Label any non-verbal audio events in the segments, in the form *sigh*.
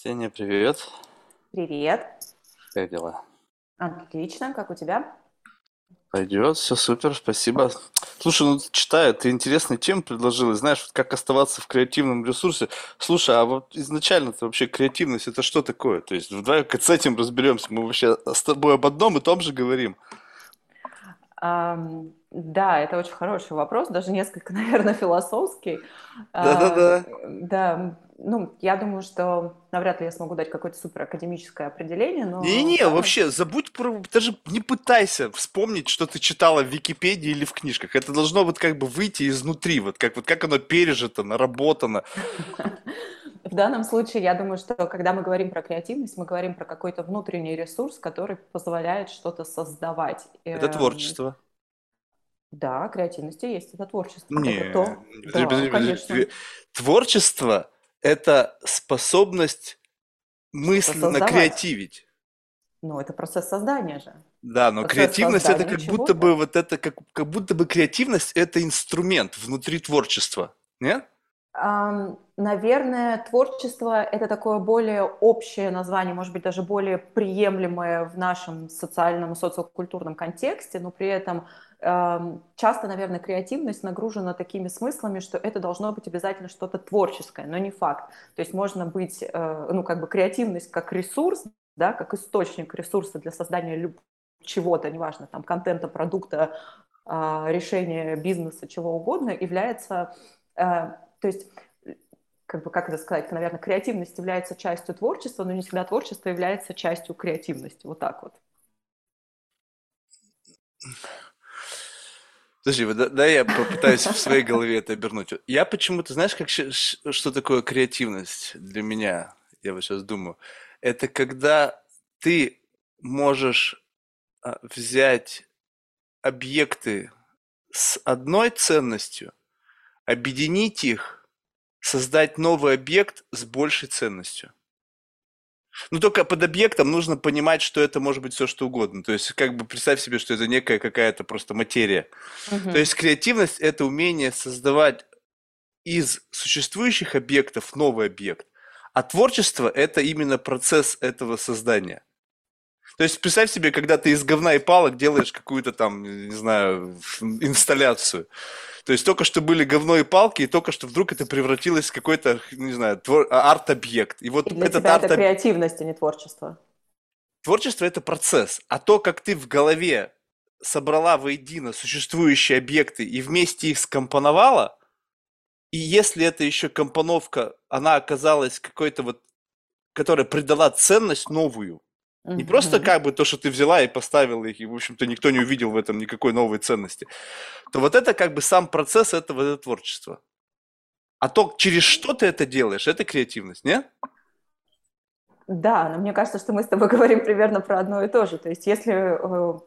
Ксения, привет. Привет. Как дела? Отлично, как у тебя? Пойдет, все супер, спасибо. Слушай, ну читаю, ты интересные темы предложил, и знаешь, вот как оставаться в креативном ресурсе. Слушай, а вот изначально-то вообще креативность это что такое? То есть, давай с этим разберемся. Мы вообще с тобой об одном и том же говорим. Да, это очень хороший вопрос, даже несколько, *laughs* наверное, философский. Да-да-да. Да, ну, я думаю, что навряд ли я смогу дать какое-то суперакадемическое определение, но... Не-не, вообще, забудь про... Даже не пытайся вспомнить, что ты читала в Википедии или в книжках. Это должно вот как бы выйти изнутри, вот как, вот как оно пережито, наработано. *laughs* В данном случае, я думаю, что когда мы говорим про креативность, мы говорим про какой-то внутренний ресурс, который позволяет что-то создавать. Это эм, творчество. Да, креативность и есть это творчество. Не, это то. Да, конечно. Творчество – это способность мысленно креативить. Ну, это процесс создания же. Да, но процесс креативность это как будто бы вот это как, как будто бы креативность это инструмент внутри творчества, нет? Наверное, творчество – это такое более общее название, может быть, даже более приемлемое в нашем социальном и социокультурном контексте, но при этом часто, наверное, креативность нагружена такими смыслами, что это должно быть обязательно что-то творческое, но не факт. То есть можно быть, э, ну, как бы креативность как ресурс, да, как источник ресурса для создания чего-то, неважно, там, контента, продукта, а, решения бизнеса, чего угодно, является э, то есть как бы, как это сказать, наверное, креативность является частью творчества, но не всегда творчество является частью креативности. Вот так вот. Подожди, вот, да, я попытаюсь в своей голове это обернуть. Я почему-то, знаешь, как, что такое креативность для меня? Я вот сейчас думаю. Это когда ты можешь а, взять объекты с одной ценностью объединить их, создать новый объект с большей ценностью. Ну, только под объектом нужно понимать, что это может быть все что угодно. То есть, как бы представь себе, что это некая какая-то просто материя. Угу. То есть, креативность – это умение создавать из существующих объектов новый объект. А творчество – это именно процесс этого создания. То есть представь себе, когда ты из говна и палок делаешь какую-то там, не знаю, инсталляцию. То есть только что были говно и палки, и только что вдруг это превратилось в какой-то, не знаю, твор... А, арт-объект. И вот и для этот тебя арт... это креативность, а не творчество. Творчество – это процесс. А то, как ты в голове собрала воедино существующие объекты и вместе их скомпоновала, и если это еще компоновка, она оказалась какой-то вот, которая придала ценность новую, не просто как бы то, что ты взяла и поставила их, и, в общем-то, никто не увидел в этом никакой новой ценности, то вот это как бы сам процесс этого это творчества. А то, через что ты это делаешь, это креативность, не? Да, но мне кажется, что мы с тобой *laughs* говорим примерно про одно и то же. То есть если э,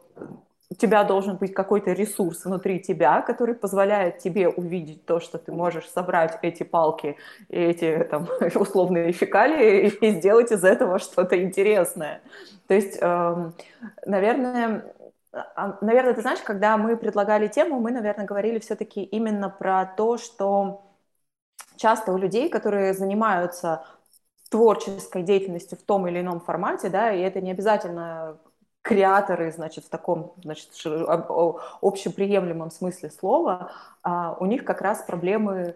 у тебя должен быть какой-то ресурс внутри тебя, который позволяет тебе увидеть то, что ты можешь собрать эти палки и эти там, *laughs* условные фекалии и сделать из этого что-то интересное. То есть, эм, наверное, а, наверное, ты знаешь, когда мы предлагали тему, мы, наверное, говорили все-таки именно про то, что часто у людей, которые занимаются творческой деятельностью в том или ином формате, да, и это не обязательно креаторы, значит, в таком, значит, общеприемлемом смысле слова, а у них как раз проблемы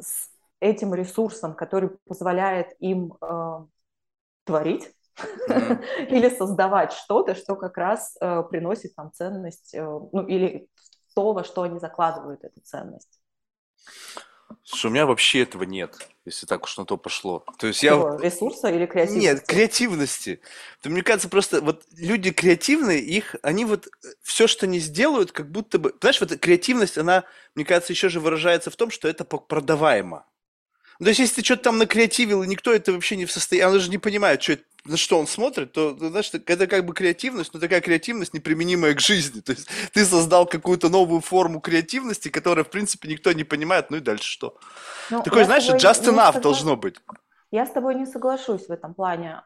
с этим ресурсом, который позволяет им э, творить mm-hmm. *laughs* или создавать что-то, что как раз э, приносит там ценность, э, ну или то, во что они закладывают эту ценность. Слушай, у меня вообще этого нет, если так уж на то пошло. То есть я... Ресурса или креативности? Нет, креативности. То, мне кажется, просто вот люди креативные, их, они вот э, все, что они сделают, как будто бы... Знаешь, вот креативность, она, мне кажется, еще же выражается в том, что это продаваемо. Ну, то есть, если ты что-то там накреативил, и никто это вообще не в состоянии, он даже не понимает, что это, на что он смотрит, то, знаешь, это как бы креативность, но такая креативность неприменимая к жизни. То есть, ты создал какую-то новую форму креативности, которая, в принципе, никто не понимает, ну и дальше что? Ну, Такое, знаешь, just enough согла... должно быть. Я с тобой не соглашусь в этом плане.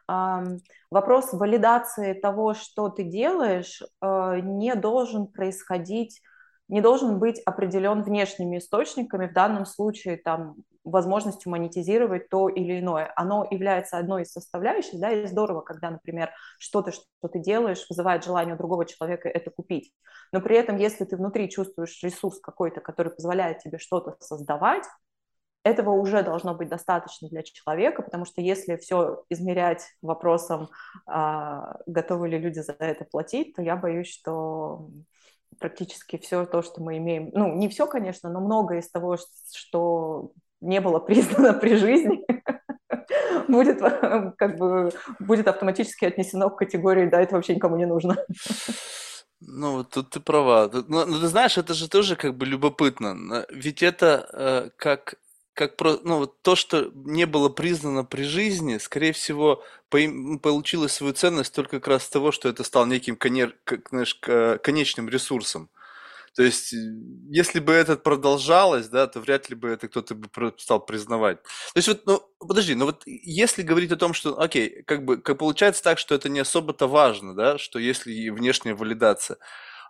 Вопрос валидации того, что ты делаешь, э, не должен происходить не должен быть определен внешними источниками, в данном случае там возможностью монетизировать то или иное. Оно является одной из составляющих, да, и здорово, когда, например, что-то, что ты делаешь, вызывает желание у другого человека это купить. Но при этом, если ты внутри чувствуешь ресурс какой-то, который позволяет тебе что-то создавать, этого уже должно быть достаточно для человека, потому что если все измерять вопросом, а, готовы ли люди за это платить, то я боюсь, что практически все то, что мы имеем, ну, не все, конечно, но многое из того, что не было признано при жизни, *laughs* будет *laughs* как бы будет автоматически отнесено к категории «да, это вообще никому не нужно». Ну, тут ты права. Ну, ну, ты знаешь, это же тоже как бы любопытно. Ведь это э, как как про, ну, вот то, что не было признано при жизни, скорее всего, по, получило свою ценность только как раз того, что это стал неким конер, как, знаешь, конечным ресурсом. То есть, если бы это продолжалось, да, то вряд ли бы это кто-то бы стал признавать. То есть, вот, ну, подожди, ну вот если говорить о том, что, окей, как бы, как получается так, что это не особо-то важно, да, что если внешняя валидация,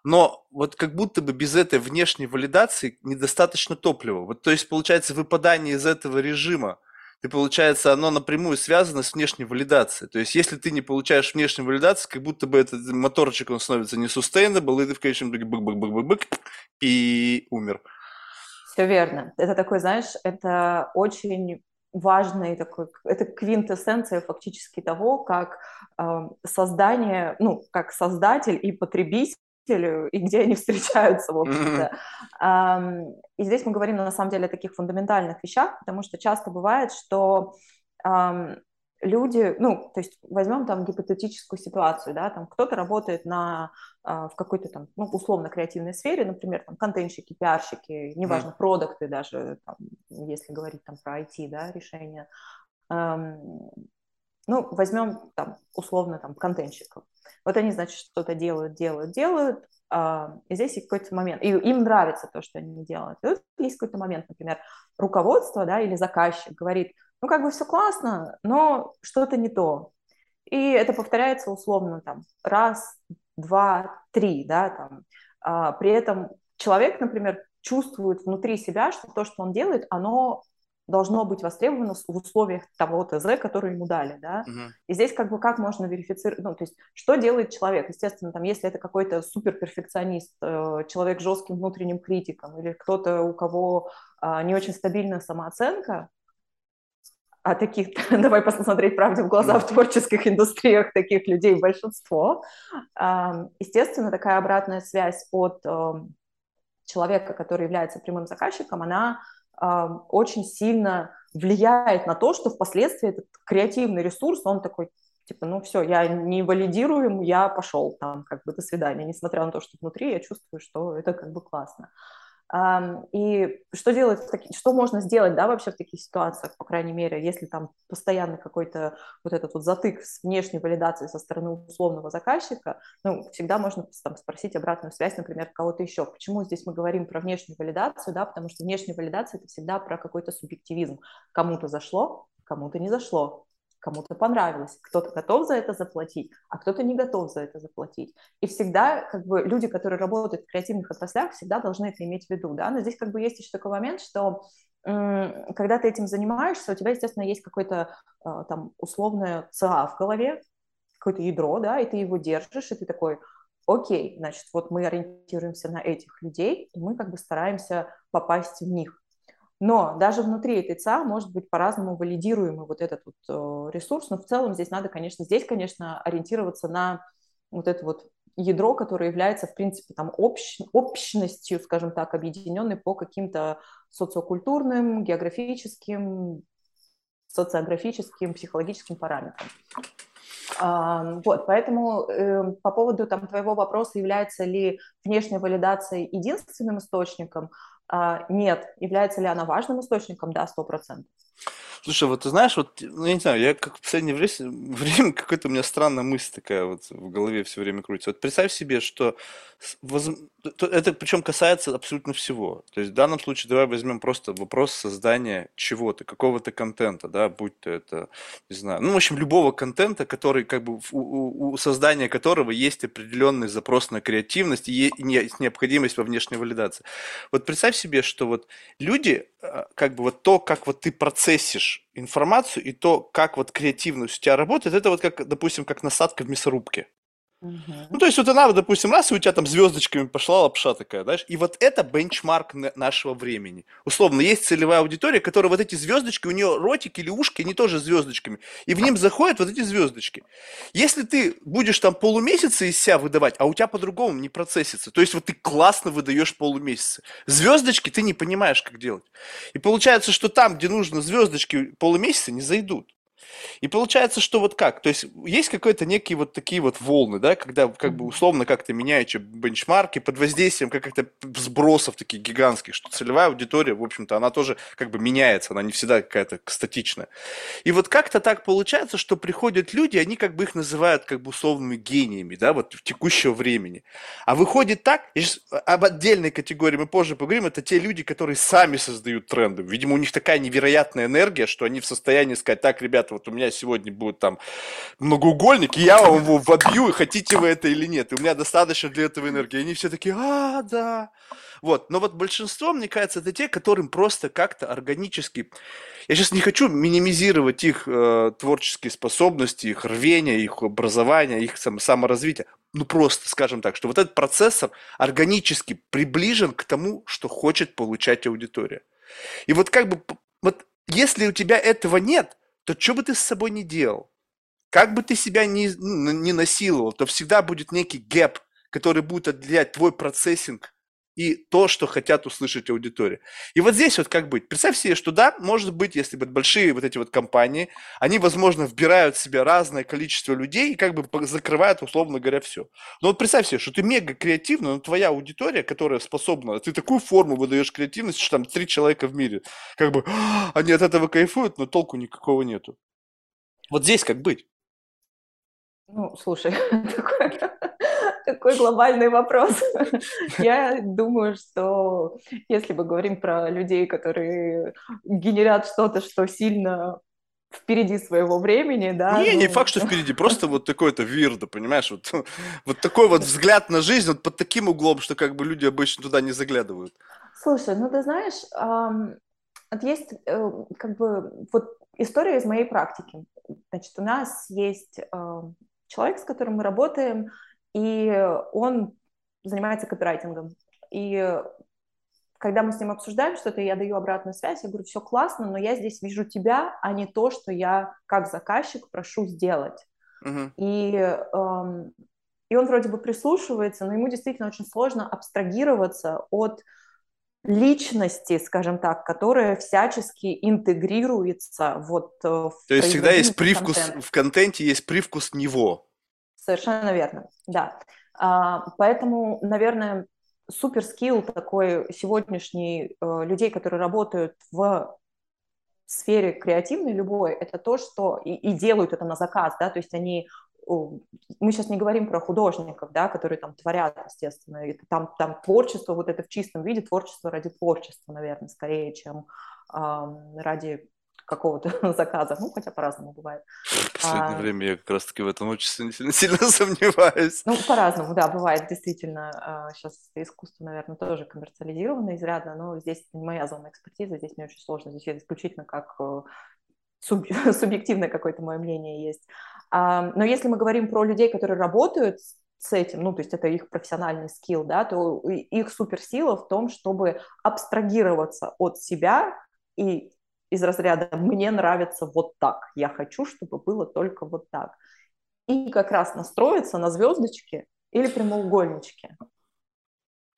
но вот как будто бы без этой внешней валидации недостаточно топлива. Вот, то есть, получается, выпадание из этого режима, ты, получается, оно напрямую связано с внешней валидацией. То есть, если ты не получаешь внешней валидации, как будто бы этот моторчик, он становится не sustainable, и ты в конечном итоге бык-бык-бык-бык и умер. Все верно. Это такой, знаешь, это очень важный такой, это квинтэссенция фактически того, как э, создание, ну, как создатель и потребитель и где они *laughs* встречаются, в общем-то. Mm-hmm. И здесь мы говорим на самом деле о таких фундаментальных вещах, потому что часто бывает, что люди, ну, то есть возьмем там гипотетическую ситуацию, да, там кто-то работает на, а, в какой-то там, ну, условно креативной сфере, например, там контентщики, пиарщики, неважно, mm. продукты даже, там, если говорить там про IT, да, решения, ну, возьмем там условно там контентщиков. Вот они, значит, что-то делают, делают, делают, а, и здесь есть какой-то момент, и им нравится то, что они делают. И вот есть какой-то момент, например, руководство, да, или заказчик говорит, ну, как бы все классно, но что-то не то. И это повторяется условно там раз, два, три, да, там. А, при этом человек, например, чувствует внутри себя, что то, что он делает, оно должно быть востребовано в условиях того ТЗ, который ему дали, да. Uh-huh. И здесь как бы как можно верифицировать, ну, то есть что делает человек? Естественно, там, если это какой-то суперперфекционист, э, человек с жестким внутренним критиком или кто-то, у кого э, не очень стабильная самооценка, а таких, *laughs* давай посмотреть правде в глаза, в творческих индустриях таких людей большинство. Естественно, такая обратная связь от эм, человека, который является прямым заказчиком, она очень сильно влияет на то, что впоследствии этот креативный ресурс, он такой, типа, ну все, я не валидируем, я пошел там, как бы, до свидания, несмотря на то, что внутри я чувствую, что это как бы классно. И что делать, что можно сделать, да, вообще в таких ситуациях, по крайней мере, если там постоянно какой-то вот этот вот затык с внешней валидацией со стороны условного заказчика, ну, всегда можно там спросить обратную связь, например, кого-то еще. Почему здесь мы говорим про внешнюю валидацию, да, потому что внешняя валидация – это всегда про какой-то субъективизм. Кому-то зашло, кому-то не зашло кому-то понравилось, кто-то готов за это заплатить, а кто-то не готов за это заплатить. И всегда как бы люди, которые работают в креативных отраслях, всегда должны это иметь в виду, да, но здесь как бы есть еще такой момент, что когда ты этим занимаешься, у тебя, естественно, есть какое-то а, там условное ЦА в голове, какое-то ядро, да, и ты его держишь, и ты такой, окей, значит, вот мы ориентируемся на этих людей, и мы как бы стараемся попасть в них. Но даже внутри этой ЦА может быть по-разному валидируемый вот этот вот э, ресурс, но в целом здесь надо, конечно, здесь, конечно, ориентироваться на вот это вот ядро, которое является, в принципе, там общ, общностью, скажем так, объединенной по каким-то социокультурным, географическим, социографическим, психологическим параметрам. Вот, поэтому э, по поводу там, твоего вопроса, является ли внешняя валидация единственным источником, нет. Является ли она важным источником? Да, сто процентов. Слушай, вот ты знаешь, вот, ну, я не знаю, я как в последнее время, *laughs* время какая-то у меня странная мысль такая вот в голове все время крутится. Вот представь себе, что воз... это причем касается абсолютно всего. То есть в данном случае давай возьмем просто вопрос создания чего-то, какого-то контента, да, будь то это, не знаю, ну, в общем, любого контента, который как бы у, у, у создания которого есть определенный запрос на креативность и необходимость во внешней валидации. Вот представь себе, что вот люди, как бы вот то, как вот ты процессишь информацию и то, как вот креативность у тебя работает, это вот как, допустим, как насадка в мясорубке. Ну, то есть вот она, допустим, раз, и у тебя там звездочками пошла лапша такая, знаешь, и вот это бенчмарк нашего времени. Условно, есть целевая аудитория, которая вот эти звездочки, у нее ротик или ушки, они тоже звездочками, и в ним заходят вот эти звездочки. Если ты будешь там полумесяца из себя выдавать, а у тебя по-другому не процессится, то есть вот ты классно выдаешь полумесяца, звездочки ты не понимаешь, как делать. И получается, что там, где нужно звездочки полумесяца, не зайдут. И получается, что вот как? То есть есть какой-то некие вот такие вот волны, да, когда как бы условно как-то меняете бенчмарки под воздействием каких-то сбросов таких гигантских, что целевая аудитория, в общем-то, она тоже как бы меняется, она не всегда какая-то статичная. И вот как-то так получается, что приходят люди, они как бы их называют как бы условными гениями, да, вот в текущего времени. А выходит так, я сейчас об отдельной категории мы позже поговорим, это те люди, которые сами создают тренды. Видимо, у них такая невероятная энергия, что они в состоянии сказать, так, ребята, вот у меня сегодня будет там многоугольник, и я вам его вобью, хотите вы это или нет. И у меня достаточно для этого энергии. И они все такие, а, да. Вот. Но вот большинство, мне кажется, это те, которым просто как-то органически... Я сейчас не хочу минимизировать их э, творческие способности, их рвение, их образование, их сам, саморазвитие. Ну просто, скажем так, что вот этот процессор органически приближен к тому, что хочет получать аудитория. И вот как бы, вот если у тебя этого нет, то что бы ты с собой не делал, как бы ты себя не, ну, не насиловал, то всегда будет некий гэп, который будет отделять твой процессинг и то, что хотят услышать аудитория. И вот здесь вот как быть? Представь себе, что да, может быть, если вот большие вот эти вот компании, они, возможно, вбирают в себя разное количество людей и как бы закрывают, условно говоря, все. Но вот представь себе, что ты мега креативный, но твоя аудитория, которая способна, ты такую форму выдаешь креативность, что там три человека в мире, как бы *gasps* они от этого кайфуют, но толку никакого нету. Вот здесь как быть? Ну, слушай, *laughs* такой, такой глобальный вопрос. *laughs* Я думаю, что если мы говорим про людей, которые генерят что-то, что сильно впереди своего времени, да. Не, ну... не факт, что впереди, просто вот такой-то вирда, понимаешь, вот, *laughs* вот такой вот взгляд на жизнь, вот под таким углом, что как бы люди обычно туда не заглядывают. Слушай, ну ты знаешь, эм, вот есть э, как бы вот история из моей практики. Значит, у нас есть э, человек, с которым мы работаем, и он занимается копирайтингом. И когда мы с ним обсуждаем что-то, я даю обратную связь, я говорю, все классно, но я здесь вижу тебя, а не то, что я как заказчик прошу сделать. Uh-huh. И, эм, и он вроде бы прислушивается, но ему действительно очень сложно абстрагироваться от личности, скажем так, которая всячески интегрируется вот э, в То есть всегда есть привкус, контента. в контенте есть привкус него. Совершенно верно, да. А, поэтому, наверное, супер скилл такой сегодняшний э, людей, которые работают в сфере креативной любой, это то, что и, и делают это на заказ, да, то есть они мы сейчас не говорим про художников, да, которые там творят, естественно, это, там, там творчество, вот это в чистом виде, творчество ради творчества, наверное, скорее, чем э, ради какого-то *laughs* заказа, ну, хотя по-разному бывает. В последнее а, время я как раз-таки в этом очень сильно, *laughs* сильно сомневаюсь. Ну, по-разному, да, бывает, действительно. А, сейчас искусство, наверное, тоже коммерциализировано изрядно, но здесь не моя зона экспертизы, здесь мне очень сложно, здесь исключительно как э, суб, *laughs* субъективное какое-то мое мнение есть. Но если мы говорим про людей, которые работают с этим, ну, то есть это их профессиональный скилл, да, то их суперсила в том, чтобы абстрагироваться от себя и из разряда «мне нравится вот так, я хочу, чтобы было только вот так». И как раз настроиться на звездочки или прямоугольнички.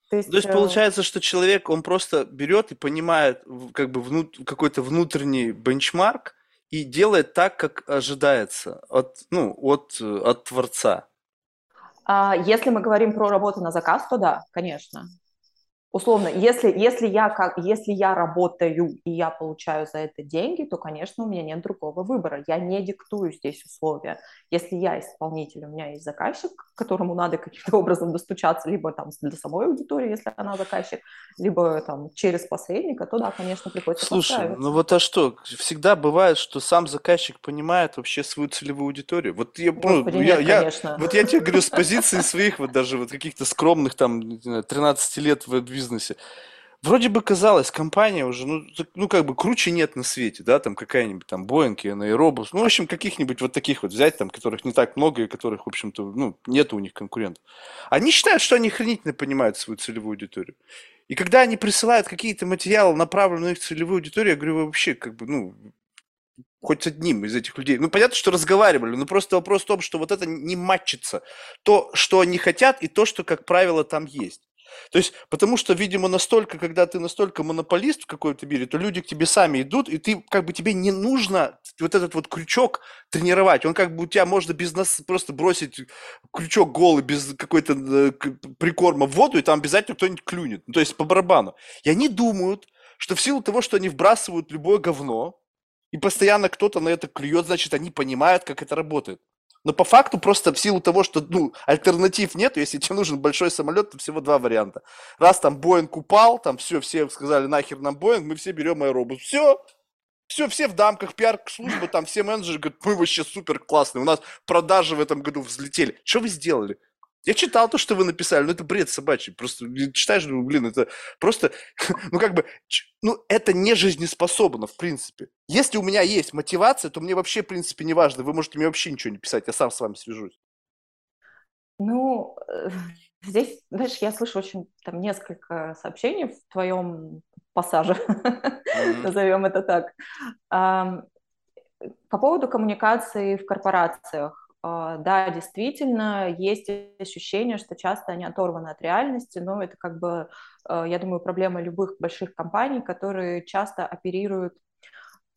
То есть, То есть э, получается, что человек, он просто берет и понимает как бы внут... какой-то внутренний бенчмарк, и делает так, как ожидается от, ну, от, от творца. А если мы говорим про работу на заказ, то да, конечно. Условно, если, если, я как, если я работаю и я получаю за это деньги, то, конечно, у меня нет другого выбора. Я не диктую здесь условия. Если я исполнитель, у меня есть заказчик, которому надо каким-то *laughs* образом достучаться, либо там для самой аудитории, если она заказчик, либо там через посредника, то да, конечно, приходится Слушай, ну вот а что, всегда бывает, что сам заказчик понимает вообще свою целевую аудиторию. Вот я, Господи, ну, нет, я, я, вот я тебе говорю с *laughs* позиции своих, вот даже вот каких-то скромных там 13 лет в бизнесе. Вроде бы казалось, компания уже, ну, ну, как бы круче нет на свете, да, там какая-нибудь там Boeing, Airbus, ну, в общем, каких-нибудь вот таких вот взять, там, которых не так много и которых, в общем-то, ну, нет у них конкурентов. Они считают, что они хранительно понимают свою целевую аудиторию. И когда они присылают какие-то материалы, направленные на их целевую аудиторию, я говорю, вообще, как бы, ну, хоть с одним из этих людей. Ну, понятно, что разговаривали, но просто вопрос в том, что вот это не матчится. То, что они хотят, и то, что, как правило, там есть. То есть, потому что, видимо, настолько, когда ты настолько монополист в какой-то мире, то люди к тебе сами идут, и ты, как бы, тебе не нужно вот этот вот крючок тренировать. Он как бы у тебя можно без нас просто бросить крючок голый, без какой-то э, прикорма в воду, и там обязательно кто-нибудь клюнет. Ну, то есть, по барабану. И они думают, что в силу того, что они вбрасывают любое говно, и постоянно кто-то на это клюет, значит, они понимают, как это работает. Но по факту просто в силу того, что ну, альтернатив нет, если тебе нужен большой самолет, то всего два варианта. Раз там Боинг упал, там все, все сказали нахер нам Боинг, мы все берем аэробус. Все, все, все в дамках, пиар-служба, там все менеджеры говорят, мы вообще супер классные, у нас продажи в этом году взлетели. Что вы сделали? Я читал то, что вы написали, но это бред собачий. Просто читаешь, ну, блин, это просто, *laughs* ну, как бы, ну, это не жизнеспособно, в принципе. Если у меня есть мотивация, то мне вообще, в принципе, не важно. Вы можете мне вообще ничего не писать, я сам с вами свяжусь. Ну, э, здесь, знаешь, я слышу очень там несколько сообщений в твоем пассаже, *laughs* mm-hmm. назовем это так. По поводу коммуникации в корпорациях. А, да, действительно, есть ощущение, что часто они оторваны от реальности, но это как бы, а, я думаю, проблема любых больших компаний, которые часто оперируют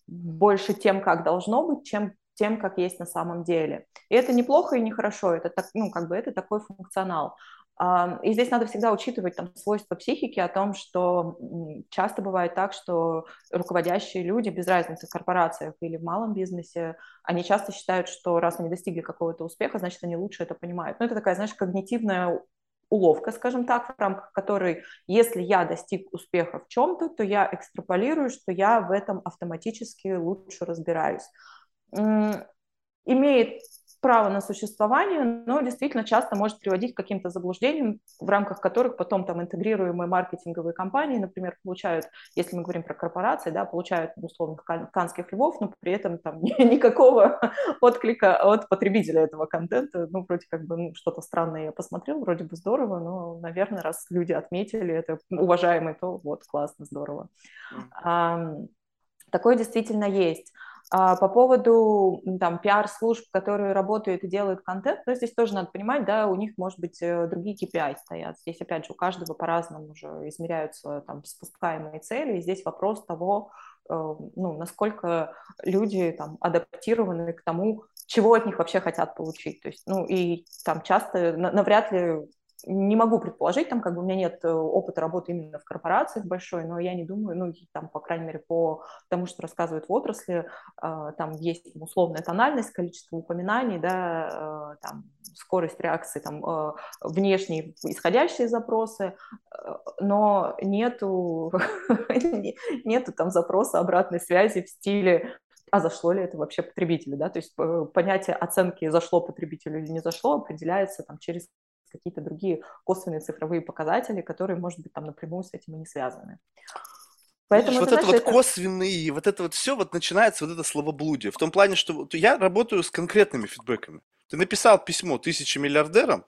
больше тем, как должно быть, чем тем, как есть на самом деле. И это неплохо и нехорошо, это так, ну, как бы это такой функционал. И здесь надо всегда учитывать там, свойства психики о том, что часто бывает так, что руководящие люди, без разницы в корпорациях или в малом бизнесе, они часто считают, что раз они достигли какого-то успеха, значит, они лучше это понимают. Ну, это такая, знаешь, когнитивная уловка, скажем так, в рамках которой, если я достиг успеха в чем-то, то я экстраполирую, что я в этом автоматически лучше разбираюсь. Имеет право на существование, но действительно часто может приводить к каким-то заблуждениям, в рамках которых потом там интегрируемые маркетинговые компании, например, получают, если мы говорим про корпорации, да, получают условных канских львов, но при этом там *laughs* никакого отклика от потребителя этого контента, ну, вроде как бы ну, что-то странное я посмотрел, вроде бы здорово, но, наверное, раз люди отметили это уважаемый, то вот, классно, здорово. Mm-hmm. Такое действительно есть. А по поводу там пиар-служб, которые работают и делают контент, ну, здесь тоже надо понимать, да, у них, может быть, э, другие KPI стоят. Здесь, опять же, у каждого по-разному уже измеряются там спускаемые цели, и здесь вопрос того, э, ну, насколько люди там адаптированы к тому, чего от них вообще хотят получить. То есть, ну, и там часто навряд ли не могу предположить, там как бы у меня нет э, опыта работы именно в корпорациях большой, но я не думаю, ну, там, по крайней мере, по тому, что рассказывают в отрасли, э, там есть условная тональность, количество упоминаний, да, э, там, скорость реакции, там, внешние исходящие запросы, но нету, *laughs* нету там запроса обратной связи в стиле а зашло ли это вообще потребителю, да, то есть понятие оценки зашло потребителю или не зашло определяется там через какие-то другие косвенные цифровые показатели, которые, может быть, там напрямую с этим и не связаны. Поэтому, Видишь, вот это вот это... косвенные, вот это вот все, вот начинается вот это словоблудие. В том плане, что я работаю с конкретными фидбэками. Ты написал письмо тысячи миллиардерам,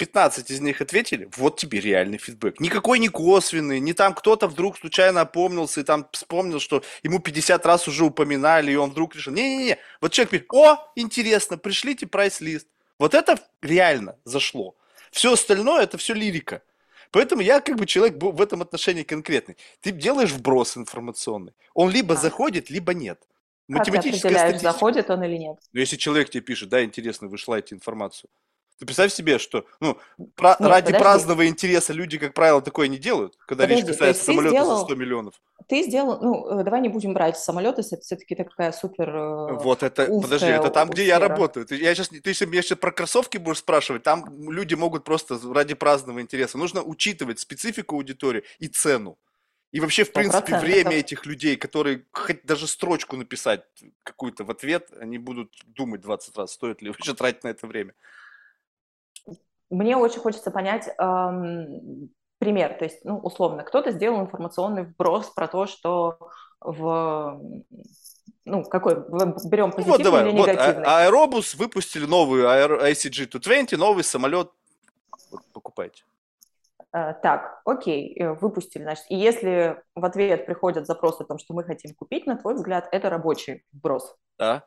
15 из них ответили, вот тебе реальный фидбэк. Никакой не косвенный, не там кто-то вдруг случайно опомнился и там вспомнил, что ему 50 раз уже упоминали, и он вдруг решил, не-не-не, вот человек пишет, о, интересно, пришлите прайс-лист. Вот это реально зашло. Все остальное это все лирика. Поэтому я как бы человек в этом отношении конкретный. Ты делаешь вброс информационный. Он либо а. заходит, либо нет. Как ты определяешь, заходит он или нет? Ну, если человек тебе пишет, да, интересно, вышла эта информацию. Ты представь себе, что ну, про, Нет, ради подожди. праздного интереса люди, как правило, такое не делают, когда речь Подожди, то касается самолета за сделал, 100 миллионов. ты сделал, ну, э, давай не будем брать самолеты, это все-таки такая супер э, Вот это, подожди, узкая это там, где я сфера. работаю. Ты, я сейчас, ты если меня сейчас про кроссовки будешь спрашивать, там люди могут просто ради праздного интереса. Нужно учитывать специфику аудитории и цену. И вообще, в принципе, время этих людей, которые хоть даже строчку написать какую-то в ответ, они будут думать 20 раз, стоит ли вообще *laughs* тратить на это время. Мне очень хочется понять эм, пример, то есть, ну, условно, кто-то сделал информационный вброс про то, что в, ну, какой, берем Ну позитивный вот давай, или вот а- негативный. Аэробус выпустили Аэро- ICG-220, новый самолет. Вот, покупайте. Э, Так, окей, э, выпустили, значит, и если в ответ приходят запросы о том, что мы хотим купить, на твой взгляд, это рабочий вброс. Да?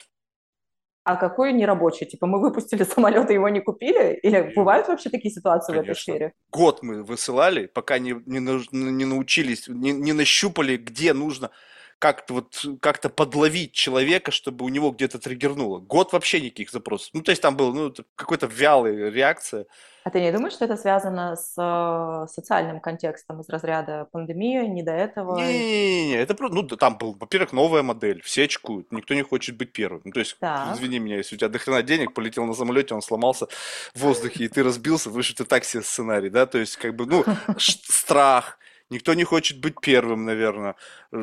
А какой нерабочий? Типа мы выпустили *laughs* самолет и его не купили? Или И- бывают вообще такие ситуации в этой Конечно. сфере? Год мы высылали, пока не, не, не научились, не, не нащупали, где нужно как-то вот как-то подловить человека, чтобы у него где-то триггернуло. Год вообще никаких запросов. Ну, то есть там был ну, какой-то вялая реакция. А ты не думаешь, что это связано с э, социальным контекстом из разряда пандемии, не до этого? Не-не-не, это просто, ну, там был, во-первых, новая модель, все очкуют, никто не хочет быть первым. Ну, то есть, Так. извини меня, если у тебя дохрена денег, полетел на самолете, он сломался в воздухе, и ты разбился, потому что ты так себе сценарий, да, то есть, как бы, ну, страх, никто не хочет быть первым, наверное,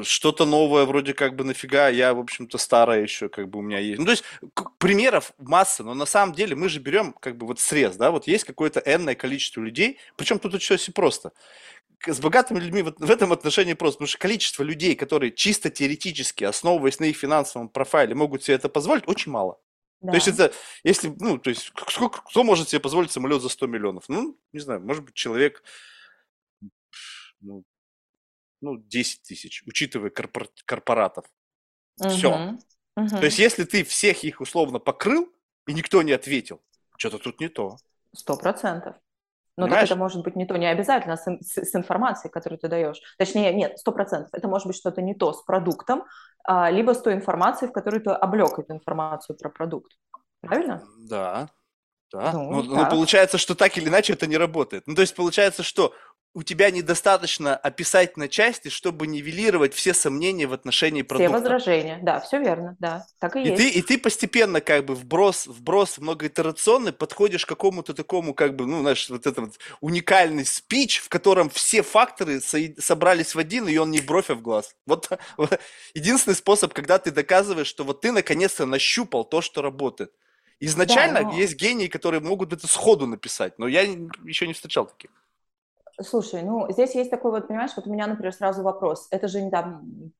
что-то новое, вроде как бы, нафига, я, в общем-то, старая еще, как бы, у меня есть. Ну, то есть, примеров масса, но на самом деле мы же берем, как бы, вот срез, да, вот есть какое-то энное количество людей, причем тут очень все просто с богатыми людьми вот в этом отношении просто, потому что количество людей, которые чисто теоретически, основываясь на их финансовом профайле, могут себе это позволить, очень мало. Да. То есть это, если, ну, то есть, сколько, кто может себе позволить самолет за 100 миллионов? Ну, не знаю, может быть, человек, ну, ну 10 тысяч, учитывая корпор- корпоратов. всё. Мгм. Мгм. То есть, если ты всех их условно покрыл, и никто не ответил, что-то тут не то. Сто процентов. Но так это может быть не то, не обязательно с, с- с информацией, которую ты даешь. Точнее, нет, сто процентов. Это может быть что-то не то с продуктом, а, либо с той информацией, в которой ты облег эту информацию про продукт. Правильно? Да, да. Ну, Ну, ну, так. получается, что так или иначе это не работает. Ну, то есть получается, что у тебя недостаточно описать на части, чтобы нивелировать все сомнения в отношении Все продукта. возражения. Да, все верно. Да, так и, И есть. ты, и ты постепенно как бы вброс, вброс многоитерационный подходишь к какому-то такому как бы, ну, знаешь, вот это вот уникальный спич, в котором все факторы сои- собрались в один, и он не в бровь, а в глаз. Вот, вот единственный способ, когда ты доказываешь, что вот ты наконец-то нащупал то, что работает. Изначально но- есть гении, которые могут это сходу написать, но я еще не встречал таких. Слушай, ну здесь есть такой вот, понимаешь, вот у меня, например, сразу вопрос. Это же не там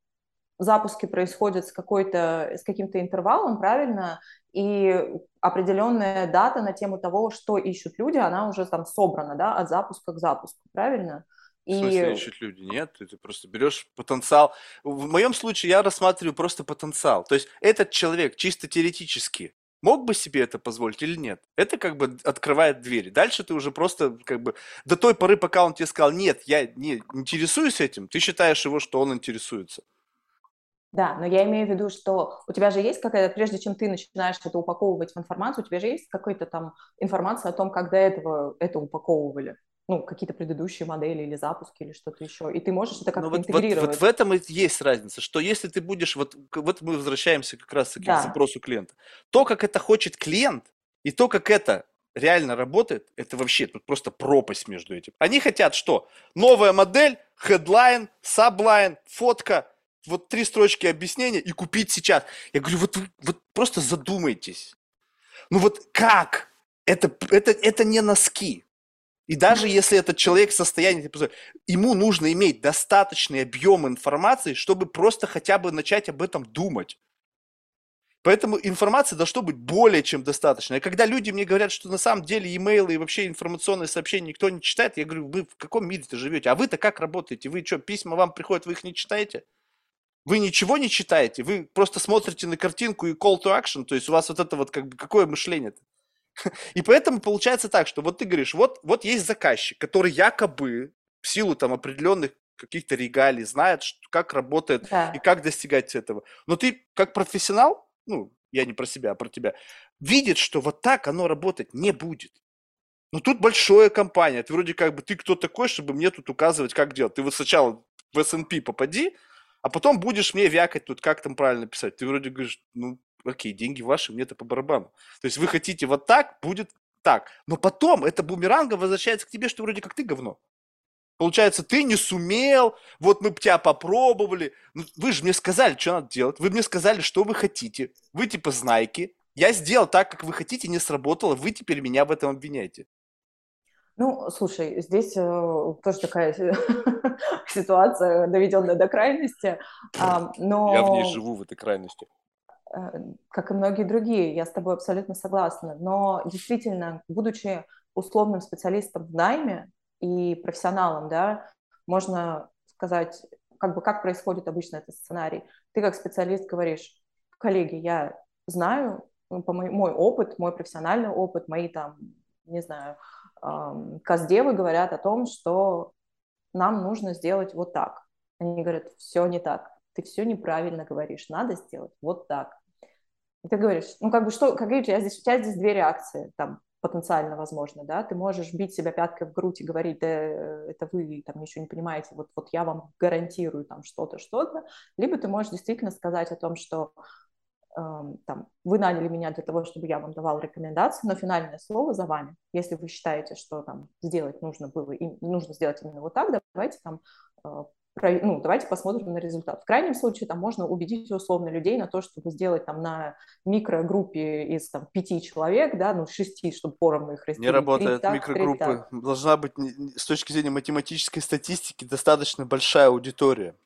запуски происходят с какой-то, с каким-то интервалом, правильно? И определенная дата на тему того, что ищут люди, она уже там собрана, да, от запуска к запуску, правильно? В смысле ищут люди? Нет, ты просто берешь потенциал. В моем случае я рассматриваю просто потенциал. То есть этот человек чисто теоретически мог бы себе это позволить или нет? Это как бы открывает двери. Дальше ты уже просто как бы до той поры, пока он тебе сказал, нет, я не интересуюсь этим, ты считаешь его, что он интересуется. Да, но я имею в виду, что у тебя же есть какая-то, прежде чем ты начинаешь это упаковывать в информацию, у тебя же есть какая-то там информация о том, как до этого это упаковывали. Ну, какие-то предыдущие модели или запуски или что-то еще. И ты можешь это как-то Но вот, вот, интегрировать. вот в этом и есть разница, что если ты будешь, вот, вот мы возвращаемся как раз таки Да. к запросу клиента, то, как это хочет клиент, и то, как это реально работает, это вообще тут просто пропасть между этим. Они хотят что? Новая модель, headline, subline, фотка, вот три строчки объяснения и купить сейчас. Я говорю, вот, вот просто задумайтесь. Ну вот как? Это, это, это не носки. И даже если этот человек в состоянии, ему нужно иметь достаточный объем информации, чтобы просто хотя бы начать об этом думать. Поэтому информации должно быть более чем достаточно. И когда люди мне говорят, что на самом деле имейлы и вообще информационные сообщения никто не читает, я говорю, вы в каком мире-то живете? А вы-то как работаете? Вы что, письма вам приходят, вы их не читаете? Вы ничего не читаете? Вы просто смотрите на картинку и call to action? То есть у вас вот это вот как бы какое мышление -то? *laughs* И поэтому получается так, что вот ты говоришь, вот, вот есть заказчик, который якобы в силу там определенных каких-то регалий знает, что, как работает Да. и как достигать этого. Но ты как профессионал, ну, я не про себя, а про тебя, видит, что вот так оно работать не будет. Но тут большая компания, ты вроде как бы, ты кто такой, чтобы мне тут указывать, как делать? Ты вот сначала в S&P попади, а потом будешь мне вякать тут, как там правильно писать. Ты вроде говоришь, ну, окей, деньги ваши, мне это по барабану. То есть вы хотите вот так, будет так. Но потом это бумерангом возвращается к тебе, что вроде как ты говно. Получается, ты не сумел, вот мы тебя попробовали. Ну, вы же мне сказали, что надо делать. Вы мне сказали, что вы хотите. Вы типа знайки. Я сделал так, как вы хотите, не сработало. Вы теперь меня в этом обвиняете. Ну, слушай, здесь э, тоже такая *laughs* ситуация, доведенная до крайности. Но... Я в ней живу, в этой крайности. Э, как и многие другие, я с тобой абсолютно согласна. Но действительно, будучи условным специалистом в найме и профессионалом, да, можно сказать, как бы как происходит обычно этот сценарий. Ты как специалист говоришь, коллеги, я знаю, ну, по мой, мой опыт, мой профессиональный опыт, мои там, не знаю, эм, каздевы говорят о том, что нам нужно сделать вот так. Они говорят, все не так, ты все неправильно говоришь, надо сделать вот так. И ты говоришь, ну как бы что, как видите, я здесь, у тебя здесь две реакции, там, потенциально возможно, да, ты можешь бить себя пяткой в грудь и говорить, да, это вы там ничего не понимаете, вот, вот я вам гарантирую там что-то, что-то, либо ты можешь действительно сказать о том, что э, там, вы наняли меня для того, чтобы я вам давал рекомендации, но финальное слово за вами. Если вы считаете, что там сделать нужно было, и нужно сделать именно вот так, давайте там э, ну, давайте посмотрим на результат. В крайнем случае там можно убедить условно людей на то, чтобы сделать там на микрогруппе из там пяти человек, да, ну шести, чтобы поровну их разделить. Не работает 3, микрогруппы. Должна быть с точки зрения математической статистики достаточно большая аудитория.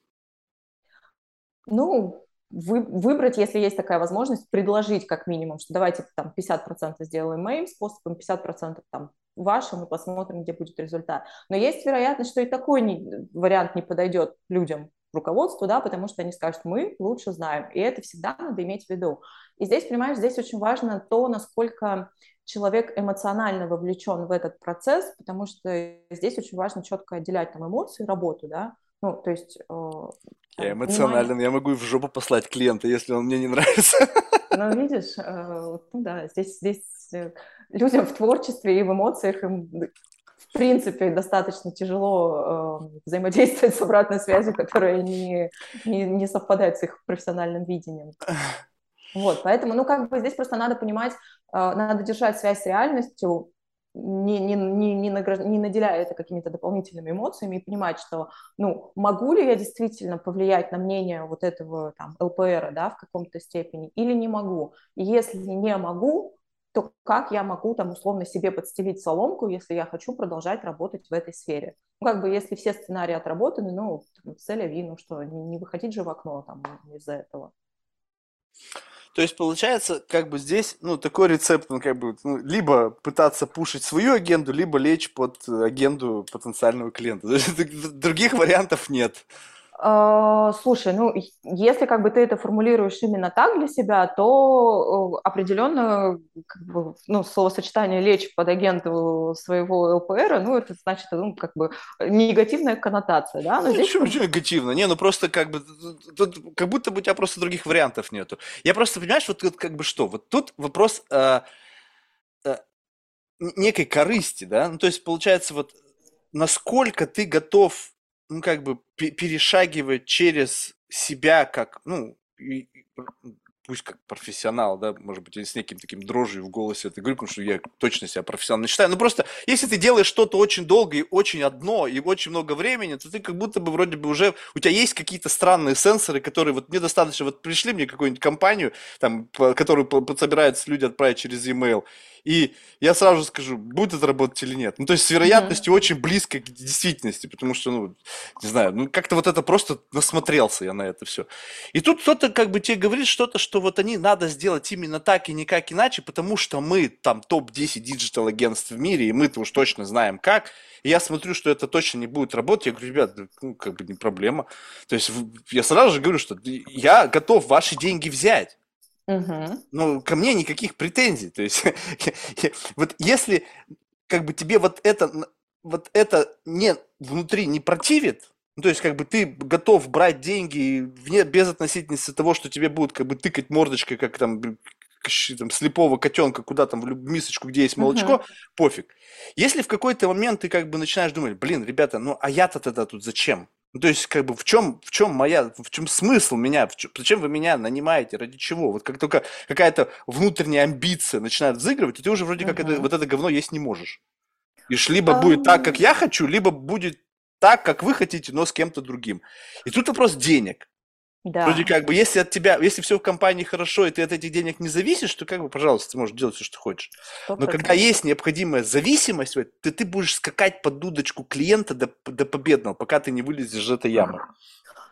Ну, вы, выбрать, если есть такая возможность, предложить как минимум, что давайте там 50% сделаем моим способом, 50% там вашим и посмотрим, где будет результат. Но есть вероятность, что и такой не, вариант не подойдет людям, руководству, да, потому что они скажут, мы лучше знаем, и это всегда надо иметь в виду. И здесь, понимаешь, здесь очень важно то, насколько человек эмоционально вовлечен в этот процесс, потому что здесь очень важно четко отделять там эмоции и работу, да, ну, то есть... Э, я эмоционален, понимание... я могу и в жопу послать клиента, если он мне не нравится. *laughs* Ну, видишь, э, ну да, здесь, здесь э, людям в творчестве и в эмоциях им в принципе достаточно тяжело э, взаимодействовать с обратной связью, которая не, не, не совпадает с их профессиональным видением. *laughs* Вот, поэтому, ну, как бы здесь просто надо понимать, э, надо держать связь с реальностью, не, не, не, не, награж... не наделяя это какими-то дополнительными эмоциями и понимать, что, ну, могу ли я действительно повлиять на мнение вот этого там ЛПР, да, в каком-то степени, или не могу. И если не могу, то как я могу там условно себе подстелить соломку, если я хочу продолжать работать в этой сфере? Ну, как бы если все сценарии отработаны, ну, цель ну что, не выходить же в окно там из-за этого. То есть получается, как бы здесь, ну, такой рецепт, ну, как бы, ну, либо пытаться пушить свою агенду, либо лечь под агенду потенциального клиента. *laughs* Других вариантов нет. А, слушай, ну, если как бы ты это формулируешь именно так для себя, то э, определенно как бы, ну, словосочетание «лечь под агенту своего ЛПР», ну, это значит, ну, как бы негативная коннотация, да? Но ну, здесь... Почему негативно? Не, ну, просто как бы, тут, как будто бы у тебя просто других вариантов нету. Я просто, понимаешь, вот тут как бы что, вот тут вопрос э, э, некой корысти, да? Ну, то есть, получается, вот насколько ты готов ну, как бы перешагивать через себя как, ну, и, пусть как профессионал, да, может быть, с неким таким дрожью в голосе это говорю, потому что я точно себя профессионально считаю. Но просто, если ты делаешь что-то очень долго и очень одно, и очень много времени, то ты как будто бы вроде бы уже, у тебя есть какие-то странные сенсоры, которые вот мне достаточно, вот пришли мне какую-нибудь компанию, там, которую собираются люди отправить через e-mail, и я сразу скажу, будет это работать или нет. Ну, то есть с вероятностью mm-hmm. очень близко к действительности, потому что, ну, не знаю, ну, как-то вот это просто насмотрелся я на это все. И тут кто-то как бы тебе говорит что-то, что вот они надо сделать именно так и никак иначе, потому что мы там топ-10 digital агентств в мире, и мы-то уж точно знаем как. И я смотрю, что это точно не будет работать. Я говорю, ребят, ну, как бы не проблема. То есть я сразу же говорю, что я готов ваши деньги взять. Угу. Ну, ко мне никаких претензий. То есть, *laughs* вот если как бы тебе вот это, вот это не внутри не противит, ну, то есть, как бы ты готов брать деньги вне, без относительности того, что тебе будут как бы тыкать мордочкой, как там там, слепого котенка куда там в мисочку, где есть молочко, uh-huh. пофиг. Если в какой-то момент ты как бы начинаешь думать, блин, ребята, ну а я-то тогда тут зачем? Ну, то есть, как бы, в чем, в чем моя, в чем смысл меня, в чем, зачем вы меня нанимаете, ради чего? Вот как только какая-то внутренняя амбиция начинает взыгрывать, то ты уже вроде как это, вот это говно есть не можешь. И либо um... будет так, как я хочу, либо будет так, как вы хотите, но с кем-то другим. И тут вопрос денег. Да. Вроде как бы, если от тебя, если все в компании хорошо, и ты от этих денег не зависишь, то как бы, пожалуйста, ты можешь делать все, что хочешь. 100%. Но когда есть необходимая зависимость, то ты будешь скакать под дудочку клиента до, до победного, пока ты не вылезешь из этой ямы.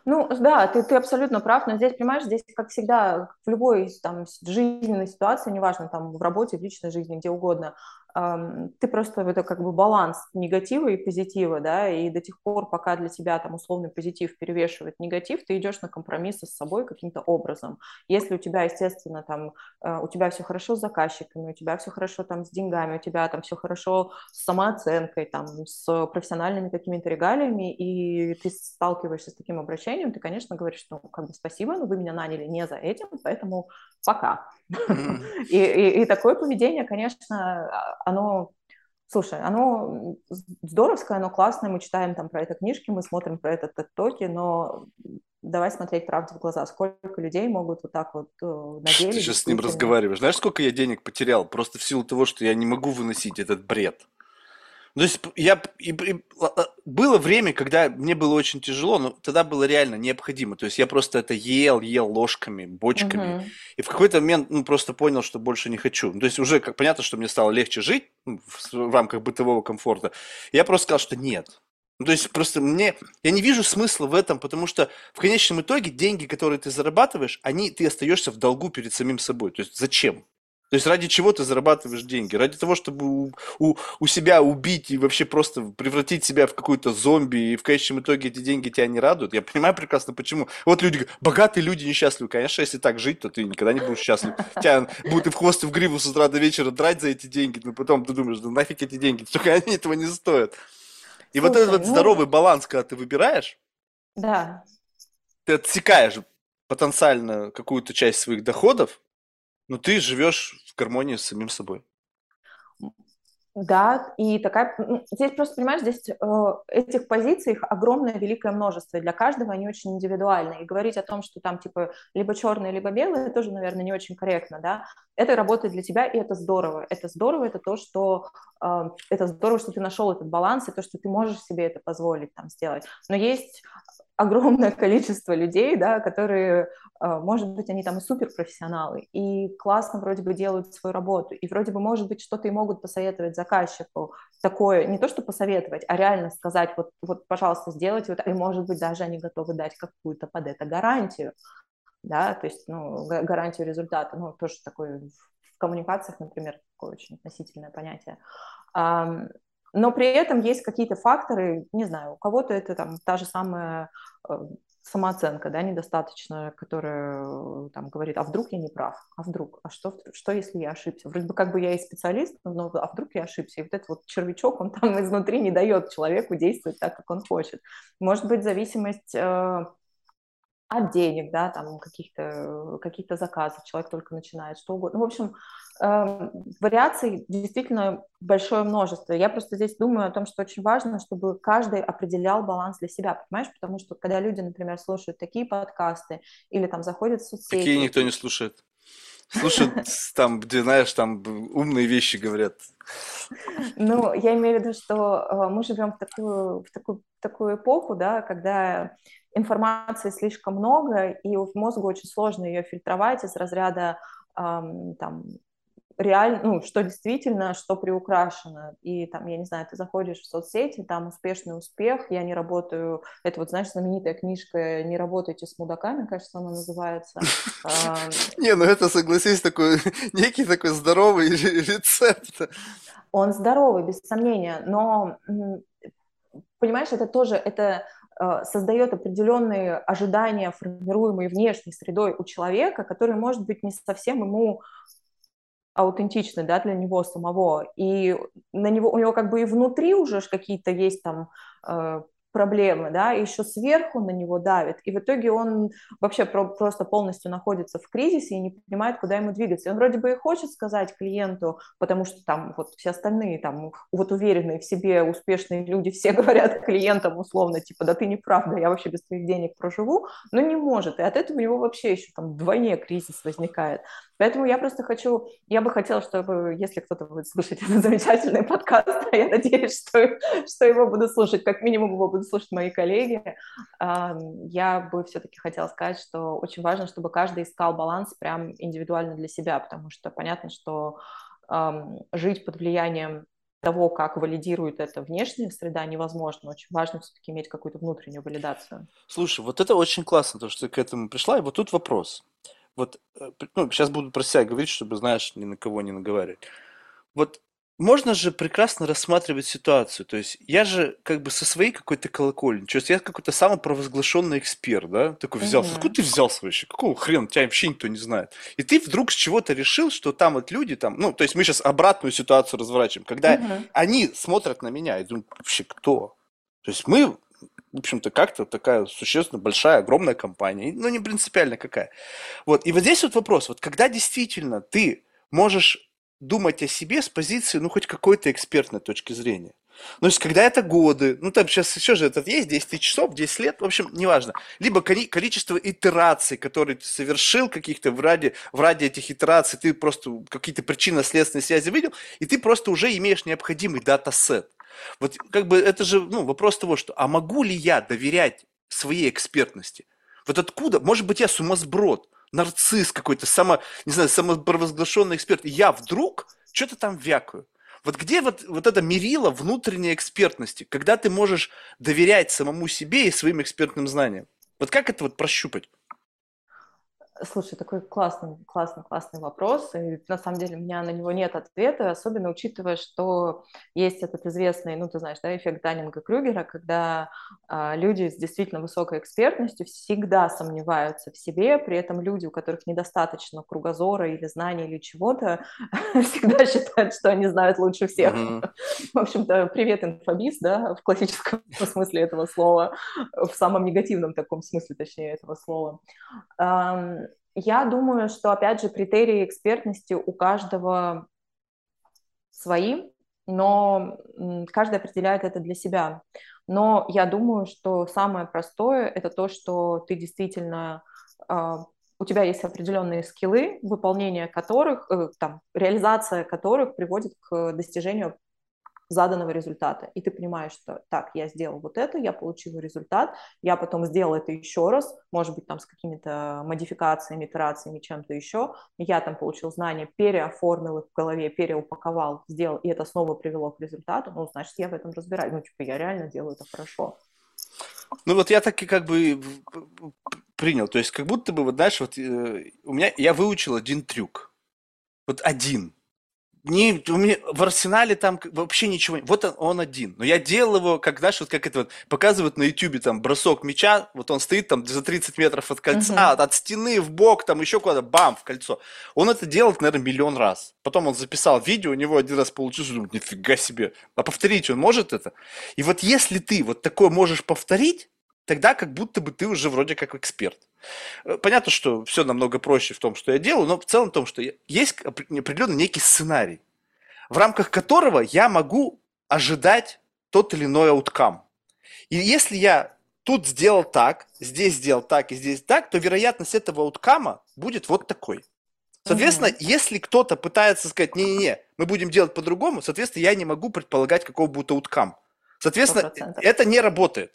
Ну, да, ты, ты абсолютно прав, но здесь, понимаешь, здесь, как всегда, в любой там жизненной ситуации, неважно, там, в работе, в личной жизни, где угодно, ты просто это как бы баланс негатива и позитива, да, и до тех пор, пока для тебя там условный позитив перевешивает негатив, ты идешь на компромиссы с собой каким-то образом. Если у тебя, естественно, там, э, у тебя все хорошо с заказчиками, у тебя все хорошо там с деньгами, у тебя там все хорошо с самооценкой, там, с профессиональными какими-то регалиями, и ты сталкиваешься с таким обращением, ты, конечно, говоришь, ну, как бы спасибо, но вы меня наняли не за этим, поэтому пока. *laughs* И, и, и такое поведение, конечно, оно, слушай, оно здоровское, оно классное, мы читаем там про это книжки, мы смотрим про это токи, но давай смотреть правде в глаза. Сколько людей могут вот так вот э, на деле... Ты сейчас с ним разговариваешь. Знаешь, сколько я денег потерял? Просто в силу того, что я не могу выносить этот бред. То есть я и, и, было время, когда мне было очень тяжело, но тогда было реально необходимо. То есть я просто это ел, ел ложками, бочками. Угу. И в какой-то момент ну, просто понял, что больше не хочу. То есть уже как понятно, что мне стало легче жить ну, в, в рамках бытового комфорта. Я просто сказал, что нет. Ну, то есть просто мне, я не вижу смысла в этом, потому что в конечном итоге деньги, которые ты зарабатываешь, они, ты остаешься в долгу перед самим собой. То есть зачем? То есть ради чего ты зарабатываешь деньги? Ради того, чтобы у, у, у себя убить и вообще просто превратить себя в какую-то зомби, и в конечном итоге эти деньги тебя не радуют. Я понимаю прекрасно, почему. Вот люди говорят, богатые люди несчастливы. Конечно, если так жить, то ты никогда не будешь счастлив. Тебя будут и в хвост, и в гриву с утра до вечера драть за эти деньги, но потом ты думаешь, да нафиг эти деньги, только они этого не стоят. И Слушай, вот этот ну... здоровый баланс, когда ты выбираешь, да. ты отсекаешь потенциально какую-то часть своих доходов, но ты живешь в гармонии с самим собой. Да, и такая... Здесь просто, понимаешь, здесь э, этих позиций их огромное, великое множество, и для каждого они очень индивидуальны. И говорить о том, что там, типа, либо черное, либо белое, тоже, наверное, не очень корректно, да. Это работает для тебя, и это здорово. Это здорово, это то, что... Э, это здорово, что ты нашел этот баланс, и то, что ты можешь себе это позволить там сделать. Но есть огромное *laughs* количество людей, да, которые, а, может быть, они там и суперпрофессионалы, и классно вроде бы делают свою работу, и вроде бы, может быть, что-то и могут посоветовать заказчику, такое, не то что посоветовать, а реально сказать, вот, вот пожалуйста, сделайте вот, и, может быть, даже они готовы дать какую-то под это гарантию, да, то есть, ну, гарантию результата, ну, тоже такое в коммуникациях, например, такое очень относительное понятие. Но при этом есть какие-то факторы, не знаю, у кого-то это там та же самая э, самооценка, да, недостаточно, которая э, там говорит, а вдруг я не прав, а вдруг, а что, что если я ошибся? Вроде бы как бы я и специалист, но а вдруг я ошибся? И вот этот вот червячок, он там *laughs* изнутри не дает человеку действовать так, как он хочет. Может быть, зависимость э, от денег, да, там каких-то каких заказов, человек только начинает, что угодно. Ну, в общем, э, вариаций действительно большое множество. Я просто здесь думаю о том, что очень важно, чтобы каждый определял баланс для себя, понимаешь? Потому что когда люди, например, слушают такие подкасты или там заходят в соцсети... Такие никто не слушает. Слушают *laughs* там, где, знаешь, там умные вещи говорят. Ну, я имею в виду, что э, мы живем в такую, в такую, в такую эпоху, да, когда информации слишком много, и мозгу очень сложно ее фильтровать из разряда эм, там, реально, ну, что действительно, что приукрашено. И там, я не знаю, ты заходишь в соцсети, там успешный успех, я не работаю, это вот, знаешь, знаменитая книжка «Не работайте с мудаками», кажется, она называется. *laughs* Не, ну это, согласись, такой, *laughs* некий такой здоровый *laughs* рецепт. Он здоровый, без сомнения, но понимаешь, это тоже, это Э, создает определенные ожидания, формируемые внешней средой у человека, которые, может быть, не совсем ему аутентичны да, для него самого. И на него, у него как бы и внутри уже какие-то есть там э, проблемы, да, и еще сверху на него давит, и в итоге он вообще про- просто полностью находится в кризисе и не понимает, куда ему двигаться. И он вроде бы и хочет сказать клиенту, потому что там вот все остальные там вот уверенные в себе успешные люди все *laughs* говорят клиентам условно, типа, да ты не прав, да я вообще без твоих денег проживу, но не может, и от этого у него вообще еще там вдвойне кризис возникает. Поэтому я просто хочу, я бы хотела, чтобы, если кто-то будет слушать *laughs* этот замечательный подкаст, а я надеюсь, что, что его буду слушать, как минимум его будут слушать мои коллеги, я бы все-таки хотела сказать, что очень важно, чтобы каждый искал баланс прям индивидуально для себя, потому что понятно, что жить под влиянием того, как валидирует это внешняя среда, невозможно. Очень важно все-таки иметь какую-то внутреннюю валидацию. Слушай, вот это очень классно, то, что ты к этому пришла. И вот тут вопрос. Вот, э, ну, сейчас буду про себя говорить, чтобы, знаешь, ни на кого не наговаривать. Вот можно же прекрасно рассматривать ситуацию. То есть я же как бы со своей какой-то колокольни, то есть я какой-то самопровозглашенный эксперт, да, такой взялся. Угу. Откуда ты взялся вообще? Какого хрена? Тебя вообще никто не знает. И ты вдруг с чего-то решил, что там вот люди там, ну, то есть мы сейчас обратную ситуацию разворачиваем, когда угу. они смотрят на меня и думают, вообще кто? То есть мы в общем-то, как-то такая существенно большая, огромная компания, ну, не принципиально какая. Вот, и вот здесь вот вопрос, вот когда действительно ты можешь думать о себе с позиции, ну, хоть какой-то экспертной точки зрения. Ну, то есть, когда это годы, ну, там сейчас еще же этот есть, 10 часов, 10 лет, в общем, неважно. Либо количество итераций, которые ты совершил каких-то в ради, в ради этих итераций, ты просто какие-то причинно-следственные связи видел, и ты просто уже имеешь необходимый датасет. Вот как бы это же ну, вопрос того, что а могу ли я доверять своей экспертности? Вот откуда? Может быть, я сумасброд, нарцисс какой-то, само, не знаю, самопровозглашенный эксперт. И я вдруг что-то там вякаю. Вот где вот, вот это мерило внутренней экспертности, когда ты можешь доверять самому себе и своим экспертным знаниям? Вот как это вот прощупать? Слушай, такой классный, классный, классный вопрос, и на самом деле у меня на него нет ответа, особенно учитывая, что есть этот известный, ну, ты знаешь, да, эффект Даннинга-Крюгера, когда а, люди с действительно высокой экспертностью всегда сомневаются в себе, при этом люди, у которых недостаточно кругозора или знаний или чего-то, *laughs* всегда считают, что они знают лучше всех. В общем-то, привет, инфобиз, да, в классическом *laughs* смысле этого слова, в самом негативном таком смысле, точнее, этого слова. Я думаю, что, опять же, критерии экспертности у каждого свои, но каждый определяет это для себя. Но я думаю, что самое простое – это то, что ты действительно а, у тебя есть определенные скиллы, выполнение которых, э, там, реализация которых приводит к достижению заданного результата. И ты понимаешь, что так, я сделал вот это, я получил результат, я потом сделал это еще раз, может быть, там с какими-то модификациями, итерациями, чем-то еще, я там получил знания, переоформил их в голове, переупаковал, сделал, и это снова привело к результату, ну, значит, я в этом разбираюсь, ну, типа, я реально делаю это хорошо. Ну вот я так и как бы принял, то есть как будто бы, вот знаешь, вот э, у меня, я выучил один трюк, вот один, не, у меня в арсенале там вообще ничего нет. Вот он, он один. Но я делал его, как, знаешь, вот как это вот показывают на ютюбе, там, бросок мяча, вот он стоит там за 30 метров от кольца, uh-huh. от стены в бок, там еще куда-то, бам, в кольцо. Он это делал, наверное, миллион раз. Потом он записал видео, у него один раз получилось, думаю, нифига себе. А повторить он может это? И вот если ты вот такое можешь повторить, тогда как будто бы ты уже вроде как эксперт. Э, понятно, что все намного проще в том, что я делаю, но в целом в том, что есть определенный некий сценарий, в рамках которого я могу ожидать тот или иной ауткам. И если я тут сделал так, здесь сделал так и здесь так, то вероятность этого ауткама будет вот такой. Соответственно, угу. если кто-то пытается сказать, не-не-не, мы будем делать по-другому, соответственно, я не могу предполагать, какого будет ауткам. Соответственно, 100%. это не работает.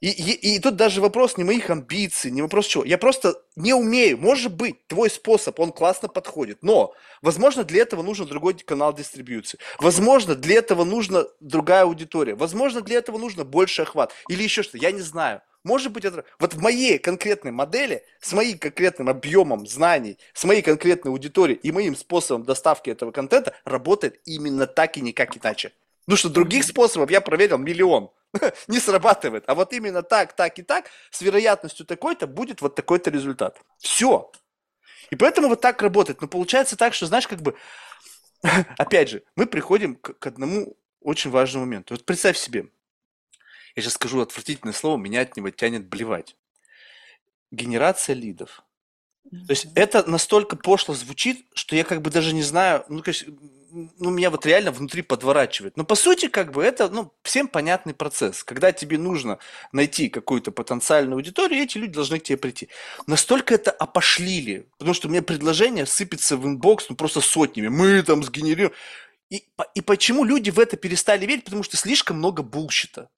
И, и, и тут даже вопрос не моих амбиций, не вопрос чего. Я просто не умею. Может быть, твой способ, он классно подходит. Но, возможно, для этого нужен другой канал дистрибьюции. Возможно, для этого нужна другая аудитория. Возможно, для этого нужно больше охват. Или еще что-то. Я не знаю. Может быть, это... Вот в моей конкретной модели, с моим конкретным объемом знаний, с моей конкретной аудиторией и моим способом доставки этого контента работает именно так и никак иначе. Потому что других способов я проверил миллион. *laughs* не срабатывает. А вот именно так, так и так, с вероятностью такой-то будет вот такой-то результат. Все. И поэтому вот так работает. Но получается так, что, знаешь, как бы, *laughs* опять же, мы приходим к, к одному очень важному моменту. Вот представь себе, я сейчас скажу отвратительное слово, меня от него тянет блевать. Генерация лидов. То есть это настолько пошло звучит, что я как бы даже не знаю, ну, конечно, ну, меня вот реально внутри подворачивает. Но по сути, как бы это, ну, всем понятный процесс. Когда тебе нужно найти какую-то потенциальную аудиторию, эти люди должны к тебе прийти. Настолько это опошлили, потому что у меня предложение сыпется в inbox, ну, просто сотнями. Мы там сгенерируем. И, и почему люди в это перестали верить? Потому что слишком много bullshit а.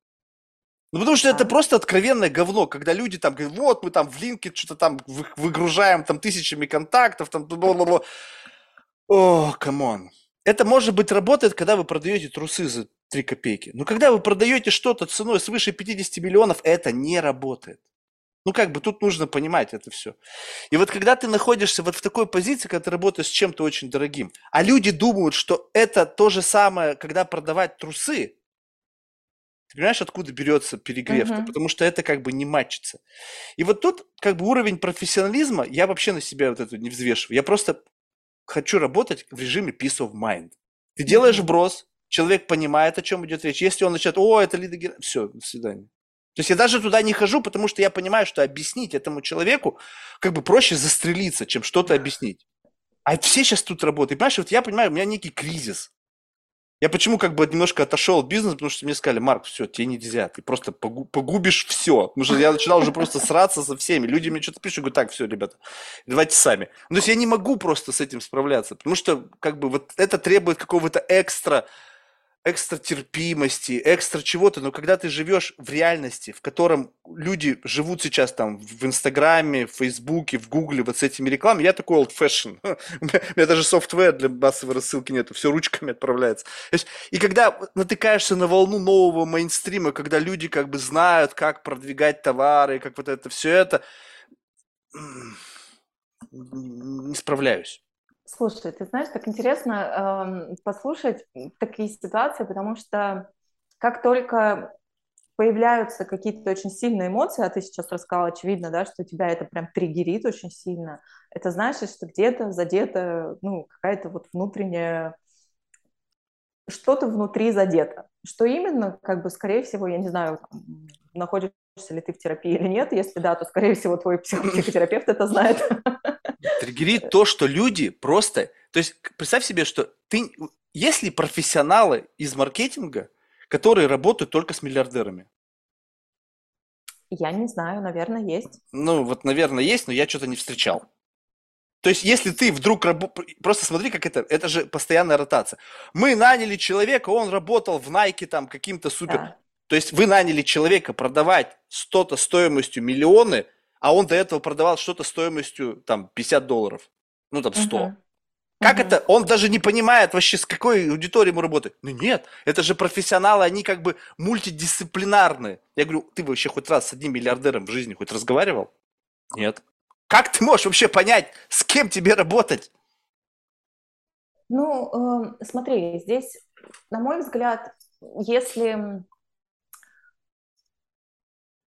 Ну, потому что это просто откровенное говно, когда люди там говорят, вот мы там в линке что-то там выгружаем там тысячами контактов, там бла-бла-бла. О, come on. Это, может быть, работает, когда вы продаете трусы за 3 копейки. Но когда вы продаете что-то ценой свыше 50 миллионов, это не работает. Ну, как бы тут нужно понимать это все. И вот когда ты находишься вот в такой позиции, когда ты работаешь с чем-то очень дорогим, а люди думают, что это то же самое, когда продавать трусы, ты понимаешь, откуда берется перегрев Uh-huh. Потому что это как бы не матчится. И вот тут как бы уровень профессионализма, я вообще на себя вот это не взвешиваю. Я просто хочу работать в режиме peace of mind. Ты делаешь вброс, человек понимает, о чем идет речь. Если он начнет, о, это лидогер... Все, до свидания. То есть я даже туда не хожу, потому что я понимаю, что объяснить этому человеку как бы проще застрелиться, чем что-то объяснить. А все сейчас тут работают. Понимаешь, вот я понимаю, у меня некий кризис. Я почему как бы немножко отошел от бизнеса, потому что мне сказали, Марк, все, тебе нельзя, ты просто погубишь все. Потому что я начинал уже просто сраться со всеми. Люди мне что-то пишут, говорю, так, все, ребята, давайте сами. Ну, то есть я не могу просто с этим справляться, потому что как бы вот это требует какого-то экстра экстра терпимости, экстра чего-то, но когда ты живешь в реальности, в котором люди живут сейчас там в Инстаграме, в Фейсбуке, в Гугле, вот с этими рекламами, я такой old fashion. *laughs* У меня даже софтвер для массовой рассылки нету, все ручками отправляется. И когда натыкаешься на волну нового мейнстрима, когда люди как бы знают, как продвигать товары, как вот это все это, не справляюсь. Слушай, ты знаешь, так интересно э, послушать такие ситуации, потому что как только появляются какие-то очень сильные эмоции, а ты сейчас рассказала, очевидно, да, что тебя это прям триггерит очень сильно, это значит, что где-то задето, ну, какая-то вот внутренняя, что-то внутри задето. Что именно, как бы, скорее всего, я не знаю, там, находишься ли ты в терапии или нет, если да, то, скорее всего, твой психотерапевт это знает. Триггерит то, что люди просто... То есть представь себе, что ты... Есть ли профессионалы из маркетинга, которые работают только с миллиардерами? Я не знаю, наверное, есть. Ну, вот, наверное, есть, но я что-то не встречал. То есть, если ты вдруг раб... просто смотри, как это, это же постоянная ротация. Мы наняли человека, он работал в Nike там каким-то супер. Да. То есть вы наняли человека продавать что-то стоимостью миллионы, а он до этого продавал что-то стоимостью там 50 долларов. Ну там 100. Uh-huh. Как uh-huh. это? Он даже не понимает вообще, с какой аудиторией ему работать. Ну нет, это же профессионалы, они как бы мультидисциплинарные. Я говорю, ты вообще хоть раз с одним миллиардером в жизни хоть разговаривал? Нет. Как ты можешь вообще понять, с кем тебе работать? Ну, э, смотри, здесь, на мой взгляд, если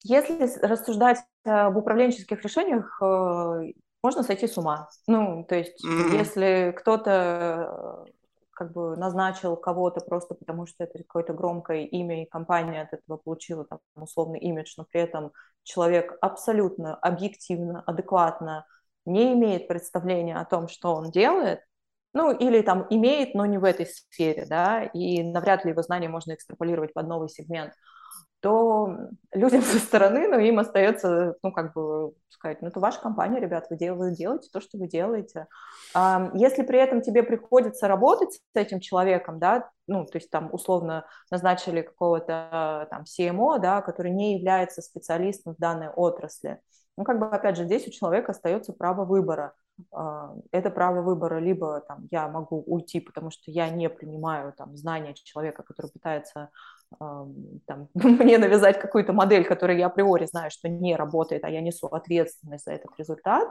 если рассуждать об управленческих решениях, э, можно сойти с ума. Ну, то есть, mm-hmm. если кто-то э, как бы назначил кого-то просто потому, что это какое-то громкое имя, и компания от этого получила там условный имидж, но при этом человек абсолютно объективно, адекватно не имеет представления о том, что он делает, ну, или там имеет, но не в этой сфере, да, и навряд ли его знания можно экстраполировать под новый сегмент – то людям *laughs* со стороны, ну, им остается, ну, как бы сказать, ну, это ваша компания, ребят, вы, дел- вы делаете то, что вы делаете. А, если при этом тебе приходится работать с этим человеком, да, ну, то есть там условно назначили какого-то там CMO, да, который не является специалистом в данной отрасли, ну, как бы, опять же, здесь у человека остается право выбора. Это право выбора либо там я могу уйти, потому что я не принимаю там знания человека, который пытается там, *laughs* мне навязать какую-то модель, которая я априори знаю, что не работает, а я несу ответственность за этот результат,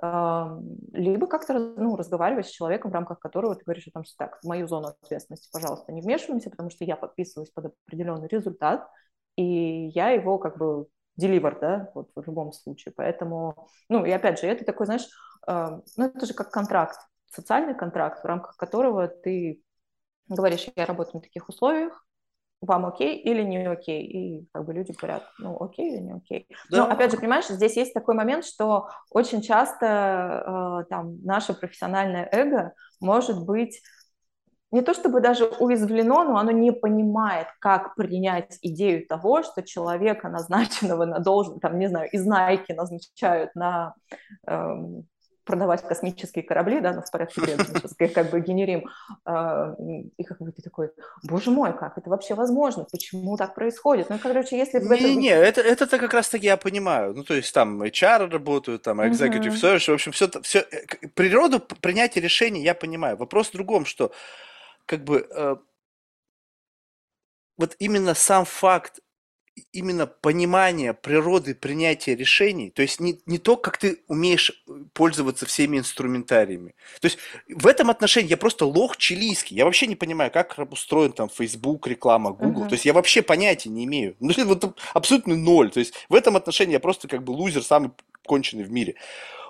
либо как-то ну, разговаривать с человеком, в рамках которого ты говоришь, там, так, в мою зону ответственности, пожалуйста, не вмешиваемся, потому что я подписываюсь под определенный результат, и я его как бы деливер, да, вот в любом случае. Поэтому, ну, и опять же, это такой, знаешь, ну, это же как контракт, социальный контракт, в рамках которого ты говоришь, я работаю на таких условиях, вам окей или не окей. И как бы люди говорят, ну, окей или не окей. Да. Но опять же, понимаешь, здесь есть такой момент, что очень часто э, там наше профессиональное эго может быть не то чтобы даже уязвлено, но оно не понимает, как принять идею того, что человека, *laughs* назначенного на должность, там, не знаю, из Найки назначают на эм, продавать космические корабли, да, ну, в порядке сейчас как бы генерим, э, и как бы ты такой, боже мой, как это вообще возможно, почему так происходит? Ну, короче, если... Не-не, это, это, это как раз-таки я понимаю, ну, то есть там HR работают, там executive uh-huh. search, в общем, все, все, э, природу принятия решений я понимаю. Вопрос в другом, что как бы э, вот именно сам факт именно понимание природы принятия решений, то есть не, не то, как ты умеешь э, пользоваться всеми инструментариями. То есть в этом отношении я просто лох чилийский. Я вообще не понимаю, как устроен там Facebook, реклама, Google. Uh-huh. То есть я вообще понятия не имею. *laughs* Ну, вот абсолютно ноль. То есть в этом отношении я просто как бы лузер, самый конченый в мире.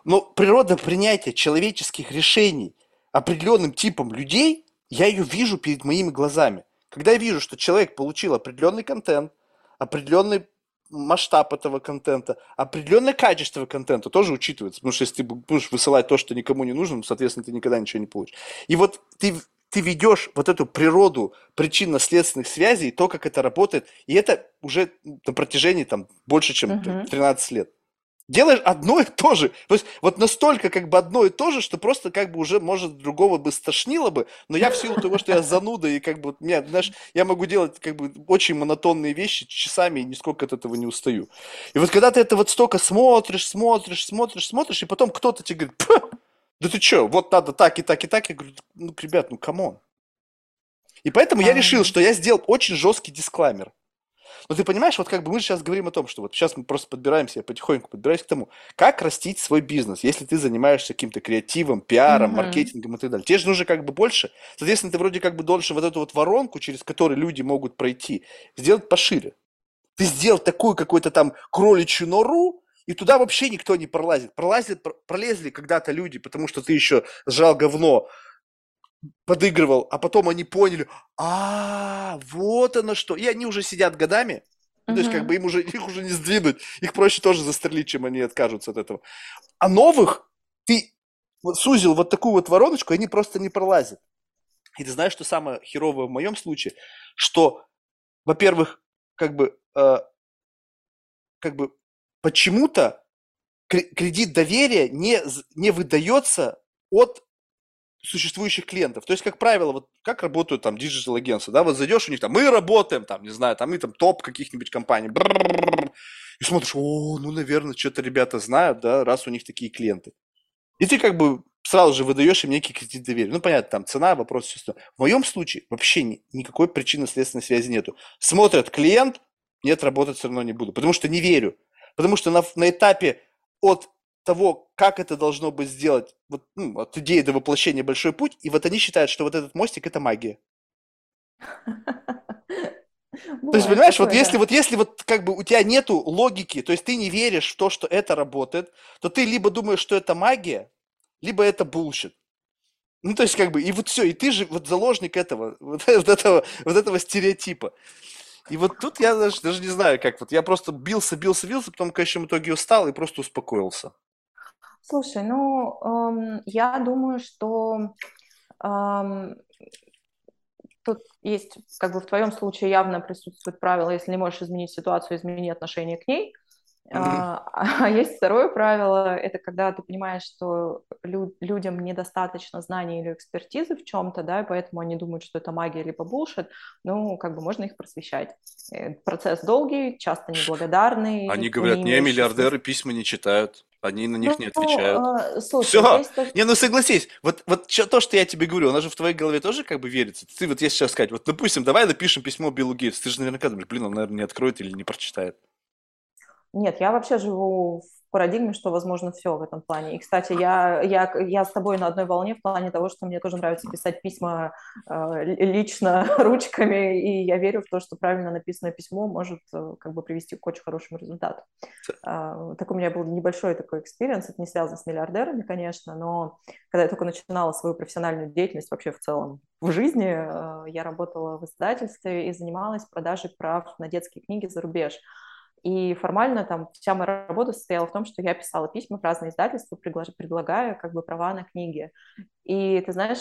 Но природа принятия человеческих решений определенным типом людей, я ее вижу перед моими глазами. Когда я вижу, что человек получил определенный контент, определенный масштаб этого контента, определенное качество контента тоже учитывается, потому что если ты будешь высылать то, что никому не нужно, соответственно, ты никогда ничего не получишь. И вот ты, ты ведешь вот эту природу причинно-следственных связей, то, как это работает, и это уже на протяжении там больше, чем uh-huh. 13 лет делаешь одно и то же. То есть вот настолько как бы одно и то же, что просто как бы уже, может, другого бы стошнило бы, но я в силу того, что я зануда, и как бы, меня, знаешь, я могу делать как бы очень монотонные вещи часами, и нисколько от этого не устаю. И вот когда ты это вот столько смотришь, смотришь, смотришь, смотришь, и потом кто-то тебе говорит, да ты что, вот надо так и так и так, я говорю, ну, ребят, ну, come on. И поэтому я решил, что я сделал очень жесткий дисклаймер. Но ты понимаешь, вот как бы мы сейчас говорим о том, что вот сейчас мы просто подбираемся, я потихоньку подбираюсь к тому, как растить свой бизнес, если ты занимаешься каким-то креативом, пиаром, mm-hmm. маркетингом и так далее. Тебе же нужно как бы больше. Соответственно, ты вроде как бы должен вот эту вот воронку, через которую люди могут пройти, сделать пошире. Ты сделал такую какую-то там кроличью нору, и туда вообще никто не пролазит. Пролазит, пролезли когда-то люди, потому что ты еще сжал говно подыгрывал, а потом они поняли, а, вот оно что. И они уже сидят годами, ну, то есть как бы им уже, *laughs* их уже не сдвинуть, их проще тоже застрелить, чем они откажутся от этого. А новых ты вот сузил вот такую вот вороночку, они просто не пролазят. И ты знаешь, что самое херовое в моем случае, что, во-первых, как бы, э, как бы почему-то кредит доверия не, не выдается от существующих клиентов. То есть, как правило, вот как работают там digital агентства, да, вот зайдешь у них там, мы работаем там, не знаю, там мы там топ каких-нибудь компаний, и смотришь, о, ну, наверное, что-то ребята знают, да, раз у них такие клиенты. И ты как бы сразу же выдаешь им некий кредит доверия. Ну, понятно, там цена, вопрос, все В моем случае вообще ни, никакой причинно-следственной связи нету. Смотрят клиент, нет, работать все равно не буду, потому что не верю. Потому что на, на этапе от того, как это должно быть сделать, вот, ну, от идеи до воплощения большой путь, и вот они считают, что вот этот мостик – это магия. То есть, понимаешь, вот если вот если вот как бы у тебя нету логики, то есть ты не веришь в то, что это работает, то ты либо думаешь, что это магия, либо это bullshit. Ну, то есть, как бы, и вот все, и ты же вот заложник этого, вот, *laughs* вот этого, вот этого стереотипа. И вот тут я даже, даже не знаю, как вот, я просто бился, бился, бился, потом в конечном итоге устал и просто успокоился. Слушай, ну, эм, я думаю, что эм, тут есть, как бы в твоем случае явно присутствует правило, если не можешь изменить ситуацию, измени отношение к ней. А, *laughs* а есть второе правило, это когда ты понимаешь, что лю- людям недостаточно знаний или экспертизы в чем-то, да, и поэтому они думают, что это магия либо булшит, ну, как бы можно их просвещать. Э, процесс долгий, часто неблагодарный. Они говорят, не, миллиардеры письма не читают. Они на них ну, не отвечают. А, слушай, Все. Есть... Не, ну согласись, вот, вот то, что я тебе говорю, оно же в твоей голове тоже как бы верится. Ты вот если сейчас сказать, вот допустим, давай напишем письмо Биллу Гейтсу, ты же наверняка думаешь, блин, он, наверное, не откроет или не прочитает. Нет, я вообще живу парадигме, что возможно все в этом плане. И, кстати, я, я, я с тобой на одной волне в плане того, что мне тоже нравится писать письма э, лично *laughs* ручками, и я верю в то, что правильно написанное письмо может э, как бы привести к очень хорошему результату. Э, так у меня был небольшой такой experience, это не связано с миллиардерами, конечно, но когда я только начинала свою профессиональную деятельность вообще в целом в жизни, э, я работала в издательстве и занималась продажей прав на детские книги за рубеж. И формально там вся моя работа состояла в том, что я писала письма в разные издательства, предлагая как бы права на книги. И ты знаешь,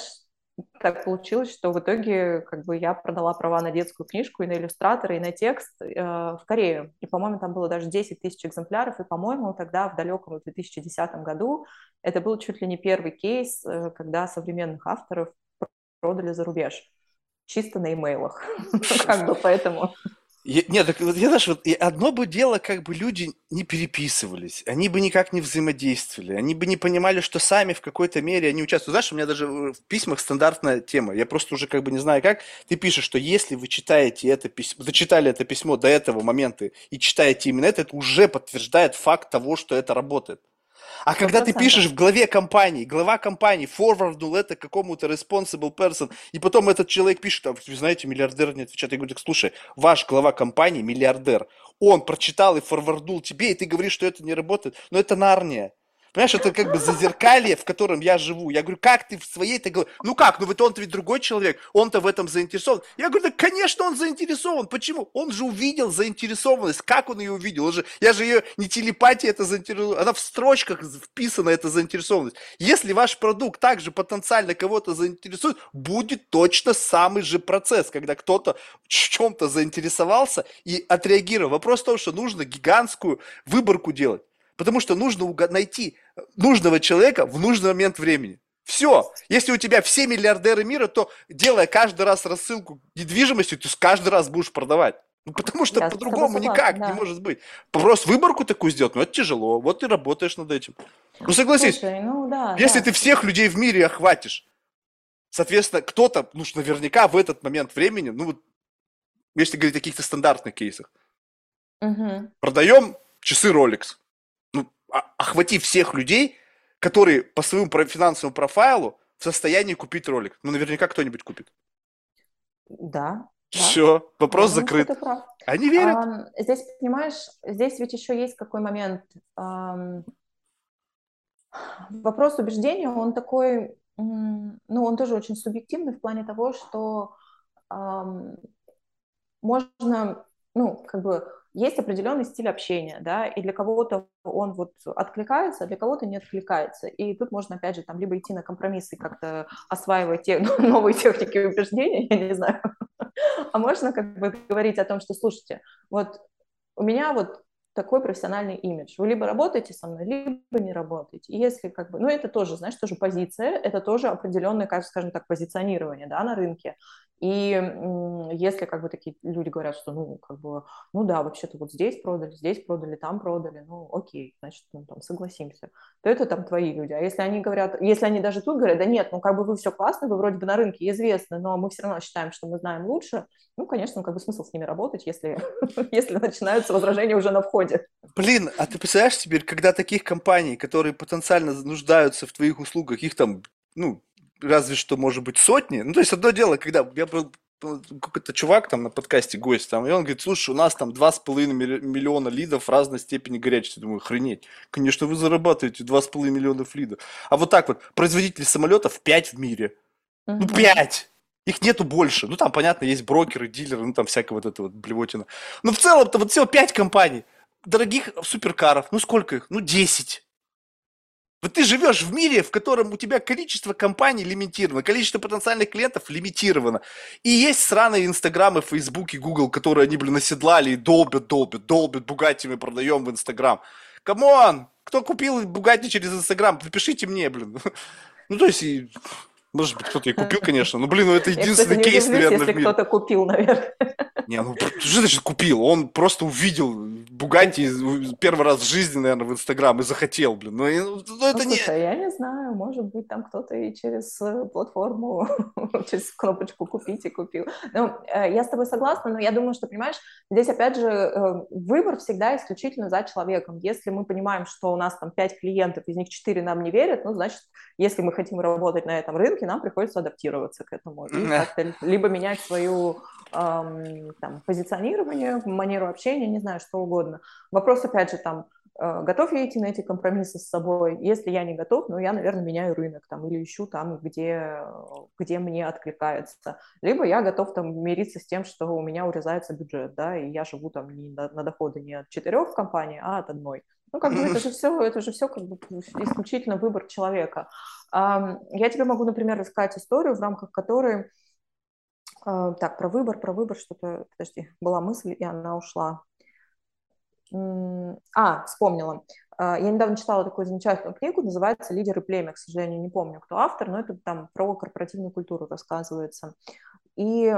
так получилось, что в итоге как бы я продала права на детскую книжку и на иллюстратора, и на текст э, в Корею. И, по-моему, там было даже 10 тысяч экземпляров, и, по-моему, тогда в далеком 2010 году это был чуть ли не первый кейс, э, когда современных авторов продали за рубеж. Чисто на имейлах. *laughs* Как бы поэтому... Нет, так вот я знаешь, вот одно бы дело, как бы люди не переписывались, они бы никак не взаимодействовали, они бы не понимали, что сами в какой-то мере они участвуют. Знаешь, у меня даже в письмах стандартная тема. Я просто уже как бы не знаю как. Ты пишешь, что если вы читаете это письмо, зачитали это письмо до этого момента и читаете именно это, это уже подтверждает факт того, что это работает. А когда ты пишешь в главе компании, глава компании форварднул это какому-то responsible person, и потом этот человек пишет, а вы знаете, миллиардер не отвечает. Я говорю, так слушай, ваш глава компании миллиардер, он прочитал и форварднул тебе, и ты говоришь, что это не работает. Но это Нарния. Понимаешь, это как бы зазеркалье, в котором я живу. Я говорю, как ты в своей-то голове? Ну как, ну вот он-то ведь другой человек, он-то в этом заинтересован. Я говорю, да, конечно, он заинтересован. Почему? Он же увидел заинтересованность. Как он ее увидел? Он же, я же ее не телепатия это заинтересованность, она в строчках вписана, эта заинтересованность. Если ваш продукт также потенциально кого-то заинтересует, будет точно самый же процесс, когда кто-то в чем-то заинтересовался и отреагировал. Вопрос в том, что нужно гигантскую выборку делать. Потому что нужно найти нужного человека в нужный момент времени. Все. Если у тебя все миллиардеры мира, то делая каждый раз рассылку недвижимости, ты каждый раз будешь продавать. Ну, потому что да, по-другому никак да. не может быть. Просто выборку такую сделать, ну, это тяжело. Вот ты работаешь над этим. Ну, согласись, Слушай, ну, да, если да. ты всех людей в мире охватишь, соответственно, кто-то, ну, наверняка в этот момент времени, ну, вот, если говорить о каких-то стандартных кейсах, угу. продаем часы Rolex охватив всех людей, которые по своему финансовому профайлу в состоянии купить ролик. Ну, наверняка кто-нибудь купит. Да. Все, да. вопрос ну, закрыт. Они верят. А, здесь, понимаешь, здесь ведь еще есть какой момент. А, вопрос убеждения, он такой, ну, он тоже очень субъективный в плане того, что а, можно, ну, как бы есть определенный стиль общения, да, и для кого-то он вот откликается, а для кого-то не откликается. И тут можно, опять же, там либо идти на компромиссы, как-то осваивать те, *laughs* новые техники убеждения, я не знаю, *laughs* а можно как бы говорить о том, что, слушайте, вот у меня вот такой профессиональный имидж. Вы либо работаете со мной, либо не работаете. И если как бы, ну это тоже, знаешь, тоже позиция, это тоже определенное, как скажем так, позиционирование, да, на рынке. И если как бы такие люди говорят, что ну как бы, ну да, вообще-то вот здесь продали, здесь продали, там продали, ну окей, значит, ну там согласимся, то это там твои люди. А если они говорят, если они даже тут говорят, да нет, ну как бы вы все классно, вы вроде бы на рынке известны, но мы все равно считаем, что мы знаем лучше, ну, конечно, как бы смысл с ними работать, если, *laughs* если начинаются возражения уже на входе. Блин, а ты представляешь теперь, когда таких компаний, которые потенциально нуждаются в твоих услугах, их там, ну, разве что, может быть, сотни. Ну, то есть одно дело, когда я был какой-то чувак там на подкасте гость там, и он говорит, слушай, у нас там два с половиной миллиона лидов разной степени горячести. Думаю, охренеть. Конечно, вы зарабатываете два с половиной миллионов лидов. А вот так вот, производители самолетов пять в мире. Ну, пять! Их нету больше. Ну, там, понятно, есть брокеры, дилеры, ну, там всякая вот эта вот блевотина. Но в целом-то вот всего пять компаний. Дорогих суперкаров. Ну, сколько их? Ну, десять. Вот ты живешь в мире, в котором у тебя количество компаний лимитировано, количество потенциальных клиентов лимитировано. И есть сраные Инстаграмы, Фейсбуки, Гугл, которые они, блин, наседлали и долбят, долбят, долбят. Бугатти мы продаем в Инстаграм. Come on! Кто купил Бугатти через Инстаграм? Напишите мне, блин. *laughs* Ну, то есть, и, может быть, кто-то и *laughs* купил, конечно. Но, блин, ну это единственный Я, кстати, кейс, наверное, если кто-то купил, наверное. Не, ну что значит купил? Он просто увидел Буганти первый раз в жизни, наверное, в Инстаграм и захотел, блин. Ну, ну, ну это ну, слушай, не... я не знаю, может быть, там кто-то и через э, платформу, *laughs* через кнопочку «Купить» и купил. Ну, э, я с тобой согласна, но я думаю, что, понимаешь, здесь, опять же, э, выбор всегда исключительно за человеком. Если мы понимаем, что у нас там пять клиентов, из них четыре нам не верят, ну, значит, если мы хотим работать на этом рынке, нам приходится адаптироваться к этому. И как-то либо менять свою эм, там, позиционирование, манеру общения, не знаю, что угодно. Вопрос, опять же, там, э, готов я идти на эти компромиссы с собой? Если я не готов, ну, я, наверное, меняю рынок там или ищу там, где, где мне откликается. Либо я готов там мириться с тем, что у меня урезается бюджет, да, и я живу там не на, на доходы не от четырех компаний, а от одной. Ну, как бы это же все, это же все как бы исключительно выбор человека. Я тебе могу, например, рассказать историю, в рамках которой а, так, про выбор, про выбор что-то, подожди, была мысль, и она ушла. А, вспомнила. А, я недавно читала такую замечательную книгу, называется «Лидеры племя», к сожалению, не помню, кто автор, но это там про корпоративную культуру рассказывается. И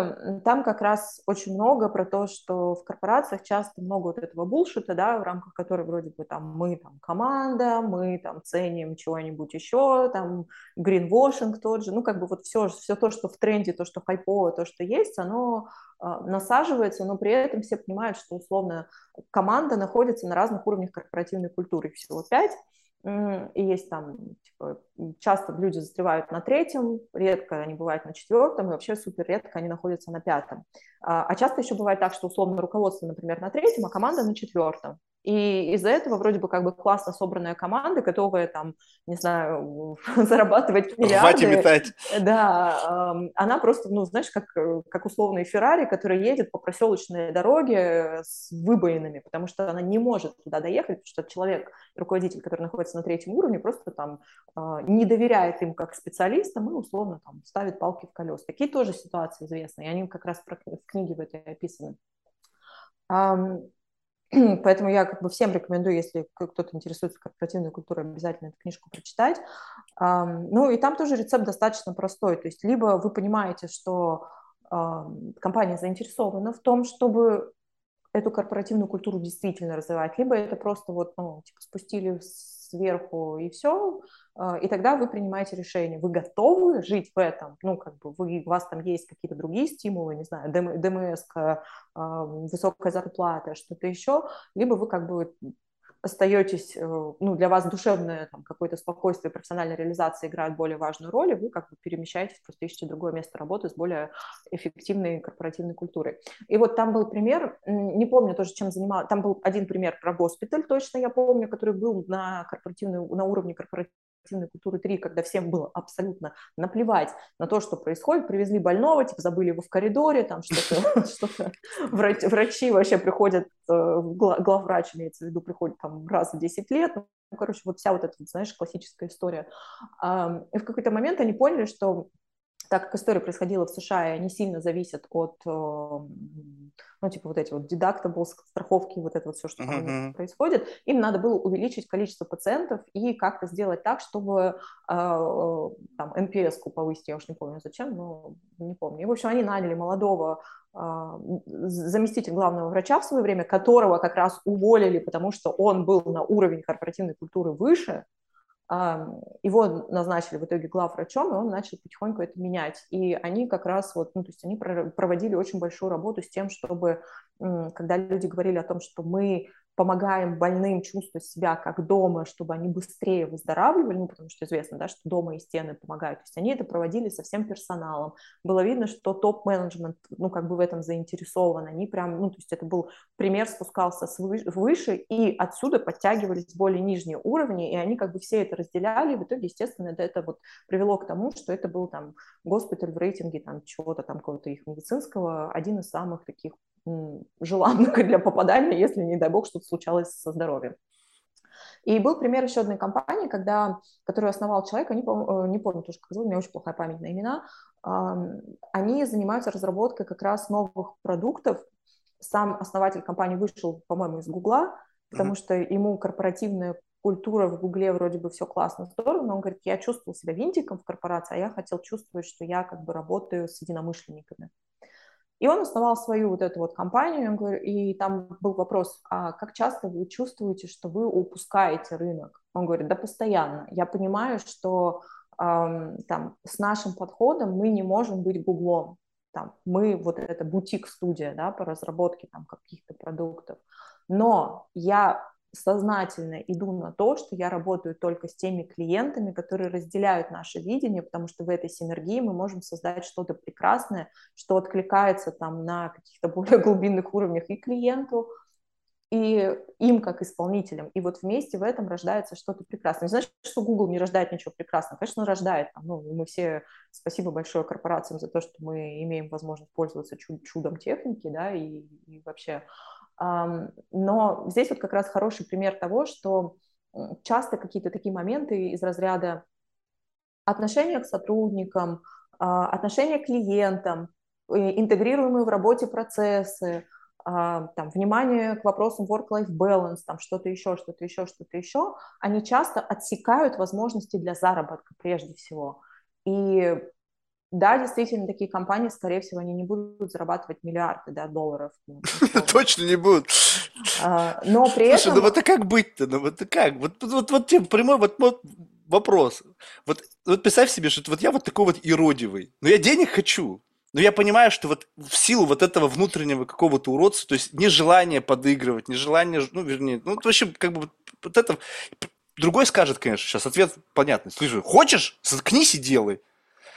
там как раз очень много про то, что в корпорациях часто много вот этого булшита, да, в рамках которой вроде бы там мы там команда, мы там ценим чего-нибудь еще, там гринвошинг тот же, ну как бы вот все, все то, что в тренде, то, что хайпово, то, что есть, оно э, насаживается, но при этом все понимают, что условно команда находится на разных уровнях корпоративной культуры, всего пять, и есть там, типа, часто люди застревают на третьем, редко они бывают на четвертом, и вообще супер редко они находятся на пятом. А, а часто еще бывает так, что условно руководство, например, на третьем, а команда на четвертом. И из-за этого вроде бы как бы классно собранная команда, готовая там, не знаю, *laughs* зарабатывать миллиарды. Метать. Да, она просто, ну, знаешь, как, как условный Феррари, который едет по проселочной дороге с выбоинами, потому что она не может туда доехать, потому что человек, руководитель, который находится на третьем уровне, просто там а, не доверяет им как специалистам и условно там ставит палки в колеса. Такие тоже ситуации известны, и они как раз в книге в этой описаны. *clears throat* Поэтому я как бы всем рекомендую, если кто-то интересуется корпоративной культурой, обязательно эту книжку прочитать. Ну и там тоже рецепт достаточно простой. То есть либо вы понимаете, что компания заинтересована в том, чтобы эту корпоративную культуру действительно развивать, либо это просто вот, ну, типа спустили сверху и все, а, и тогда вы принимаете решение, вы готовы жить в этом, ну, как бы вы, у вас там есть какие-то другие стимулы, не знаю, ДМС, а, высокая зарплата, что-то еще, либо вы как бы остаетесь, э, ну, для вас душевное там, какое-то спокойствие, профессиональная реализация играет более важную роль, и вы как бы перемещаетесь, просто ищете другое место работы с более эффективной корпоративной культурой. И вот там был пример, не помню тоже, чем занимался, там был один пример про госпиталь, точно я помню, который был на корпоративной, на уровне корпоративной корпоративной культуры 3, когда всем было абсолютно наплевать на то, что происходит, привезли больного, типа забыли его в коридоре, там что-то, *laughs* *laughs* что врач, врачи вообще приходят, э, главврач имеется в виду, приходит там раз в 10 лет, ну, короче, вот вся вот эта, знаешь, классическая история. И в какой-то момент они поняли, что так как история происходила в США, и они сильно зависят от, э, ну, типа вот эти вот deductibles, страховки, вот это вот все, что uh-huh. происходит, им надо было увеличить количество пациентов и как-то сделать так, чтобы э, там NPS-ку повысить, я уж не помню зачем, но не помню. И, в общем, они наняли молодого э, заместителя главного врача в свое время, которого как раз уволили, потому что он был на уровень корпоративной культуры выше, его назначили в итоге главврачом, и он начал потихоньку это менять. И они как раз вот, ну, то есть они проводили очень большую работу с тем, чтобы, когда люди говорили о том, что мы помогаем больным чувствовать себя как дома, чтобы они быстрее выздоравливали, ну, потому что известно, да, что дома и стены помогают. То есть они это проводили со всем персоналом. Было видно, что топ-менеджмент, ну, как бы в этом заинтересован. Они прям, ну, то есть это был пример, спускался свыше, выше, и отсюда подтягивались более нижние уровни, и они как бы все это разделяли, и в итоге, естественно, это, вот привело к тому, что это был там госпиталь в рейтинге там чего-то там какого-то их медицинского, один из самых таких желанных для попадания, если, не дай бог, что-то случалось со здоровьем. И был пример еще одной компании, когда, которую основал человек, не, помню, э, не помню тоже, как зовут, у меня очень плохая память на имена, они занимаются разработкой как раз новых продуктов. Сам основатель компании вышел, по-моему, из Гугла, потому mm-hmm. что ему корпоративная культура в Гугле вроде бы все классно, здорово, но он говорит, я чувствовал себя винтиком в корпорации, а я хотел чувствовать, что я как бы работаю с единомышленниками. И он основал свою вот эту вот компанию, и там был вопрос, а как часто вы чувствуете, что вы упускаете рынок? Он говорит, да постоянно. Я понимаю, что эм, там, с нашим подходом мы не можем быть гуглом. Там, мы вот это бутик-студия да, по разработке там, каких-то продуктов. Но я сознательно иду на то, что я работаю только с теми клиентами, которые разделяют наше видение, потому что в этой синергии мы можем создать что-то прекрасное, что откликается там на каких-то *laughs* более глубинных уровнях и клиенту, и им как исполнителям. И вот вместе в этом рождается что-то прекрасное. Не значит, что Google не рождает ничего прекрасного. Конечно, он рождает. Ну, мы все, спасибо большое корпорациям за то, что мы имеем возможность пользоваться чудом техники, да, и, и вообще но здесь вот как раз хороший пример того, что часто какие-то такие моменты из разряда отношения к сотрудникам, а, отношения к клиентам, интегрируемые в работе процессы, а, там, внимание к вопросам work-life balance, там что-то еще, что-то еще, что-то еще, они часто отсекают возможности для заработка прежде всего. И да, действительно, такие компании, скорее всего, они не будут зарабатывать миллиарды да, долларов. Ну, *laughs* Точно не будут. А, но при этом... Слушай, ну вот как быть-то? Ну вот как? Вот, вот, вот тебе прямой вот, вот вопрос. Вот, вот представь себе, что вот я вот такой вот иродивый, но я денег хочу. Но я понимаю, что вот в силу вот этого внутреннего какого-то уродства, то есть нежелание подыгрывать, нежелание, ну, вернее, ну, в общем, как бы вот это... Другой скажет, конечно, сейчас ответ понятный. Слушай, хочешь, заткнись и делай.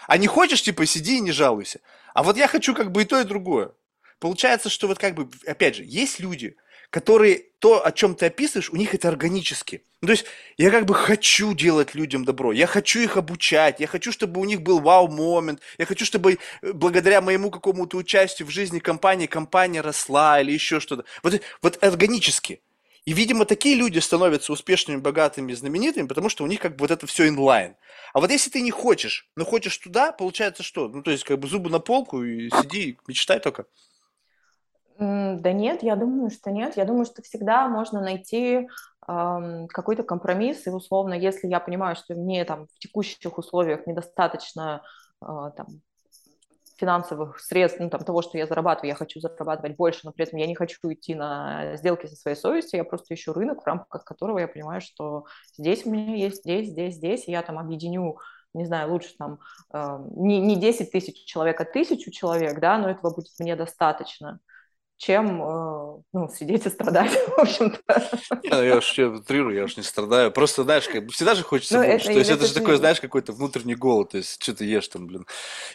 А не хочешь, типа, сиди и не жалуйся. А вот я хочу как бы и то, и другое. Получается, что вот как бы, опять же, есть люди, которые то, о чем ты описываешь, у них это органически. Ну, то есть я как бы хочу делать людям добро, я хочу их обучать, я хочу, чтобы у них был вау-момент, я хочу, чтобы э, благодаря моему какому-то участию в жизни компании компания росла или еще что-то. Вот, вот органически. И, видимо, такие люди становятся успешными, богатыми, знаменитыми, потому что у них как бы вот это все инлайн. А вот если ты не хочешь, но хочешь туда, получается что? Ну, то есть как бы зубы на полку и сиди, мечтай только. Да нет, я думаю, что нет. Я думаю, что всегда можно найти какой-то компромисс, и условно, если я понимаю, что мне там в текущих условиях недостаточно э, там, финансовых средств, ну, там, того, что я зарабатываю, я хочу зарабатывать больше, но при этом я не хочу идти на сделки со своей совестью, я просто ищу рынок, в рамках которого я понимаю, что здесь у меня есть, здесь, здесь, здесь, и я там объединю не знаю, лучше там э, не, не 10 тысяч человек, а тысячу человек, да, но этого будет мне достаточно чем э, ну, сидеть и страдать, *laughs* в общем-то. Ну, я уж утрирую, я уж не страдаю. Просто, знаешь, как всегда же хочется ну, больше. Это, то есть это, это же такой, знаешь, какой-то внутренний голод. То есть что ты ешь там, блин.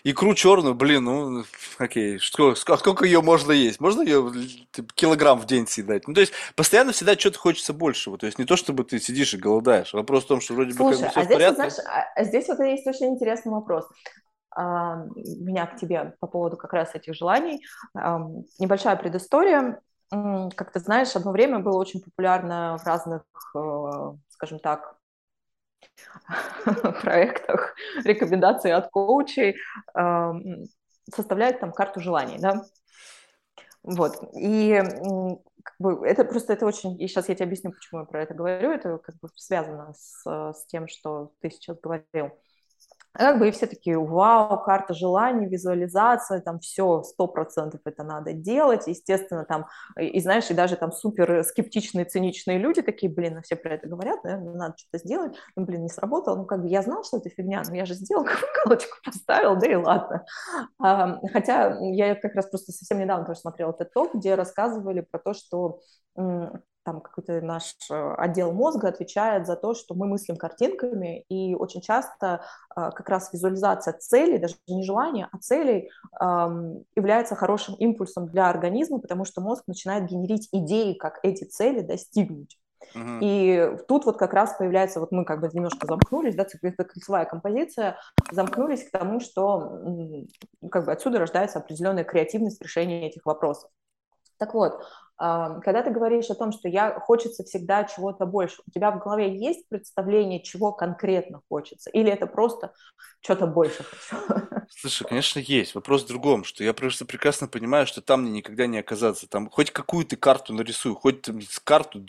Икру черную, блин, ну, окей, что, сколько ее можно есть? Можно ее типа, килограмм в день съедать? Ну, то есть постоянно всегда что-то хочется большего. То есть не то, чтобы ты сидишь и голодаешь. Вопрос в том, что вроде Слушай, бы как бы все а в порядке. Вот, знаешь, а здесь вот есть очень интересный вопрос меня к тебе по поводу как раз этих желаний. Небольшая предыстория. Как ты знаешь, одно время было очень популярно в разных, э, скажем так, *laughs* проектах рекомендации от коучей составлять там карту желаний, да. Вот. И как бы, это просто это очень... И сейчас я тебе объясню, почему я про это говорю. Это как бы связано с, с тем, что ты сейчас говорил как бы и все такие, вау, карта желаний, визуализация, там все, сто процентов это надо делать, естественно, там, и знаешь, и даже там супер скептичные, циничные люди такие, блин, ну все про это говорят, наверное, надо что-то сделать, ну, блин, не сработало, ну, как бы я знал, что это фигня, но я же сделал, галочку поставил, да и ладно. А, хотя я как раз просто совсем недавно тоже смотрела этот ток, где рассказывали про то, что там какой-то наш э, отдел мозга отвечает за то, что мы мыслим картинками, и очень часто а, как раз визуализация целей, даже не желания, а целей является хорошим импульсом для организма, потому что мозг начинает генерить идеи, как эти цели достигнуть. Uh-huh. И тут вот как раз появляется, вот мы как бы немножко замкнулись, да, ключевая композиция, замкнулись к тому, что как бы отсюда рождается определенная креативность решения этих вопросов. Так вот, Когда ты говоришь о том, что я хочется всегда чего-то больше, у тебя в голове есть представление, чего конкретно хочется? Или это просто что-то больше хочу? *laughs* Слушай, конечно, есть. Вопрос в другом, что я просто прекрасно понимаю, что там мне никогда не оказаться. Там хоть какую ты карту нарисую, хоть там, карту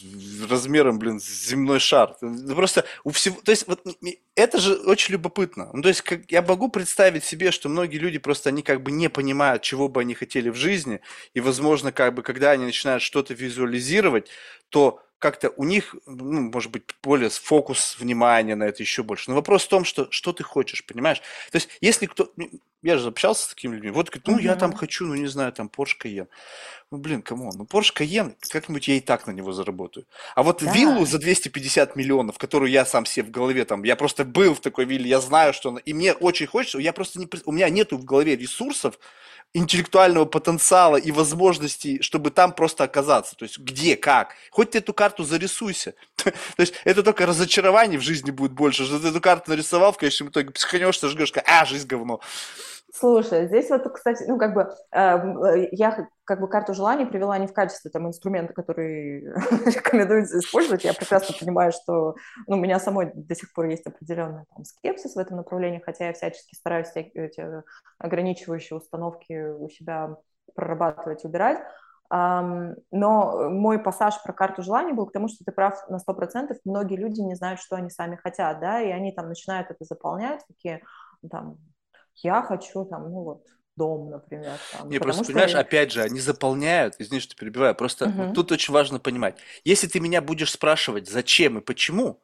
размером, блин, земной шар. Ну, просто у всего... То есть вот это же очень любопытно. Ну, то есть как, я могу представить себе, что многие люди просто, они как бы не понимают, чего бы они хотели в жизни, и, возможно, как бы, когда они начинают что-то визуализировать, то как-то у них, ну, может быть, более фокус внимания на это еще больше. Но вопрос в том, что, что ты хочешь, понимаешь? То есть, если кто... Я же общался с такими людьми. Вот, говорит, ну, uh-huh. я там хочу, ну, не знаю, там, Porsche Cayenne. Ну, блин, кому? Ну, Porsche Cayenne, как-нибудь я и так на него заработаю. А вот да. виллу за 250 миллионов, которую я сам себе в голове, там, я просто был в такой вилле, я знаю, что она... И мне очень хочется, я просто не... У меня нету в голове ресурсов, интеллектуального потенциала и возможностей, чтобы там просто оказаться. То есть где, как. Хоть ты эту карту зарисуйся. *laughs* То есть это только разочарование в жизни будет больше, что ты эту карту нарисовал, в конечном итоге психанешься, жгешь, а, жизнь говно. Слушай, здесь вот, кстати, ну, как бы, э, я как бы карту желаний привела не в качестве там инструмента, который *laughs* рекомендуется использовать. Я прекрасно понимаю, что ну, у меня самой до сих пор есть определенный там, скепсис в этом направлении, хотя я всячески стараюсь эти ограничивающие установки у себя прорабатывать, убирать. Um, но мой пассаж про карту желаний был к тому, что ты прав на 100%. Многие люди не знают, что они сами хотят, да, и они там начинают это заполнять, такие там я хочу там, ну вот, дом, например. Там, не, просто, что... понимаешь, опять же, они заполняют, извини, что перебиваю, просто угу. вот тут очень важно понимать, если ты меня будешь спрашивать, зачем и почему,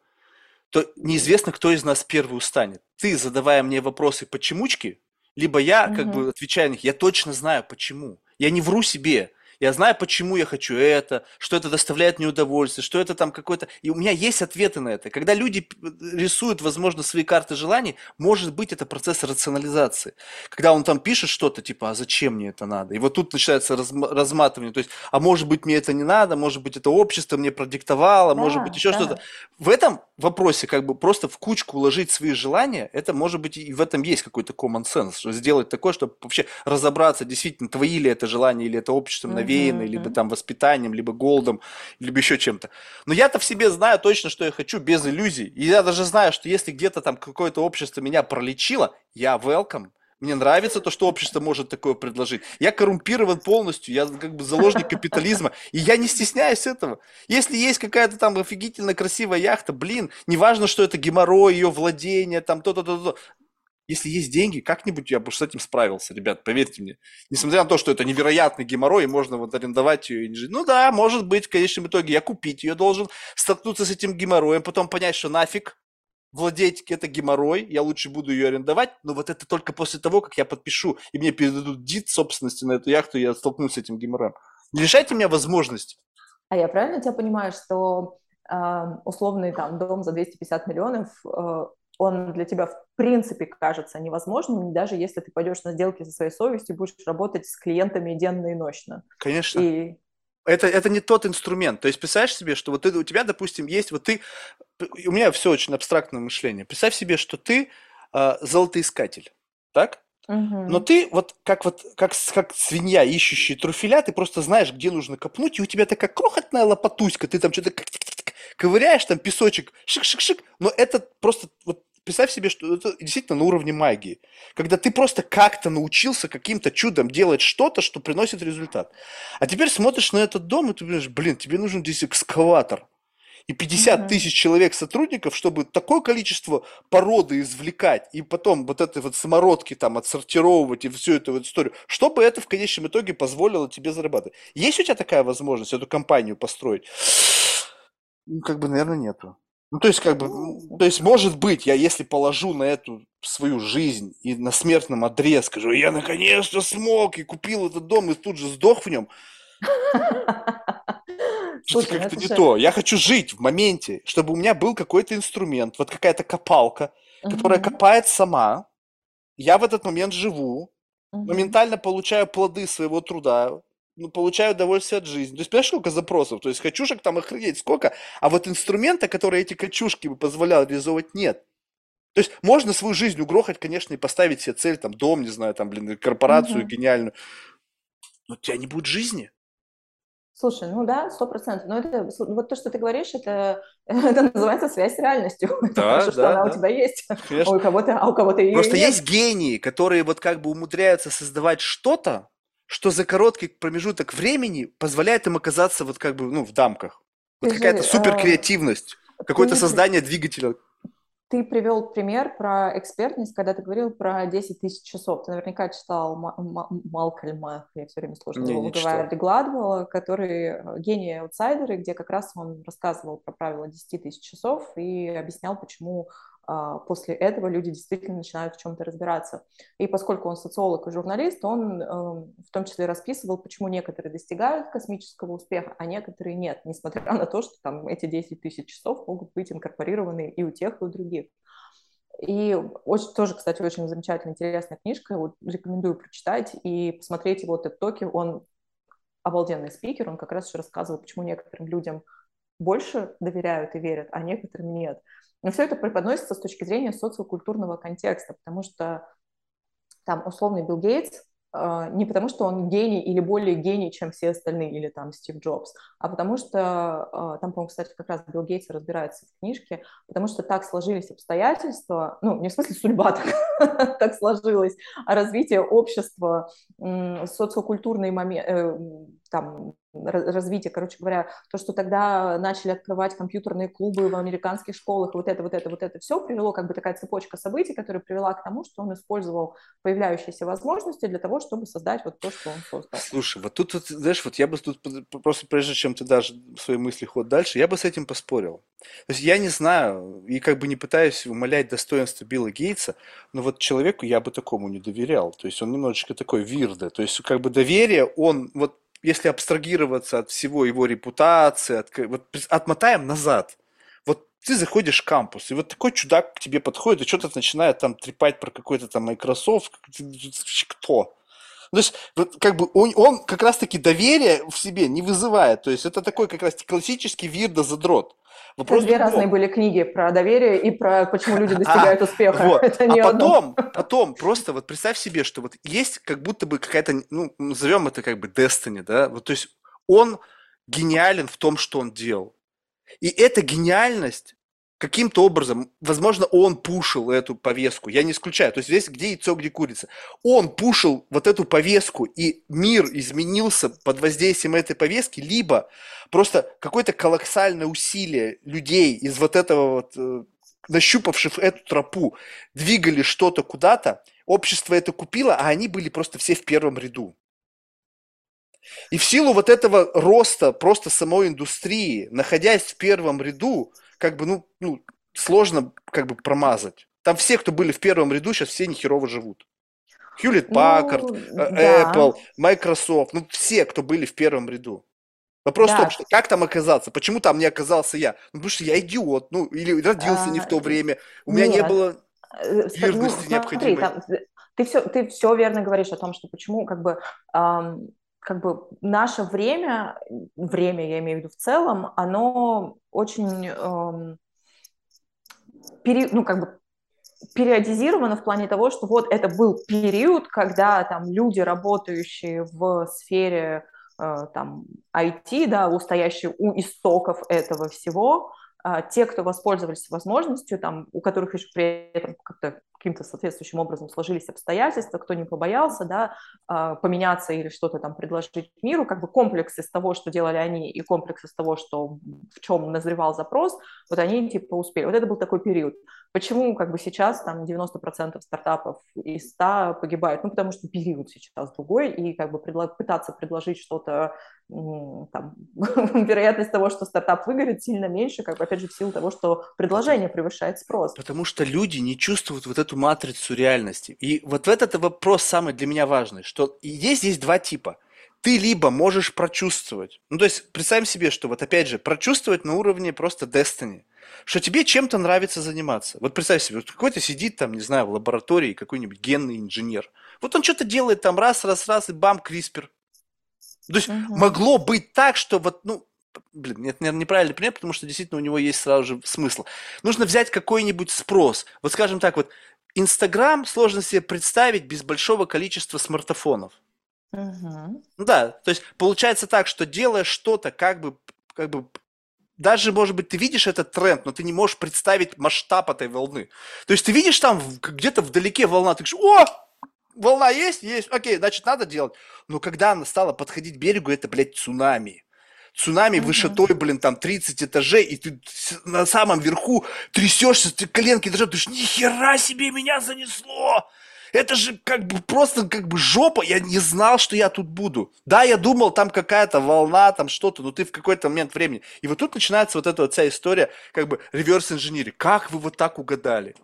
то неизвестно, кто из нас первый устанет. Ты, задавая мне вопросы почемучки, либо я, угу. как бы, отвечая на них, я точно знаю, почему. Я не вру себе. Я знаю, почему я хочу это, что это доставляет мне удовольствие, что это там какой-то... И у меня есть ответы на это. Когда люди рисуют, возможно, свои карты желаний, может быть, это процесс рационализации. Когда он там пишет что-то, типа, а зачем мне это надо? И вот тут начинается разм- разматывание. То есть, а может быть, мне это не надо, может быть, это общество мне продиктовало, да, может быть, еще да. что-то. В этом вопросе как бы просто в кучку уложить свои желания, это может быть и в этом есть какой-то common sense, что сделать такое, чтобы вообще разобраться, действительно, твои ли это желания или это обществом навеяно, mm-hmm. либо там воспитанием, либо голодом, либо еще чем-то. Но я-то в себе знаю точно, что я хочу, без иллюзий. И я даже знаю, что если где-то там какое-то общество меня пролечило, я welcome, мне нравится то, что общество может такое предложить. Я коррумпирован полностью, я как бы заложник капитализма, и я не стесняюсь этого. Если есть какая-то там офигительно красивая яхта, блин, неважно, что это геморрой, ее владение, там то-то, то-то, если есть деньги, как-нибудь я бы с этим справился, ребят, поверьте мне. Несмотря на то, что это невероятный геморрой, и можно вот арендовать ее и не жить. Ну да, может быть, в конечном итоге я купить ее должен, столкнуться с этим геморроем, потом понять, что нафиг, владеть это геморрой, я лучше буду ее арендовать, но вот это только после того, как я подпишу, и мне передадут дит собственности на эту яхту, я столкнусь с этим геморроем. Не лишайте меня возможности. А я правильно тебя понимаю, что э, условный там дом за 250 миллионов, э, он для тебя в принципе кажется невозможным, даже если ты пойдешь на сделки со своей совестью, будешь работать с клиентами денно и ночно. Конечно. И это, это не тот инструмент. То есть представляешь себе, что вот ты, у тебя, допустим, есть, вот ты, у меня все очень абстрактное мышление. Представь себе, что ты э, золотоискатель, так? Угу. Но ты вот как вот как, как свинья, ищущая труфеля, ты просто знаешь, где нужно копнуть, и у тебя такая крохотная лопатуська, ты там что-то ковыряешь, там песочек, шик-шик-шик, но это просто вот представь себе, что это действительно на уровне магии. Когда ты просто как-то научился каким-то чудом делать что-то, что приносит результат. А теперь смотришь на этот дом, и ты думаешь, блин, тебе нужен здесь экскаватор. И 50 mm-hmm. тысяч человек сотрудников, чтобы такое количество породы извлекать, и потом вот этой вот самородки там отсортировывать и всю эту вот историю, чтобы это в конечном итоге позволило тебе зарабатывать. Есть у тебя такая возможность эту компанию построить? Ну, как бы, наверное, нету. Ну, то есть, как бы, то есть, может быть, я если положу на эту свою жизнь и на смертном одре скажу, я наконец-то смог и купил этот дом и тут же сдох в нем, *laughs* Слушай, ну как-то не то. Я хочу жить в моменте, чтобы у меня был какой-то инструмент, вот какая-то копалка, которая копает сама. Я в этот момент живу, моментально получаю плоды своего труда, ну, получаю удовольствие от жизни. То есть, понимаешь, сколько запросов? То есть, качушек там охренеть сколько, а вот инструмента, который эти качушки бы позволял реализовывать, нет. То есть, можно свою жизнь угрохать, конечно, и поставить себе цель, там, дом, не знаю, там, блин, корпорацию угу. гениальную, но у тебя не будет жизни. Слушай, ну да, сто процентов. Но это вот то, что ты говоришь, это, *laughs* это называется связь с реальностью. *laughs* Это Да, хорошо, что да, она у да. тебя есть, а Конечно. у кого-то, а у кого-то ее Просто нет. есть гении, которые вот как бы умудряются создавать что-то, что за короткий промежуток времени позволяет им оказаться вот как бы, ну, в дамках. Вот какая-то супер креативность, какое-то ты создание двигателя. Ты привел пример про экспертность, когда ты говорил про 10 тысяч часов. Ты наверняка читал Ма- Ма- Малкольма, я все время Не, его читал. Гладвелла, который э, гений аутсайдеры, где как раз он рассказывал про правила 10 тысяч часов и объяснял, почему а, после этого люди действительно начинают в чем-то разбираться. И поскольку он социолог и журналист, он э, в том числе расписывал, почему некоторые достигают космического успеха, а некоторые нет, несмотря на то, что там эти 10 тысяч часов могут быть инкорпорированы и у тех, и у других. И очень, тоже, кстати, очень замечательная, интересная книжка. Вот рекомендую прочитать и посмотреть его TED-токи. Он обалденный спикер, он как раз еще рассказывал, почему некоторым людям больше доверяют и верят, а некоторым нет. Но все это преподносится с точки зрения социокультурного контекста, потому что там условный Билл Гейтс э, не потому, что он гений или более гений, чем все остальные, или там Стив Джобс, а потому что, э, там, по-моему, кстати, как раз Билл Гейтс разбирается в книжке, потому что так сложились обстоятельства, ну, не в смысле судьба *laughs* так, так сложилась, а развитие общества, социокультурные моменты, э, там, развитие, короче говоря, то, что тогда начали открывать компьютерные клубы в американских школах, вот это, вот это, вот это все привело, как бы такая цепочка событий, которая привела к тому, что он использовал появляющиеся возможности для того, чтобы создать вот то, что он создал. Слушай, вот тут, вот, знаешь, вот я бы тут просто прежде чем ты дашь свои мысли ход дальше, я бы с этим поспорил. То есть я не знаю и как бы не пытаюсь умалять достоинство Билла Гейтса, но вот человеку я бы такому не доверял. То есть он немножечко такой вирда. То есть как бы доверие, он вот если абстрагироваться от всего его репутации, от, вот отмотаем назад. Вот ты заходишь в кампус, и вот такой чудак к тебе подходит и что-то начинает там трепать про какой-то там Microsoft. Кто? То есть, вот, как бы он, он как раз-таки доверие в себе не вызывает. То есть это такой как раз классический вирда задрот. Вопрос две разные были книги про доверие и про почему люди достигают а, успеха. Вот. *laughs* Это не а потом, одно. потом просто вот представь себе, что вот есть как будто бы какая-то, ну, назовем это как бы destiny, да, вот то есть он гениален в том, что он делал. И эта гениальность каким-то образом, возможно, он пушил эту повестку, я не исключаю, то есть здесь где яйцо, где курица. Он пушил вот эту повестку, и мир изменился под воздействием этой повестки, либо просто какое-то колоссальное усилие людей из вот этого вот, э, нащупавших эту тропу, двигали что-то куда-то, общество это купило, а они были просто все в первом ряду. И в силу вот этого роста просто самой индустрии, находясь в первом ряду, как бы, ну, ну, сложно как бы промазать. Там все, кто были в первом ряду, сейчас все нехерово живут. Хьюлит Паккард, ну, да. Apple, Microsoft, ну все, кто были в первом ряду. Вопрос да. в том, что как там оказаться? Почему там не оказался я? Ну, потому что я идиот, ну, или родился а, не в то время, у меня нет. не было верности ну, необходимой. Смотри, там, ты, все, ты все верно говоришь о том, что почему как бы эм, как бы наше время, время, я имею в виду в целом, оно очень, эм, пери, ну, как бы периодизировано в плане того, что вот это был период, когда там люди, работающие в сфере э, там IT, да, устоящие у истоков этого всего, те, кто воспользовались возможностью, там, у которых еще при этом как-то каким-то соответствующим образом сложились обстоятельства, кто не побоялся, да, поменяться или что-то там предложить миру, как бы комплекс из того, что делали они, и комплекс из того, что в чем назревал запрос, вот они типа успели. Вот это был такой период. Почему как бы сейчас там 90% стартапов из 100 погибают? Ну, потому что период сейчас другой, и как бы предло- пытаться предложить что-то, там, *laughs* вероятность того, что стартап выгорит, сильно меньше, как бы, опять же, в силу того, что предложение превышает спрос. Потому что люди не чувствуют вот эту матрицу реальности. И вот этот вопрос самый для меня важный, что есть здесь два типа. Ты либо можешь прочувствовать, ну то есть представим себе, что вот опять же прочувствовать на уровне просто destiny, что тебе чем-то нравится заниматься. Вот представь себе, вот какой-то сидит там, не знаю, в лаборатории какой-нибудь генный инженер. Вот он что-то делает там раз, раз, раз, и бам, криспер. То есть угу. могло быть так, что вот, ну, блин, это, наверное, неправильный пример, потому что действительно у него есть сразу же смысл. Нужно взять какой-нибудь спрос. Вот скажем так, вот Инстаграм сложно себе представить без большого количества смартфонов. Ну да, то есть получается так, что делая что-то, как бы, как бы даже, может быть, ты видишь этот тренд, но ты не можешь представить масштаб этой волны. То есть ты видишь там где-то вдалеке волна, ты говоришь, о, волна есть? Есть, окей, значит, надо делать. Но когда она стала подходить к берегу, это, блядь, цунами. Цунами Мгм. высотой, блин, там 30 этажей, и ты на самом верху трясешься, ты коленки дрожат, ты думаешь, нихера себе меня занесло! Это же как бы просто как бы жопа, я не знал, что я тут буду. Да, я думал, там какая-то волна, там что-то, но ты в какой-то момент времени. И вот тут начинается вот эта вот вся история, как бы реверс инженери. Как вы вот так угадали?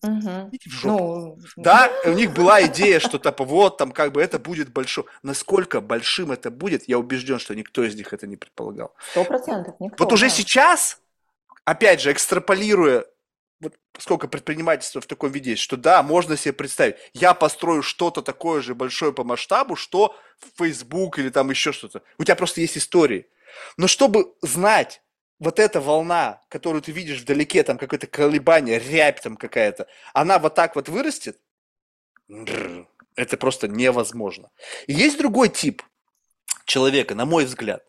Идите в жопу. Ну, Да, у них была идея, что типа вот там как бы это будет большое. Насколько большим это будет, я убежден, что никто из них это не предполагал. сто процентов никто. Вот уже да. сейчас, опять же, экстраполируя, вот сколько предпринимательства в таком виде есть, что да, можно себе представить, я построю что-то такое же большое по масштабу, что Facebook или там еще что-то. У тебя просто есть истории. Но чтобы знать, вот эта волна, которую ты видишь вдалеке, там какое-то колебание, рябь там какая-то, она вот так вот вырастет, это просто невозможно. И есть другой тип человека, на мой взгляд.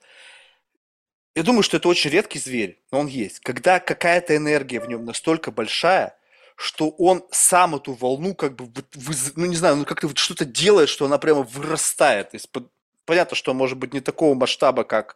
Я думаю, что это очень редкий зверь, но он есть. Когда какая-то энергия в нем настолько большая, что он сам эту волну как бы, ну не знаю, ну как-то вот что-то делает, что она прямо вырастает. Понятно, что может быть не такого масштаба, как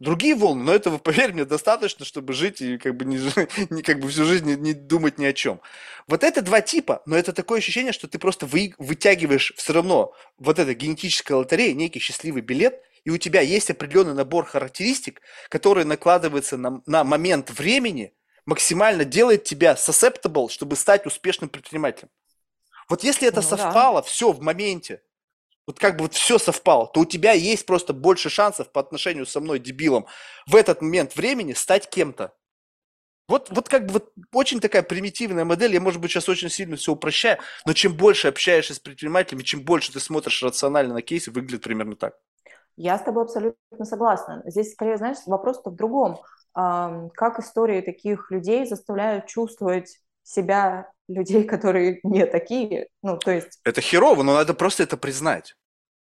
другие волны, но этого, *laughs* поверь мне, достаточно, чтобы жить и как бы, не, *laughs* не, как бы всю жизнь не, не думать ни о чем. Вот это два типа, но это такое ощущение, что ты просто вы, вытягиваешь все равно вот это генетическая лотерея, некий счастливый билет, и у тебя есть определенный набор характеристик, который накладывается на, на момент времени, максимально делает тебя susceptible, чтобы стать успешным предпринимателем. Вот если это Ну да. совпало, все в моменте, вот как бы вот все совпало, то у тебя есть просто больше шансов по отношению со мной, дебилом, в этот момент времени стать кем-то. Вот, вот как бы вот очень такая примитивная модель, я, может быть, сейчас очень сильно все упрощаю, но чем больше общаешься с предпринимателями, чем больше ты смотришь рационально на кейсы, выглядит примерно так. Я с тобой абсолютно согласна. Здесь, скорее, знаешь, вопрос-то в другом. Как истории таких людей заставляют чувствовать себя людей, *laughs* которые не такие? Ну, то есть, Это херово, но надо просто это признать.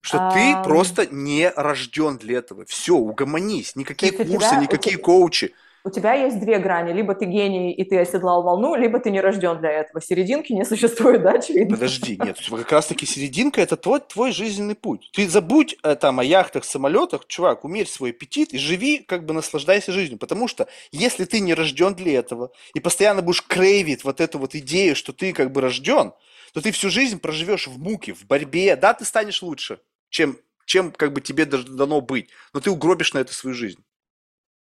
Что ты Ам. просто не рожден для этого. Все, угомонись. Никакие есть курсы, тебя- никакие тебя- коучи. У тебя есть две грани. Либо ты гений, и ты оседлал волну, либо ты не рожден для этого. Серединки не *laughs* существует, да, очевидно? Подожди, нет, как раз таки серединка это твой, твой жизненный путь. Ты забудь э, там о яхтах, самолетах, чувак, умерь свой аппетит и живи, как бы наслаждайся жизнью. Потому что если ты не рожден для этого и постоянно будешь крейвить вот эту вот идею, что ты как бы рожден, то ты всю жизнь проживешь в муке, в борьбе. Да, ты станешь лучше, чем, чем как бы тебе дано быть, но ты угробишь на это свою жизнь.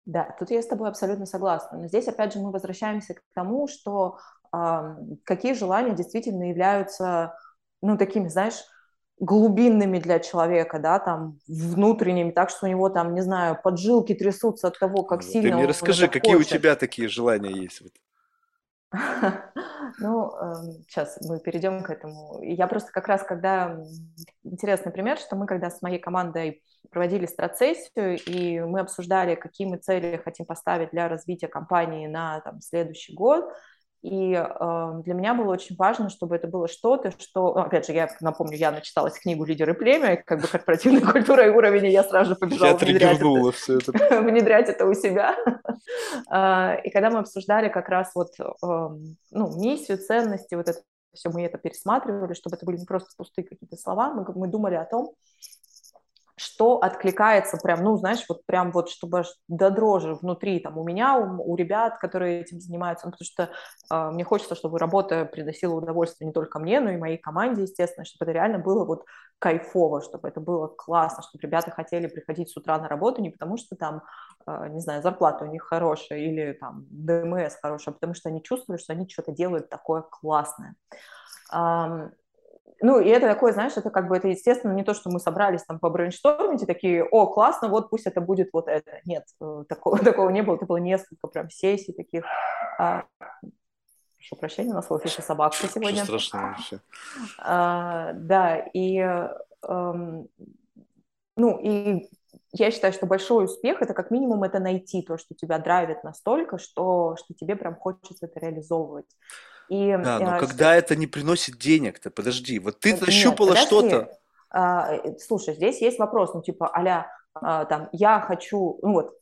Да, тут я с тобой абсолютно согласна. Но здесь, опять же, мы возвращаемся к тому, что ам, какие желания действительно являются, ну, такими, знаешь, глубинными для человека, да, там, внутренними, так что у него там, не знаю, поджилки трясутся от того, как Вот. сильно Ты мне расскажи, какие у хочет. тебя такие желания есть? Вот. *laughs* Ну, сейчас мы перейдем к этому. Я просто как раз, когда... Интересный пример, что мы когда с моей командой проводили страцессию, и мы обсуждали, какие мы цели хотим поставить для развития компании на там, следующий год, и э, для меня было очень важно, чтобы это было что-то, что, ну, опять же, я напомню, я начиталась книгу «Лидеры племя», как бы корпоративная культура и уровень, и я сразу же побежала Я внедрять это все это. *laughs* внедрять это у себя. А, И когда мы обсуждали как раз вот эм, ну, миссию, ценности, вот это все, мы это пересматривали, чтобы это были не просто пустые какие-то слова, мы, мы думали о том, что откликается прям, ну, знаешь, вот прям вот, чтобы до дрожи внутри, там, у меня, у, у ребят, которые этим занимаются, ну, потому что э, мне хочется, чтобы работа приносила удовольствие не только мне, но и моей команде, естественно, чтобы это реально было вот кайфово, чтобы это было классно, чтобы ребята хотели приходить с утра на работу не потому, что там, э, не знаю, зарплата у них хорошая или там ДМС хорошая, а потому что они чувствовали, что они что-то делают такое классное. Ну, и это такое, знаешь, это как бы, это, естественно, не то, что мы собрались там по брейнштормить и такие, о, классно, вот пусть это будет вот это. Нет, э, такого, *laughs* такого не было, это было несколько прям сессий таких. А, прошу прощения, у нас в офисе собака сегодня. Ничего страшного вообще. А, да, и, эм, ну, и я считаю, что большой успех это как минимум это найти то, что тебя драйвит настолько, что, что тебе прям хочется это реализовывать. И, Да, но э, когда это не приносит денег-то, подожди, вот ты нащупала подожди. что-то, А, э, слушай, здесь есть вопрос, ну, типа, а там, я хочу, ну вот,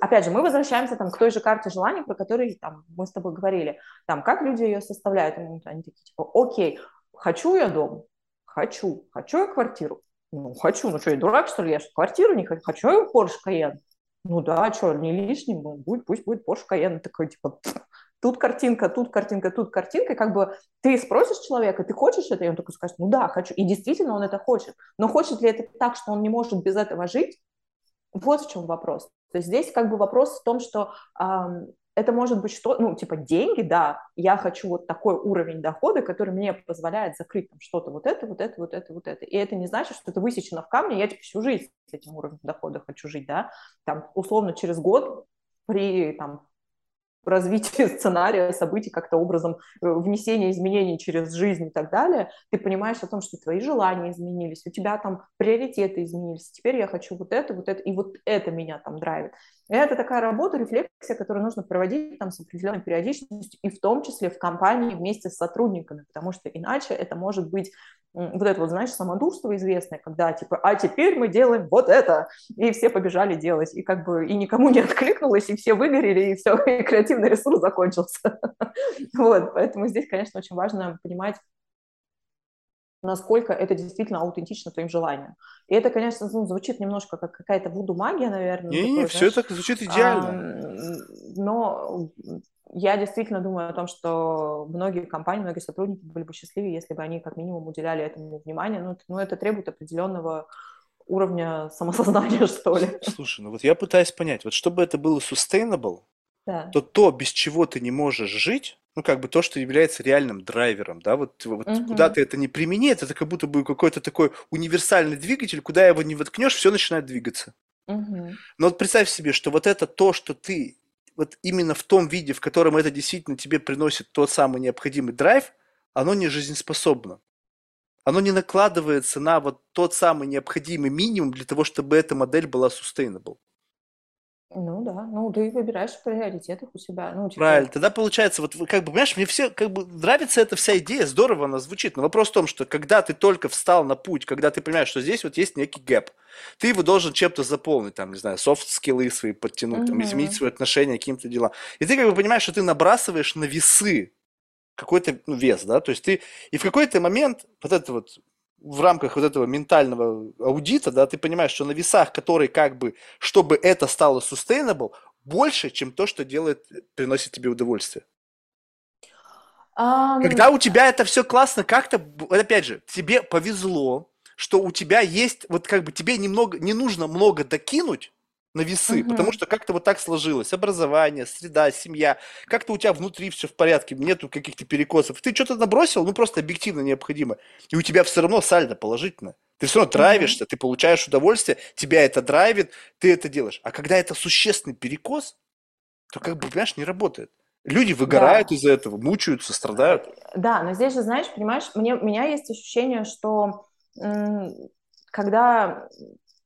опять же, мы возвращаемся там к той же карте желаний, про которую там мы с тобой говорили, там, как люди ее составляют, они такие, типа, окей, хочу я дом, хочу, хочу я квартиру, ну, хочу, ну что, я дурак, что ли, я что, квартиру не хочу, хочу я Porsche Cayenne, ну да, что, не лишним, ну, будет, пусть будет Porsche Cayenne, такой, типа, *laughs* тут картинка, тут картинка, тут картинка, и как бы ты спросишь человека, ты хочешь это, и он такой скажет, ну да, хочу, и действительно он это хочет, но хочет ли это так, что он не может без этого жить, вот в чем вопрос. То есть здесь как бы вопрос в том, что эм, это может быть что, ну, типа деньги, да, я хочу вот такой уровень дохода, который мне позволяет закрыть там что-то вот это, вот это, вот это, вот это. И это не значит, что это высечено в камне, я типа всю жизнь с этим уровнем дохода хочу жить, да, там условно через год при там развитие *laughs* сценария, событий, как-то образом э, внесения изменений через жизнь и так далее, ты понимаешь о том, что твои желания изменились, у тебя там приоритеты изменились, теперь я хочу вот это, вот это, и вот это меня там драйвит. И это такая работа, рефлексия, которую нужно проводить там с определенной периодичностью, и в том числе в компании вместе с сотрудниками, потому что иначе это может быть вот это вот, знаешь, самодурство известное, когда типа, а теперь мы делаем вот это, и все побежали делать, и как бы и никому не *laughs* откликнулось, и все выгорели, и все, *laughs* и креативный ресурс закончился. *laughs* Вот, поэтому здесь, конечно, очень важно понимать, насколько это действительно аутентично твоим желаниям. И это, конечно, ну, звучит немножко как какая-то вуду-магия, наверное. Не, не, все это звучит идеально. но я действительно думаю о том, что многие компании, многие сотрудники были бы счастливее, если бы они как минимум уделяли этому внимание. Ну, ну это требует определенного уровня самосознания, *laughs* что ли. Слушай, ну вот я пытаюсь понять, вот чтобы это было sustainable, да. то то, без чего ты не можешь жить, ну, как бы то, что является реальным драйвером, да, вот, вот угу. куда ты это не примени, это как будто бы какой-то такой универсальный двигатель, куда его не воткнешь, все начинает двигаться. Угу. Но вот представь себе, что вот это то, что ты вот именно в том виде, в котором это действительно тебе приносит тот самый необходимый драйв, оно не жизнеспособно. Оно не накладывается на вот тот самый необходимый минимум для того, чтобы эта модель была sustainable. Ну да, ну ты выбираешь в приоритетах у себя. Ну, типа... Правильно, тогда получается, вот как бы, понимаешь, мне все, как бы нравится эта вся идея, здорово она звучит, но вопрос в том, что когда ты только встал на путь, когда ты понимаешь, что здесь вот есть некий гэп, ты его должен чем-то заполнить, там, не знаю, софт-скиллы свои подтянуть, там, изменить свои отношения к каким-то делам. И ты как бы понимаешь, что ты набрасываешь на весы какой-то ну, вес, да, то есть ты, и в какой-то момент вот это вот в рамках вот этого ментального аудита, да, ты понимаешь, что на весах, которые как бы, чтобы это стало sustainable, больше, чем то, что делает, приносит тебе удовольствие. Um... Когда у тебя это все классно, как-то, опять же, тебе повезло, что у тебя есть, вот как бы тебе немного, не нужно много докинуть, на весы, угу. потому что как-то вот так сложилось. Образование, среда, семья. Как-то у тебя внутри все в порядке, нету каких-то перекосов. Ты что-то набросил, ну просто объективно необходимо. И у тебя все равно сальдо положительно. Ты все равно драйвишься, угу. ты получаешь удовольствие, тебя это драйвит, ты это делаешь. А когда это существенный перекос, то как бы, понимаешь, не работает. Люди выгорают да. из-за этого, мучаются, страдают. Да, но здесь же, знаешь, понимаешь, мне, у меня есть ощущение, что когда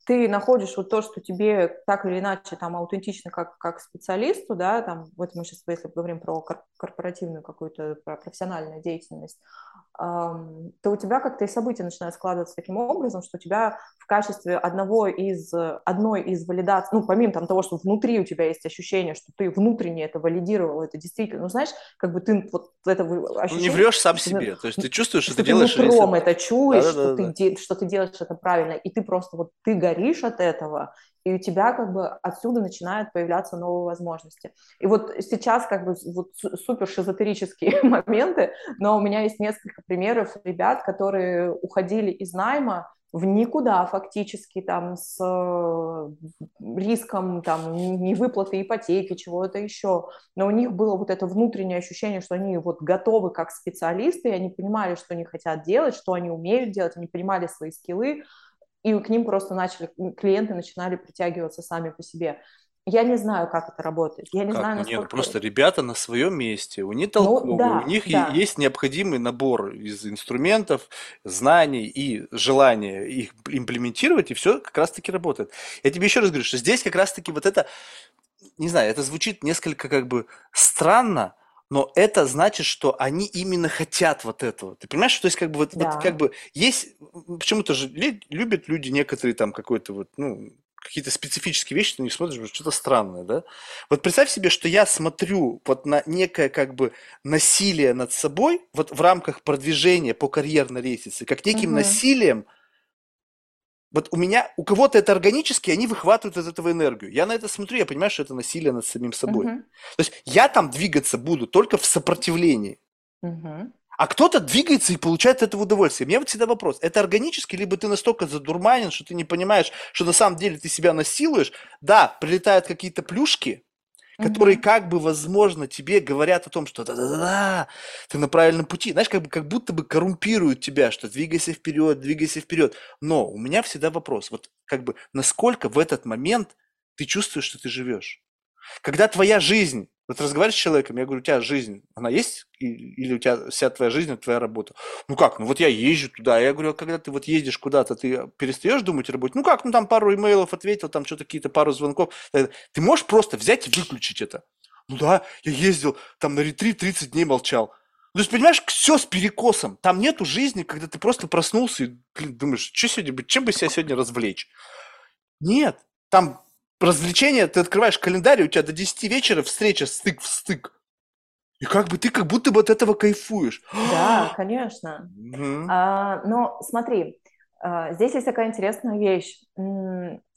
ты находишь вот то, что тебе так или иначе там аутентично как, как специалисту, да, там, вот мы сейчас, если говорим про корпоративную какую-то про профессиональную деятельность, то у тебя как-то и события начинают складываться таким образом, что у тебя в качестве одного из, одной из валидаций, ну, помимо там, того, что внутри у тебя есть ощущение, что ты внутренне это валидировал, это действительно, ну, знаешь, как бы ты вот это ощущение... Ну, не врешь сам себе, то есть ты чувствуешь, что, что ты делаешь... Ты нутром это чуешь, да, да, что, да, ты, что ты делаешь это правильно, и ты просто вот, ты горишь от этого, и у тебя как бы отсюда начинают появляться новые возможности. И вот сейчас как бы вот супер шизотерические *laughs* моменты, но у меня есть несколько примеров ребят, которые уходили из найма в никуда фактически там с риском там невыплаты ипотеки, чего-то еще. Но у них было вот это внутреннее ощущение, что они вот готовы как специалисты, и они понимали, что они хотят делать, что они умеют делать, они понимали свои скиллы, и к ним просто начали, клиенты начинали притягиваться сами по себе. Я не знаю, как это работает. Я не как? знаю, насколько... Нет, просто ребята на своем месте, у них ну толковые, ну, да, у них да. есть необходимый набор из инструментов, знаний и желания их имплементировать, и все как раз-таки работает. Я тебе еще раз говорю, что здесь как раз-таки вот это, не знаю, это звучит несколько как бы странно, но это значит, что они именно хотят вот этого. Ты понимаешь, что то есть как бы вот, вот как Да. бы есть почему-то же любят люди некоторые там какой-то вот ну какие-то специфические вещи, ты не смотришь, что-то странное, да? Вот представь себе, что я смотрю вот на некое как бы насилие над собой вот в рамках продвижения по карьерной лестнице, как неким Мгм. насилием, вот у меня, у кого-то это органически, они выхватывают из этого энергию. Я на это смотрю, я понимаю, что это насилие над самим собой. Мгм. То есть я там двигаться буду только в сопротивлении. Мгм. А кто-то двигается и получает от этого удовольствие. Меня вот всегда вопрос, это органически, либо ты настолько задурманен, что ты не понимаешь, что на самом деле ты себя насилуешь. Да, прилетают какие-то плюшки, которые Мгм. как бы, возможно, тебе говорят о том, что да-да-да, ты на правильном пути. Знаешь, как бы как будто бы коррумпируют тебя, что двигайся вперед, двигайся вперед. Но у меня всегда вопрос, вот как бы насколько в этот момент ты чувствуешь, что ты живешь? Когда твоя жизнь, вот разговариваешь с человеком, я говорю, у тебя жизнь, она есть? Или у тебя вся твоя жизнь, твоя работа? Ну как, ну вот я езжу туда. Я говорю, а когда ты вот ездишь куда-то, ты перестаешь думать о работе? Ну как, ну там пару имейлов ответил, там что-то какие-то пару звонков. Э, Ты можешь просто взять и выключить это? Ну да, я ездил там на ретрит 30 дней молчал. Ну, то есть, понимаешь, все с перекосом. Там нету жизни, когда ты просто проснулся и блин, думаешь, что сегодня, бы- чем бы себя сегодня развлечь? Нет, там развлечение, ты открываешь календарь, и у тебя до 10 вечера встреча стык в стык. И как бы ты как будто бы от этого кайфуешь. Да, *gasps* конечно. А, но смотри, а, здесь есть такая интересная вещь.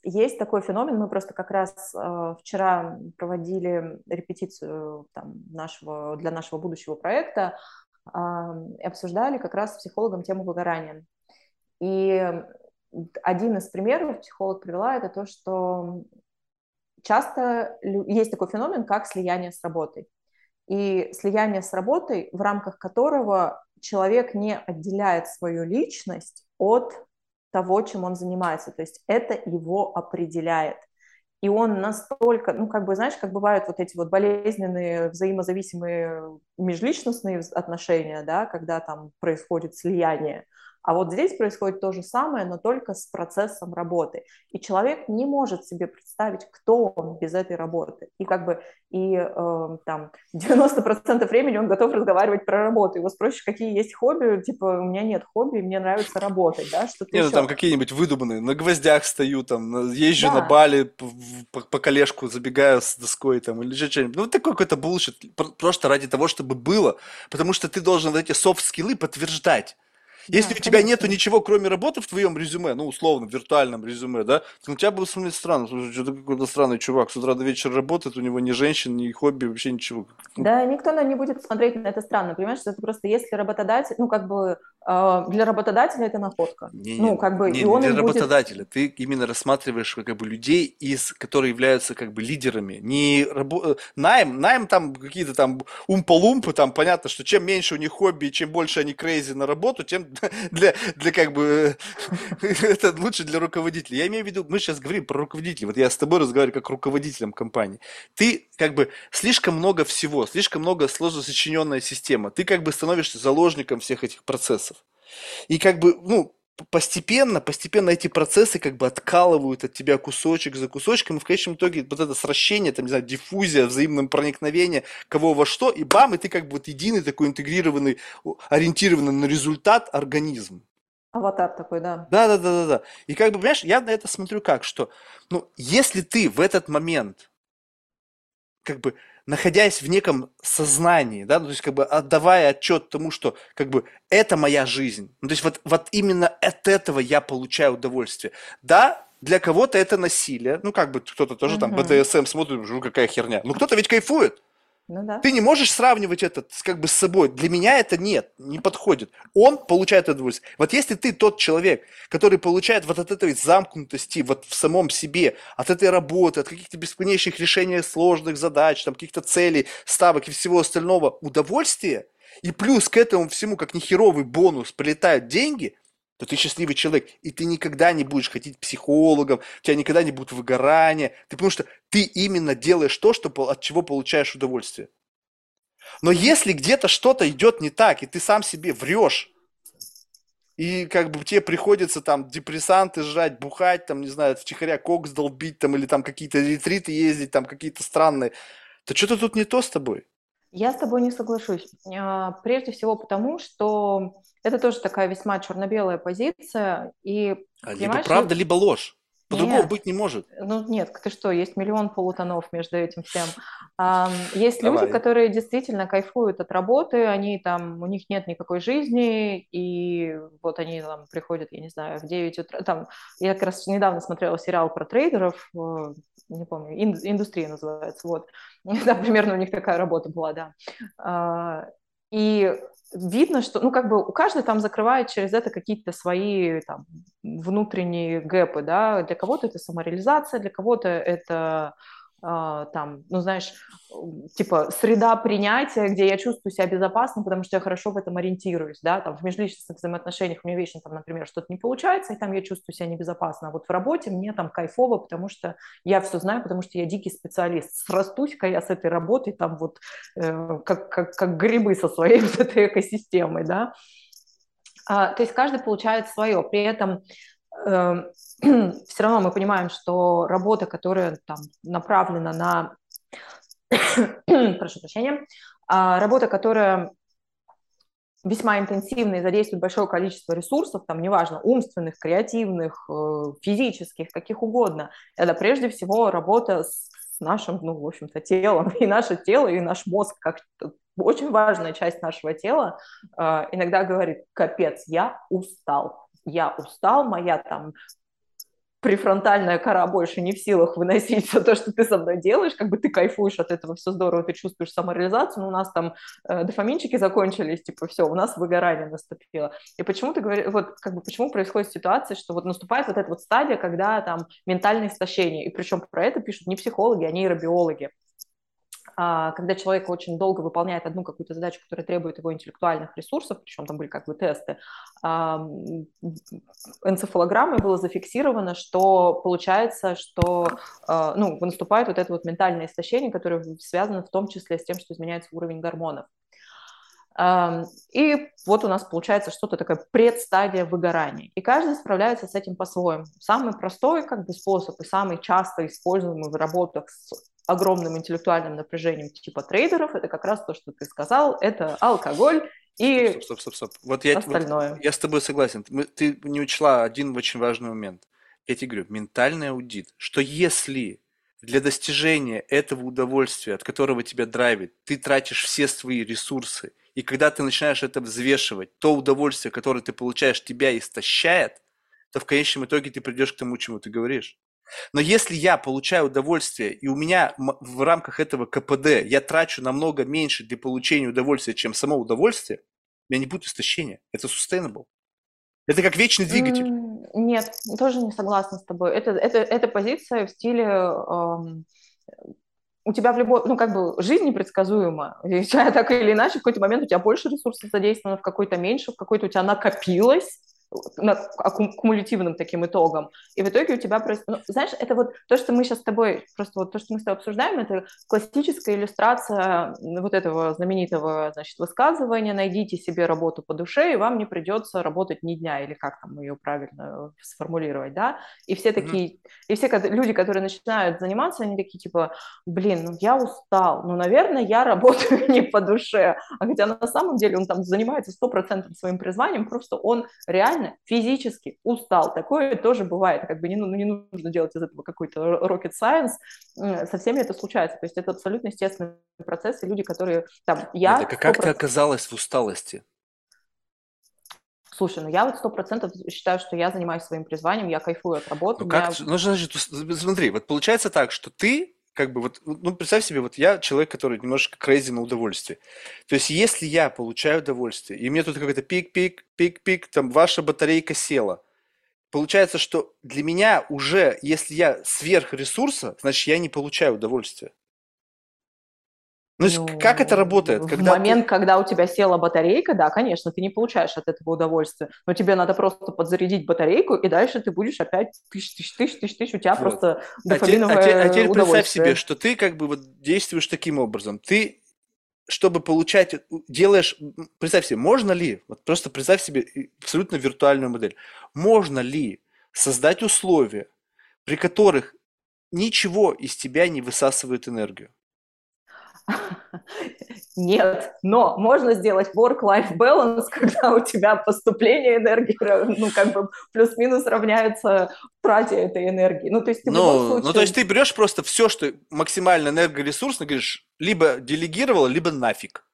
Есть такой феномен, мы просто как раз а, вчера проводили репетицию там, нашего, для нашего будущего проекта а, и обсуждали как раз с психологом тему выгорания. И один из примеров психолог привела, это то, что часто есть такой феномен, как слияние с работой. И слияние с работой, в рамках которого человек не отделяет свою личность от того, чем он занимается. То есть это его определяет. И он настолько, ну, как бы, знаешь, как бывают вот эти вот болезненные, взаимозависимые межличностные отношения, да, когда там происходит слияние. А вот здесь происходит то же самое, но только с процессом работы. И человек не может себе представить, кто он без этой работы. И как бы и э, там *laughs* 90% времени он готов разговаривать про работу. Его спросишь, какие есть хобби, типа, у меня нет хобби, мне нравится работать, да, что-то Не, ну еще. там какие-нибудь выдуманные, на гвоздях стою, там, на- езжу на Да. Бали, п- в- по, по колешку забегаю с доской, там, или еще что-нибудь. Ну, такой какой-то булшит, пр- просто ради того, чтобы было, потому что ты должен вот эти софт-скиллы подтверждать. Если Да, у тебя нету конечно. ничего, кроме работы в твоем резюме, ну, условно, в виртуальном резюме, да, то на тебя будет смотреть странно. Слушай, что-то какой-то странный чувак, с утра до вечера работает, у него ни женщин, ни хобби, вообще ничего. Ну, Да, никто на- не будет смотреть на это странно, понимаешь, что это просто если работодатель, ну, как бы для работодателя это находка. Не, Ну, как бы, не, и он для им будет... работодателя. Ты именно рассматриваешь как бы людей, из, которые являются как бы лидерами. Не рабо- э, найм, найм там какие-то там умпа-лумпы, там понятно, что чем меньше у них хобби, чем больше они крейзи на работу, тем *laughs* для, для как бы *laughs* это лучше для руководителя. Я имею в виду, мы сейчас говорим про руководителей. Вот я с тобой разговариваю как руководителем компании. Ты как бы слишком много всего, слишком много сложно сочиненная система. Ты как бы становишься заложником всех этих процессов. И как бы, ну, постепенно, постепенно эти процессы как бы откалывают от тебя кусочек за кусочком, и в конечном итоге вот это сращение, там, не знаю, диффузия, взаимное проникновение, кого во что, и бам, и ты как бы вот единый такой интегрированный, ориентированный на результат организм. Аватар такой, да. Да, да, да, да, да. И как бы, понимаешь, я на это смотрю как, что, ну, если ты в этот момент как бы находясь в неком сознании, да, ну, то есть как бы отдавая отчет тому, что как бы это моя жизнь, ну, то есть вот, вот именно от этого я получаю удовольствие. Да, для кого-то это насилие, ну как бы кто-то тоже там Мгм. БДСМ смотрит, ну какая херня, ну кто-то ведь кайфует. Ну да. Ты не можешь сравнивать это как бы с собой. Для меня это нет, не подходит. Он получает удовольствие. Вот если ты тот человек, который получает вот от этой замкнутости вот в самом себе, от этой работы, от каких-то бесконечных решений сложных задач, там каких-то целей, ставок и всего остального удовольствие, и плюс к этому всему, как нехеровый бонус, прилетают деньги, то ты счастливый человек, и ты никогда не будешь ходить к психологам, у тебя никогда не будет выгорания, ты, потому что ты именно делаешь то, что, от чего получаешь удовольствие. Но если где-то что-то идет не так, и ты сам себе врешь, и как бы тебе приходится там депрессанты жрать, бухать, там, не знаю, втихаря кокс долбить, там, или там какие-то ретриты ездить, там, какие-то странные, то что-то тут не то с тобой. Я с тобой не соглашусь. А, прежде всего потому, что это тоже такая весьма черно-белая позиция. И, а либо правда, либо ложь. По-другому нет. быть не может. Ну нет, ты что, есть миллион полутонов между этим всем. А, есть Давай. люди, которые действительно кайфуют от работы, они там, у них нет никакой жизни, и вот они там приходят, я не знаю, в 9 утра, там, я как раз недавно смотрела сериал про трейдеров, э, не помню, индустрия называется, вот, *laughs* да, примерно у них такая работа была, да. А, и видно, что, ну, как бы у каждого там закрывает через это какие-то свои там внутренние гэпы, да, для кого-то это самореализация, для кого-то это там, ну, знаешь, типа среда принятия, где я чувствую себя безопасно, потому что я хорошо в этом ориентируюсь, да, там в межличностных взаимоотношениях у меня вечно там, например, что-то не получается, и там я чувствую себя небезопасно, а вот в работе мне там кайфово, потому что я все знаю, потому что я дикий специалист, срастусь-ка я с этой работой там вот э, как, как, как грибы со своей *laughs* вот этой экосистемой, да, а, то есть каждый получает свое, при этом *clears throat* все равно мы понимаем, что работа, которая там направлена на, *clears throat* прошу прощения, а, работа, которая весьма интенсивно и задействует большое количество ресурсов, там, неважно, умственных, креативных, э, физических, каких угодно, это прежде всего работа с нашим, ну, в общем-то, телом. *laughs* И наше тело, и наш мозг, как очень важная часть нашего тела, э, иногда говорит, капец, я устал, я устал, моя там префронтальная кора больше не в силах выносить все то, что ты со мной делаешь, как бы ты кайфуешь от этого, все здорово, ты чувствуешь самореализацию, но у нас там э, дофаминчики закончились, типа все, у нас выгорание наступило. И почему ты говоришь, вот как бы почему происходит ситуация, что вот наступает вот эта вот стадия, когда там ментальное истощение, и причем про это пишут не психологи, а нейробиологи. А, когда человек очень долго выполняет одну какую-то задачу, которая требует его интеллектуальных ресурсов, причем там были как бы тесты, энцефалограммой было зафиксировано, что получается, что а, ну, наступает вот это вот ментальное истощение, которое связано в том числе с тем, что изменяется уровень гормонов. И вот у нас получается что-то такое предстадия выгорания. И каждый справляется с этим по-своему. Самый простой как бы, способ и самый часто используемый в работах с огромным интеллектуальным напряжением типа трейдеров, это как раз то, что ты сказал, это алкоголь и стоп, стоп, стоп, стоп. Вот я, остальное. Вот, я с тобой согласен. Ты не учла один очень важный момент. Я тебе говорю, ментальный аудит, что если для достижения этого удовольствия, от которого тебя драйвит, ты тратишь все свои ресурсы, и когда ты начинаешь это взвешивать, то удовольствие, которое ты получаешь, тебя истощает, то в конечном итоге ты придешь к тому, чему ты говоришь. Но если я получаю удовольствие, и у меня в рамках этого КПД я трачу намного меньше для получения удовольствия, чем само удовольствие, у меня не будет истощения. Это sustainable. Это как вечный двигатель. Нет, тоже не согласна с тобой. Это, это, это позиция в стиле эм, у тебя в любой, ну, как бы, жизнь непредсказуема. *laughs* И так или иначе, в какой-то момент у тебя больше ресурсов задействовано, в какой-то меньше, в какой-то у тебя накопилось, кумулятивным таким итогом. И в итоге у тебя просто... Ну, знаешь, это вот то, что мы сейчас с тобой... Просто вот то, что мы с тобой обсуждаем, это классическая иллюстрация вот этого знаменитого, значит, высказывания «найдите себе работу по душе, и вам не придется работать ни дня», или как там ее правильно сформулировать, да? И все такие... Mm-hmm. И все люди, которые начинают заниматься, они такие типа, блин, ну я устал, ну, наверное, я работаю *laughs* не по душе. А хотя на самом деле он там занимается стопроцентным своим призванием, просто он реально реально физически устал. Такое тоже бывает. Как бы не, ну, не нужно делать из этого какой-то rocket science. Со всеми это случается. То есть это абсолютно естественный процесс. И люди, которые там... Я так, а как ты оказалась в усталости? Слушай, ну я вот сто процентов считаю, что я занимаюсь своим призванием, я кайфую от работы. Ну, как, меня... ну значит, смотри, вот получается так, что ты как бы вот, ну, представь себе, вот я человек, который немножко crazy на удовольствие. То есть, если я получаю удовольствие, и мне тут какой-то пик-пик, пик-пик, там, ваша батарейка села, получается, что для меня уже, если я сверх ресурса, значит, я не получаю удовольствия. Ну, ну, как это работает? В когда момент, ты... когда у тебя села батарейка, да, конечно, ты не получаешь от этого удовольствия, но тебе надо просто подзарядить батарейку, и дальше ты будешь опять тысяч, тысяч, тысяч, тысяч, тысяч, у тебя вот. просто дофаминовое а, те, а, теперь представь себе, что ты как бы вот действуешь таким образом. Ты, чтобы получать, делаешь, представь себе, можно ли, вот просто представь себе абсолютно виртуальную модель, можно ли создать условия, при которых ничего из тебя не высасывает энергию? *laughs* Нет, но можно сделать work-life balance, *laughs* когда у тебя поступление энергии, *laughs* ну, как бы плюс-минус равняется трате этой энергии. Ну, то есть ты ну, случае... ну, то есть ты берешь просто все, что максимально энергоресурсно, говоришь, либо делегировал, либо нафиг.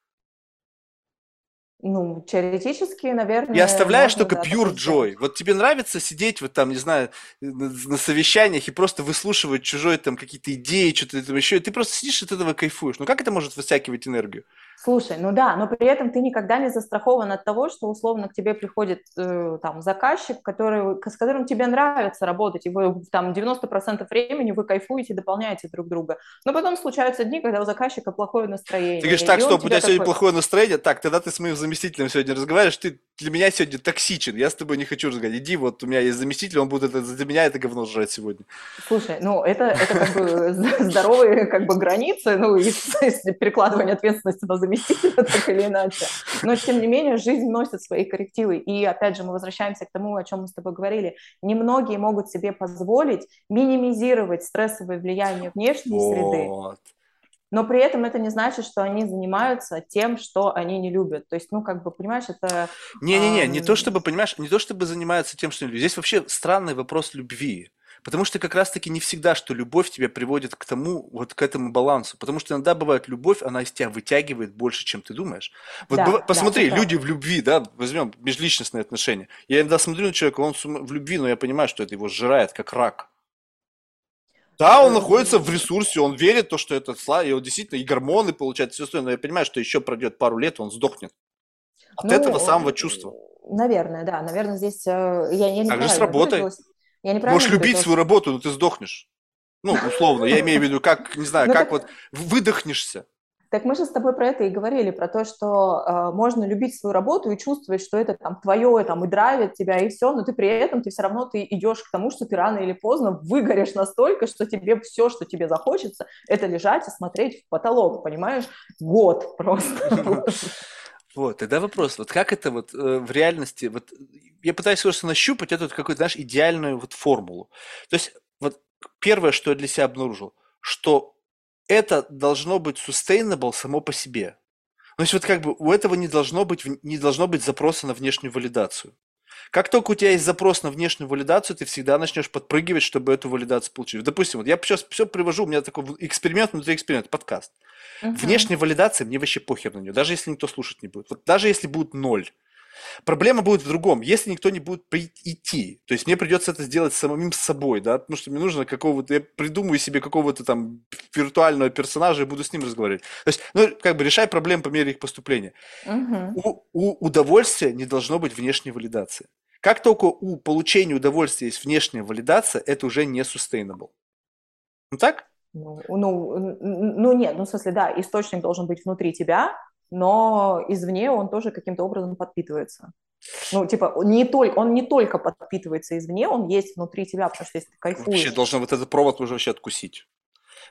Ну, теоретически, наверное... И оставляешь только да, pure joy. Вот тебе нравится сидеть вот там, не знаю, на совещаниях и просто выслушивать чужой там какие-то идеи, что-то там еще, и ты просто сидишь от этого кайфуешь. Ну как это может вытягивать энергию? Слушай, ну да, но при этом ты никогда не застрахован от того, что условно к тебе приходит э, там заказчик, который, с которым тебе нравится работать, и вы там 90% времени вы кайфуете, дополняете друг друга. Но потом случаются дни, когда у заказчика плохое настроение. Ты говоришь, так, стоп, у тебя такой... сегодня плохое настроение, так, тогда ты с моим заместителем сегодня разговариваешь, ты для меня сегодня токсичен, я с тобой не хочу разговаривать. Иди, вот у меня есть заместитель, он будет это, за меня это говно жрать сегодня. Слушай, ну это, это как бы *laughs* здоровые как бы границы, ну, если *laughs* перекладывание ответственности на заместителя *laughs* так или иначе. Но, тем не менее, жизнь носит свои коррективы. И, опять же, мы возвращаемся к тому, о чем мы с тобой говорили. Немногие могут себе позволить минимизировать стрессовое влияние внешней вот. среды. Но при этом это не значит, что они занимаются тем, что они не любят. То есть, ну, как бы, понимаешь, это... Не-не-не, не то чтобы, понимаешь, не то чтобы занимаются тем, что не любят. Здесь вообще странный вопрос любви. Потому что как раз-таки не всегда, что любовь тебя приводит к тому, вот к этому балансу. Потому что иногда бывает любовь, она из тебя вытягивает больше, чем ты думаешь. Вот да, быв... посмотри, да, люди в любви, да, возьмем межличностные отношения. Я иногда смотрю на человека, он в любви, но я понимаю, что это его сжирает, как рак. Да, он находится в ресурсе, он верит то, что это слава, и он действительно и гормоны получает, все остальное, но я понимаю, что еще пройдет пару лет, он сдохнет. От ну, этого самого чувства. Наверное, да, наверное, здесь э, я, я не Так же с работой. Я Можешь любить свою работу, но ты сдохнешь. Ну, условно, я имею в виду, как, не знаю, ну, как вот выдохнешься. Так мы же с тобой про это и говорили, про то, что э, можно любить свою работу и чувствовать, что это там твое, там и драйвит тебя, и все, но ты при этом, ты все равно ты идешь к тому, что ты рано или поздно выгоришь настолько, что тебе все, что тебе захочется, это лежать и смотреть в потолок, понимаешь? Год просто. *laughs* Вот, тогда вопрос, вот как это вот э, в реальности, вот я пытаюсь просто нащупать эту какую-то, знаешь, идеальную вот формулу. То есть вот первое, что я для себя обнаружил, что это должно быть sustainable само по себе. То есть вот как бы у этого не должно быть, не должно быть запроса на внешнюю валидацию. Как только у тебя есть запрос на внешнюю валидацию, ты всегда начнешь подпрыгивать, чтобы эту валидацию получить. Допустим, вот я сейчас все привожу, у меня такой эксперимент внутри эксперимента, подкаст. Uh-huh. Внешняя валидация, мне вообще похер на нее, даже если никто слушать не будет. Вот даже если будет ноль. Проблема будет в другом. Если никто не будет идти, то есть мне придется это сделать самим собой, да, потому что мне нужно какого-то, я придумаю себе какого-то там виртуального персонажа и буду с ним разговаривать. То есть, ну, как бы решай проблемы по мере их поступления. Угу. У, у удовольствия не должно быть внешней валидации. Как только у получения удовольствия есть внешняя валидация, это уже не sustainable. Ну так? Ну, ну, ну нет, ну в смысле, да, источник должен быть внутри тебя, но извне он тоже каким-то образом подпитывается. Ну, типа, не только, он не только подпитывается извне, он есть внутри тебя, потому что если ты кайфуешь... Вообще должен вот этот провод уже вообще откусить.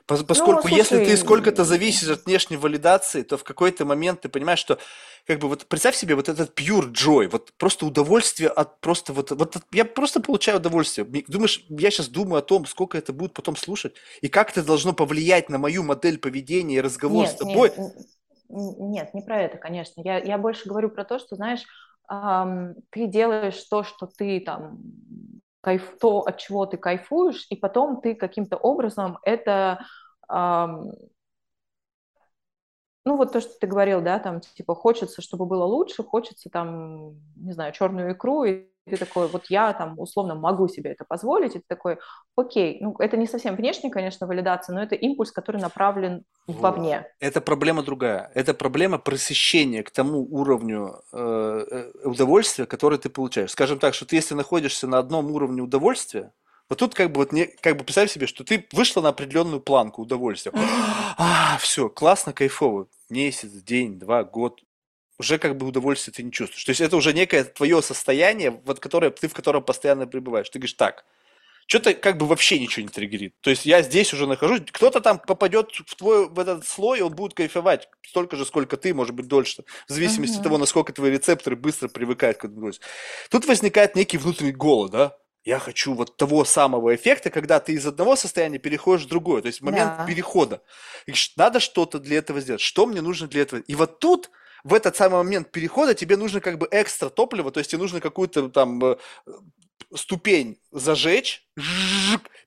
Ну, поскольку ну, если ты сколько-то зависишь от внешней валидации, то в какой-то момент ты понимаешь, что как бы вот представь себе вот этот pure joy, вот просто удовольствие от просто вот, вот я просто получаю удовольствие. Думаешь, я сейчас думаю о том, сколько это будет потом слушать, и как это должно повлиять на мою модель поведения и разговор нет, с тобой. Нет, нет, не про это, конечно. Я, я больше говорю про то, что, знаешь, эм, ты делаешь то, что ты там кайф, то, от чего ты кайфуешь, и потом ты каким-то образом это эм, ну, вот то, что ты говорил, да, там, типа, хочется, чтобы было лучше, хочется, там, не знаю, черную икру, и ты такой, вот я, там, условно, могу себе это позволить, и ты такой, окей, ну, это не совсем внешняя, конечно, валидация, но это импульс, который направлен вот. вовне. Это проблема другая. Это проблема просыщения к тому уровню э, э удовольствия, который ты получаешь. Скажем так, что ты, если находишься на одном уровне удовольствия, вот тут как бы вот не, как бы представь себе, что ты вышла на определенную планку удовольствия. А, все, классно, кайфово. Месяц, день, два, год. Уже как бы удовольствие ты не чувствуешь. То есть это уже некое твое состояние, вот которое, ты в котором постоянно пребываешь. Ты говоришь, так, что-то как бы вообще ничего не триггерит. То есть я здесь уже нахожусь, кто-то там попадет в твой в этот слой, он будет кайфовать столько же, сколько ты, может быть, дольше, в зависимости uh-huh. от того, насколько твои рецепторы быстро привыкают к этому. Тут возникает некий внутренний голод, да? Я хочу вот того самого эффекта, когда ты из одного состояния переходишь в другое. То есть момент Да. перехода. И надо что-то для этого сделать. Что мне нужно для этого? И вот тут, в этот самый момент перехода, тебе нужно как бы экстра топливо, то есть тебе нужно какую-то там э, ступень зажечь,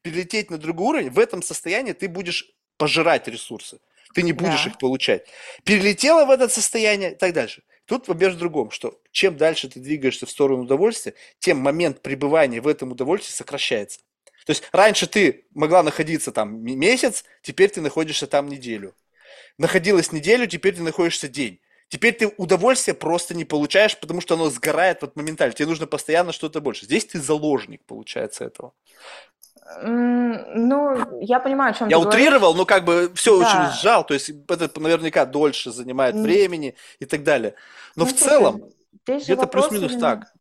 перелететь на другой уровень. В этом состоянии ты будешь пожирать ресурсы. Ты не будешь Да. их получать. Перелетела в это состояние и так дальше. Тут вопрос в другом, что чем дальше ты двигаешься в сторону удовольствия, тем момент пребывания в этом удовольствии сокращается. То есть раньше ты могла находиться там месяц, теперь ты находишься там неделю. Находилась неделю, теперь ты находишься день. Теперь ты удовольствие просто не получаешь, потому что оно сгорает вот моментально. Тебе нужно постоянно что-то больше. Здесь ты заложник, получается, этого. Ну, я понимаю, о чем Я ты говоришь. утрировал, но как бы все Да. очень сжал, то есть это наверняка дольше занимает времени и так далее. Но Ну, в целом, где-то плюс-минус так.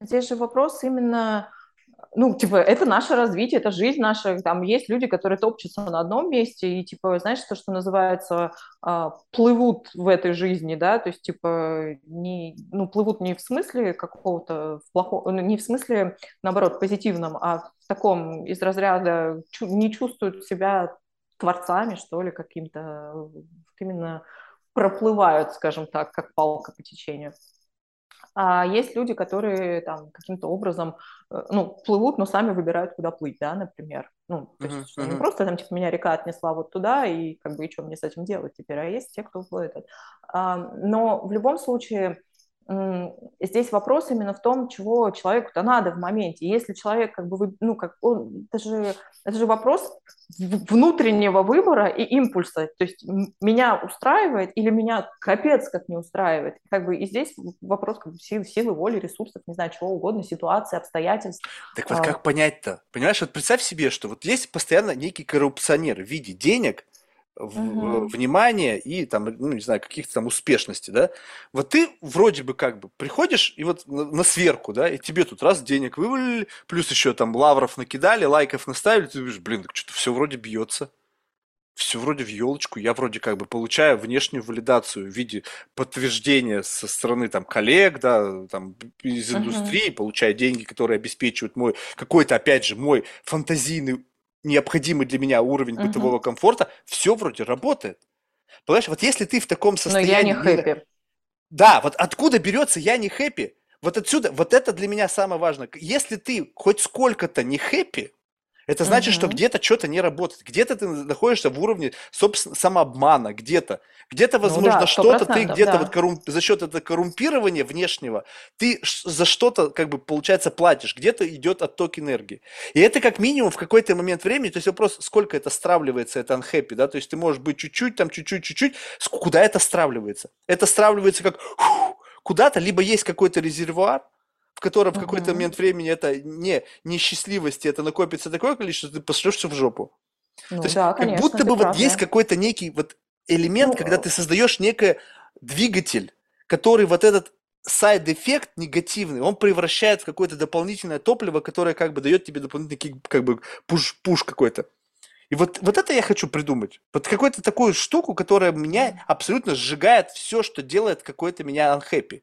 Здесь же вопрос именно, ну, типа, это наше развитие, это жизнь наша. Там есть люди, которые топчутся на одном месте и, типа, знаешь, то, что называется, а, плывут в этой жизни, да, то есть, типа, не, ну, плывут не в смысле какого-то плохого, ну, не в смысле, наоборот, позитивном, а в таком из разряда не чувствуют себя творцами, что ли, каким-то, вот именно проплывают, скажем так, как палка по течению. А есть люди, которые там каким-то образом, э, ну, плывут, но сами выбирают, куда плыть, да, например. Ну, то есть не мгм. просто там, типа, меня река отнесла вот туда, и как бы, и что мне с этим делать теперь, а есть те, кто плывет. А, Но в любом случае здесь вопрос именно в том, чего человеку-то надо в моменте. Если человек как бы, ну, как он, это же, это же вопрос внутреннего выбора и импульса. То есть меня устраивает или меня капец как не устраивает. Как бы и здесь вопрос как бы силы, силы воли, ресурсов, не знаю, чего угодно, ситуации, обстоятельств. Так вот А. как понять-то? Понимаешь, вот представь себе, что вот есть постоянно некий коррупционер в виде денег, в- Мгм. внимания и там, ну, не знаю, каких-то там успешности, да? Вот ты вроде бы как бы приходишь и вот на, на сверку, да, и тебе тут раз денег вывалили, плюс еще там лавров накидали, лайков наставили, ты думаешь, блин, что-то все вроде бьется. Все вроде в елочку, я вроде как бы получаю внешнюю валидацию в виде подтверждения со стороны там коллег, да, там из индустрии, получаю деньги, которые обеспечивают мой какой-то, опять же, мой фантазийный необходимый для меня уровень Мгм. бытового комфорта, все вроде работает. Понимаешь, вот если ты в таком Но состоянии... я не не- хэппи. Да, вот откуда берется я не хэппи? Вот отсюда, вот это для меня самое важное. Если ты хоть сколько-то не хэппи, это значит, что Мгм. где-то что-то не работает. Где-то ты находишься в уровне, собственно, самообмана, где-то. Где-то, Ну возможно, да, что-то ты 100%, где-то да. вот коррум- за счет этого коррумпирования внешнего, ты за что-то, как бы, получается, платишь. Где-то идет отток энергии. И это как минимум в какой-то момент времени, то есть вопрос, сколько это стравливается, это unhappy, да, то есть ты можешь быть чуть-чуть, там чуть-чуть, чуть-чуть, куда это стравливается? Это стравливается как куда-то, либо есть какой-то резервуар, в котором в какой-то момент времени это не несчастливости, это накопится такое количество, что ты пошлешься в жопу. Ну То есть да, как конечно, будто ты бы вот прав, есть да. какой-то некий вот элемент, Ну, когда ты создаешь некий двигатель, который вот этот side effect негативный, он превращает в какое-то дополнительное топливо, которое как бы дает тебе дополнительный как бы push, push какой-то. И вот, вот это я хочу придумать. Вот какую-то такую штуку, которая меня абсолютно сжигает все, что делает какой-то меня unhappy.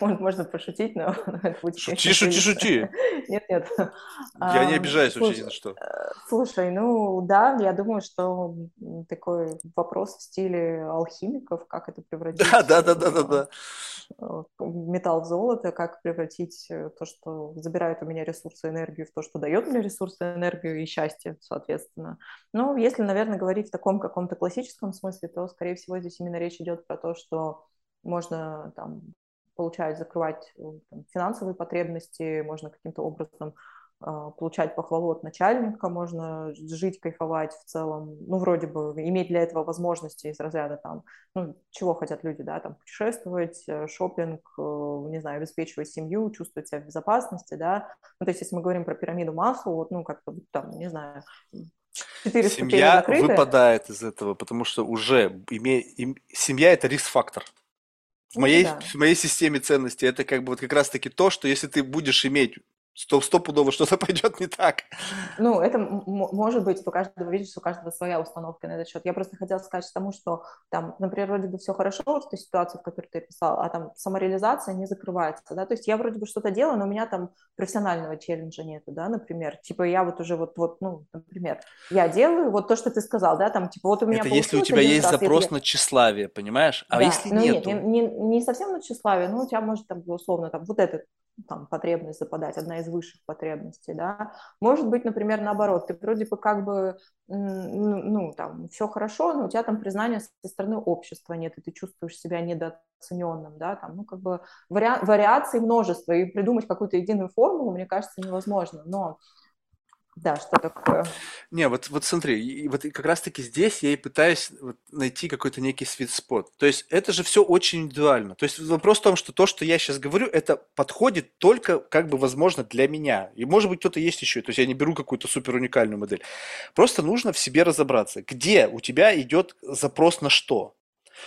Можно пошутить, но *laughs* это будет Шути, шути, шути. Нет, нет. Я не обижаюсь вообще ни на что. Слушай, ну да, я думаю, что такой вопрос в стиле алхимиков, как это превратить Да, да, да, да, да, э, да. э, металл в золото, как превратить э, то, что забирает у меня ресурсы, энергию, в то, что дает мне ресурсы, энергию и счастье, соответственно. Ну, если, наверное, говорить в таком каком-то классическом смысле, то, скорее всего, здесь именно речь идет про то, что можно там получать, закрывать э, там, финансовые потребности, можно каким-то образом а, получать похвалу от начальника, можно жить, кайфовать в целом, ну, вроде бы, иметь для этого возможности из разряда там, ну, чего хотят люди, да, там, путешествовать, э, шопинг, э, не знаю, обеспечивать семью, чувствовать себя в безопасности, да, ну, то есть, если мы говорим про пирамиду массу, вот, ну, как-то там, не знаю, четыре Семья закрыты, выпадает из этого, потому что уже име... им- семья это риск-фактор. В Ну, моей, да. в моей системе ценностей это как бы вот как раз-таки то, что если ты будешь иметь стопудово что-то *laughs* пойдет не так. Ну, это может быть, у каждого, видишь, у каждого своя установка на этот счет. Я просто хотела сказать тому, что там, например, вроде бы все хорошо в той ситуации, в которой ты описал, а там самореализация не закрывается, да, то есть я вроде бы что-то делаю, но у меня там профессионального челленджа нету, да, например, типа я вот уже вот, вот, ну, например, я делаю вот то, что ты сказал, да, там, типа вот у меня Это если у тебя есть раз, запрос если... на тщеславие, понимаешь? А да. если ну, нету? Нет, не, не, не совсем на тщеславие, ну, у тебя может там, условно, там, вот этот там, потребность западать, одна из высших потребностей, да. Может быть, например, наоборот, ты вроде бы как бы, ну, ну, там, все хорошо, но у тебя там признания со стороны общества нет, и ты чувствуешь себя недооцененным, да, там, ну, как бы вари... вариаций множество, и придумать какую-то единую формулу, мне кажется, невозможно, но да, что такое? Не, вот, вот смотри, вот как раз-таки здесь я и пытаюсь вот найти какой-то некий свит-спот. То есть это же все очень индивидуально. То есть вопрос в том, что то, что я сейчас говорю, это подходит только, как бы, возможно, для меня. И, может быть, кто-то есть еще. То есть я не беру какую-то супер уникальную модель. Просто нужно в себе разобраться, где у тебя идет запрос на что.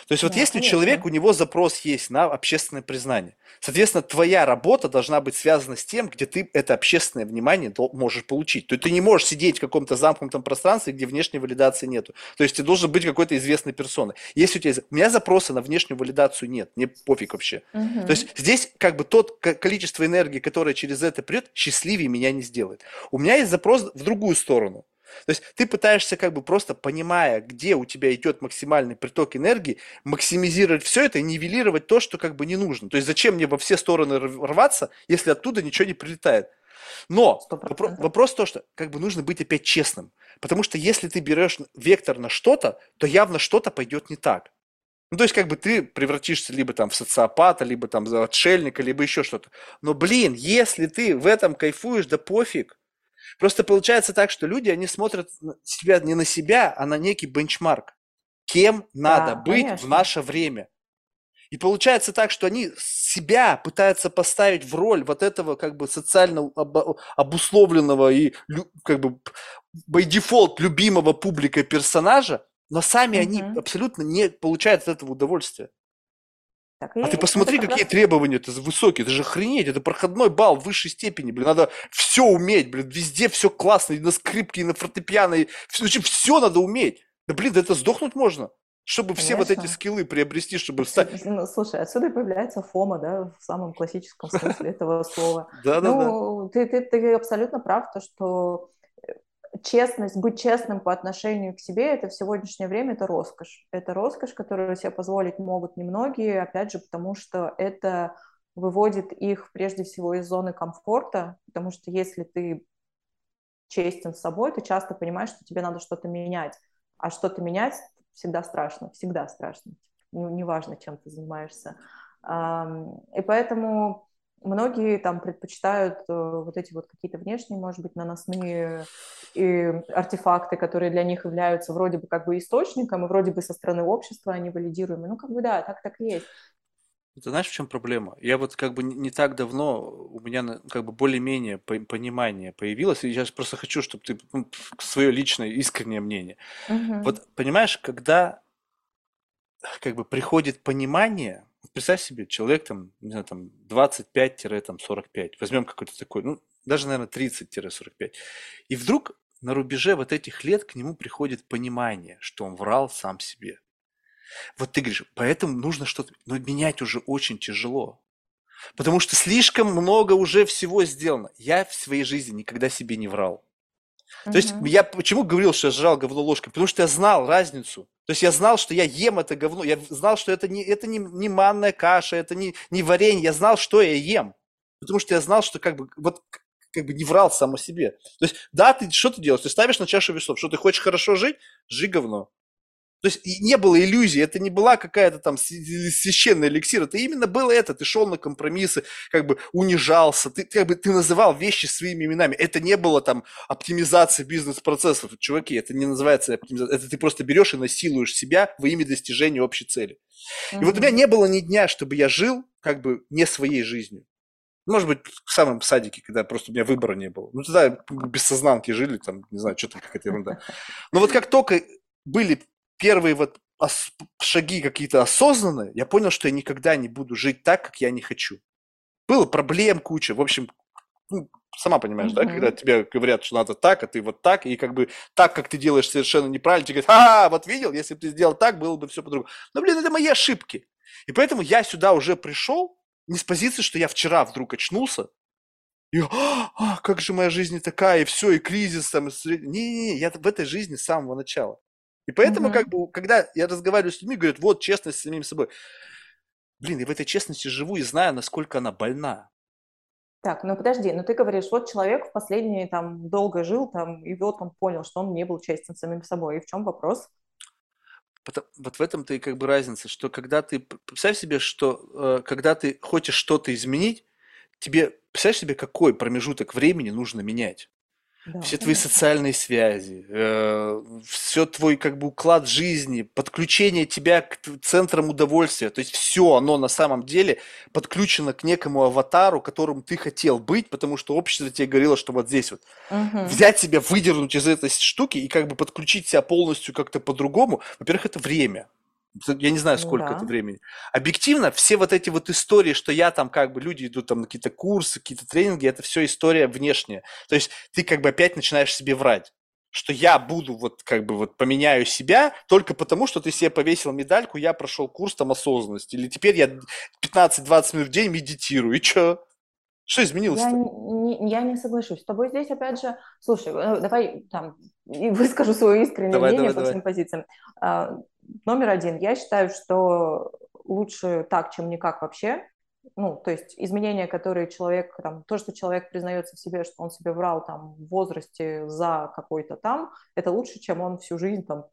То есть вот да, если конечно. человек, у него запрос есть на общественное признание, соответственно, твоя работа должна быть связана с тем, где ты это общественное внимание можешь получить. То есть ты не можешь сидеть в каком-то замкнутом пространстве, где внешней валидации нету. То есть ты должен быть какой-то известной персоной. Если у тебя... У меня запроса на внешнюю валидацию нет, мне пофиг вообще. Угу. То есть здесь как бы тот количество энергии, которое через это придет, счастливее меня не сделает. У меня есть запрос в другую сторону. То есть ты пытаешься как бы просто понимая, где у тебя идет максимальный приток энергии, максимизировать все это и нивелировать то, что как бы не нужно. То есть зачем мне во все стороны рваться, если оттуда ничего не прилетает? Но вопрос, вопрос то, что как бы нужно быть опять честным. Потому что если ты берешь вектор на что-то, то явно что-то пойдет не так. Ну, то есть, как бы ты превратишься либо там в социопата, либо там в отшельника, либо еще что-то. Но, блин, если ты в этом кайфуешь, да пофиг. Просто получается так, что люди, они смотрят себя не на себя, а на некий бенчмарк. Кем надо да, быть конечно. в наше время. И получается так, что они себя пытаются поставить в роль вот этого как бы социально обусловленного и как бы by default любимого публикой персонажа, но сами угу. они абсолютно не получают от этого удовольствия. Так, а ты посмотри, какие раз... требования это высокие, это же охренеть, это проходной балл в высшей степени, блин, надо все уметь, блин, везде все классно, и на скрипке, и на фортепиано, и все, все надо уметь. Да, блин, да это сдохнуть можно, чтобы Конечно. все вот эти скиллы приобрести, чтобы стать... Ну, слушай, отсюда и появляется фома, да, в самом классическом смысле этого слова. *laughs* Да, да, ну, ты, ты, ты абсолютно прав, то, что честность, быть честным по отношению к себе, это в сегодняшнее время это роскошь. Это роскошь, которую себе позволить могут немногие, опять же, потому что это выводит их прежде всего из зоны комфорта, потому что если ты честен с собой, ты часто понимаешь, что тебе надо что-то менять. А что-то менять всегда страшно, всегда страшно. Неважно, чем ты занимаешься. И поэтому Многие там предпочитают э, вот эти вот какие-то внешние, может быть, наносные и артефакты, которые для них являются вроде бы как бы источником, и вроде бы со стороны общества они валидируемы. Ну, как бы да, так так и есть. Ты знаешь, в чем проблема? Я вот как бы не так давно, у меня как бы более-менее понимание появилось, и я просто хочу, чтобы ты ну, свое личное искреннее мнение. Угу. Вот понимаешь, когда как бы приходит понимание, представь себе, человек там, не знаю, там 25-45, возьмем какой-то такой, ну, даже, наверное, 30-45. И вдруг на рубеже вот этих лет к нему приходит понимание, что он врал сам себе. Вот ты говоришь, поэтому нужно что-то, но менять уже очень тяжело. Потому что слишком много уже всего сделано. Я в своей жизни никогда себе не врал. То есть я почему говорил, что я сжал говно ложкой? Потому что я знал разницу. То есть я знал, что я ем это говно. Я знал, что это не, это не, не манная каша, это не, не варенье. Я знал, что я ем. Потому что я знал, что как бы вот как бы не врал сам о себе. То есть, да, ты что ты делаешь? Ты ставишь на чашу весов, что ты хочешь хорошо жить, жи говно. То есть не было иллюзии, это не была какая-то там священная эликсир, это именно было это, ты шел на компромиссы, как бы унижался, ты, как бы, ты называл вещи своими именами, это не было там оптимизация бизнес-процессов, чуваки, это не называется оптимизация, это ты просто берешь и насилуешь себя во имя достижения общей цели. Mm-hmm. И вот у меня не было ни дня, чтобы я жил как бы не своей жизнью. Может быть, в самом садике, когда просто у меня выбора не было. Ну, тогда без сознанки жили, там, не знаю, что там какая-то ерунда. Но вот как только были первые вот шаги какие-то осознанные, я понял, что я никогда не буду жить так, как я не хочу. Было проблем куча. В общем, ну, сама понимаешь, mm-hmm. да, когда тебе говорят, что надо так, а ты вот так, и как бы так, как ты делаешь совершенно неправильно, тебе говорят, а, вот видел, если бы ты сделал так, было бы все по-другому. Но, блин, это мои ошибки. И поэтому я сюда уже пришел не с позиции, что я вчера вдруг очнулся, и а, а, как же моя жизнь такая, и все, и кризис там. Не-не-не, я в этой жизни с самого начала. И поэтому, mm-hmm. как бы, когда я разговариваю с людьми, говорят, вот честность с самим собой. Блин, я в этой честности живу и знаю, насколько она больна. Так, ну подожди, ну ты говоришь, вот человек в последние там долго жил там, и вот он понял, что он не был честен с самим собой. И в чем вопрос? Вот в этом-то и как бы разница, что когда ты, представь себе, что э, когда ты хочешь что-то изменить, тебе, представляешь себе, какой промежуток времени нужно менять? Да, все твои социальные связи, э, все твой как бы уклад жизни, подключение тебя к центрам удовольствия, то есть все оно на самом деле подключено к некому аватару, которым ты хотел быть, потому что общество тебе говорило, что вот здесь вот угу. взять себя, выдернуть из этой штуки и как бы подключить себя полностью как-то по-другому. Во-первых, это время. Я не знаю, ну сколько да. это времени. Объективно, все вот эти вот истории, что я там как бы, люди идут там на какие-то курсы, какие-то тренинги, это все история внешняя. То есть ты как бы опять начинаешь себе врать что я буду вот как бы вот поменяю себя только потому, что ты себе повесил медальку, я прошел курс там осознанности, или теперь я 15-20 минут в день медитирую, и что? Что изменилось? Я не, я не соглашусь с тобой здесь, опять же. Слушай, э, давай там *laughs* выскажу свое искреннее давай, мнение давай, по давай. всем позициям. Номер один, я считаю, что лучше так, чем никак вообще. Ну, то есть изменения, которые человек, там, то, что человек признается в себе, что он себе врал там в возрасте за какой-то там, это лучше, чем он всю жизнь там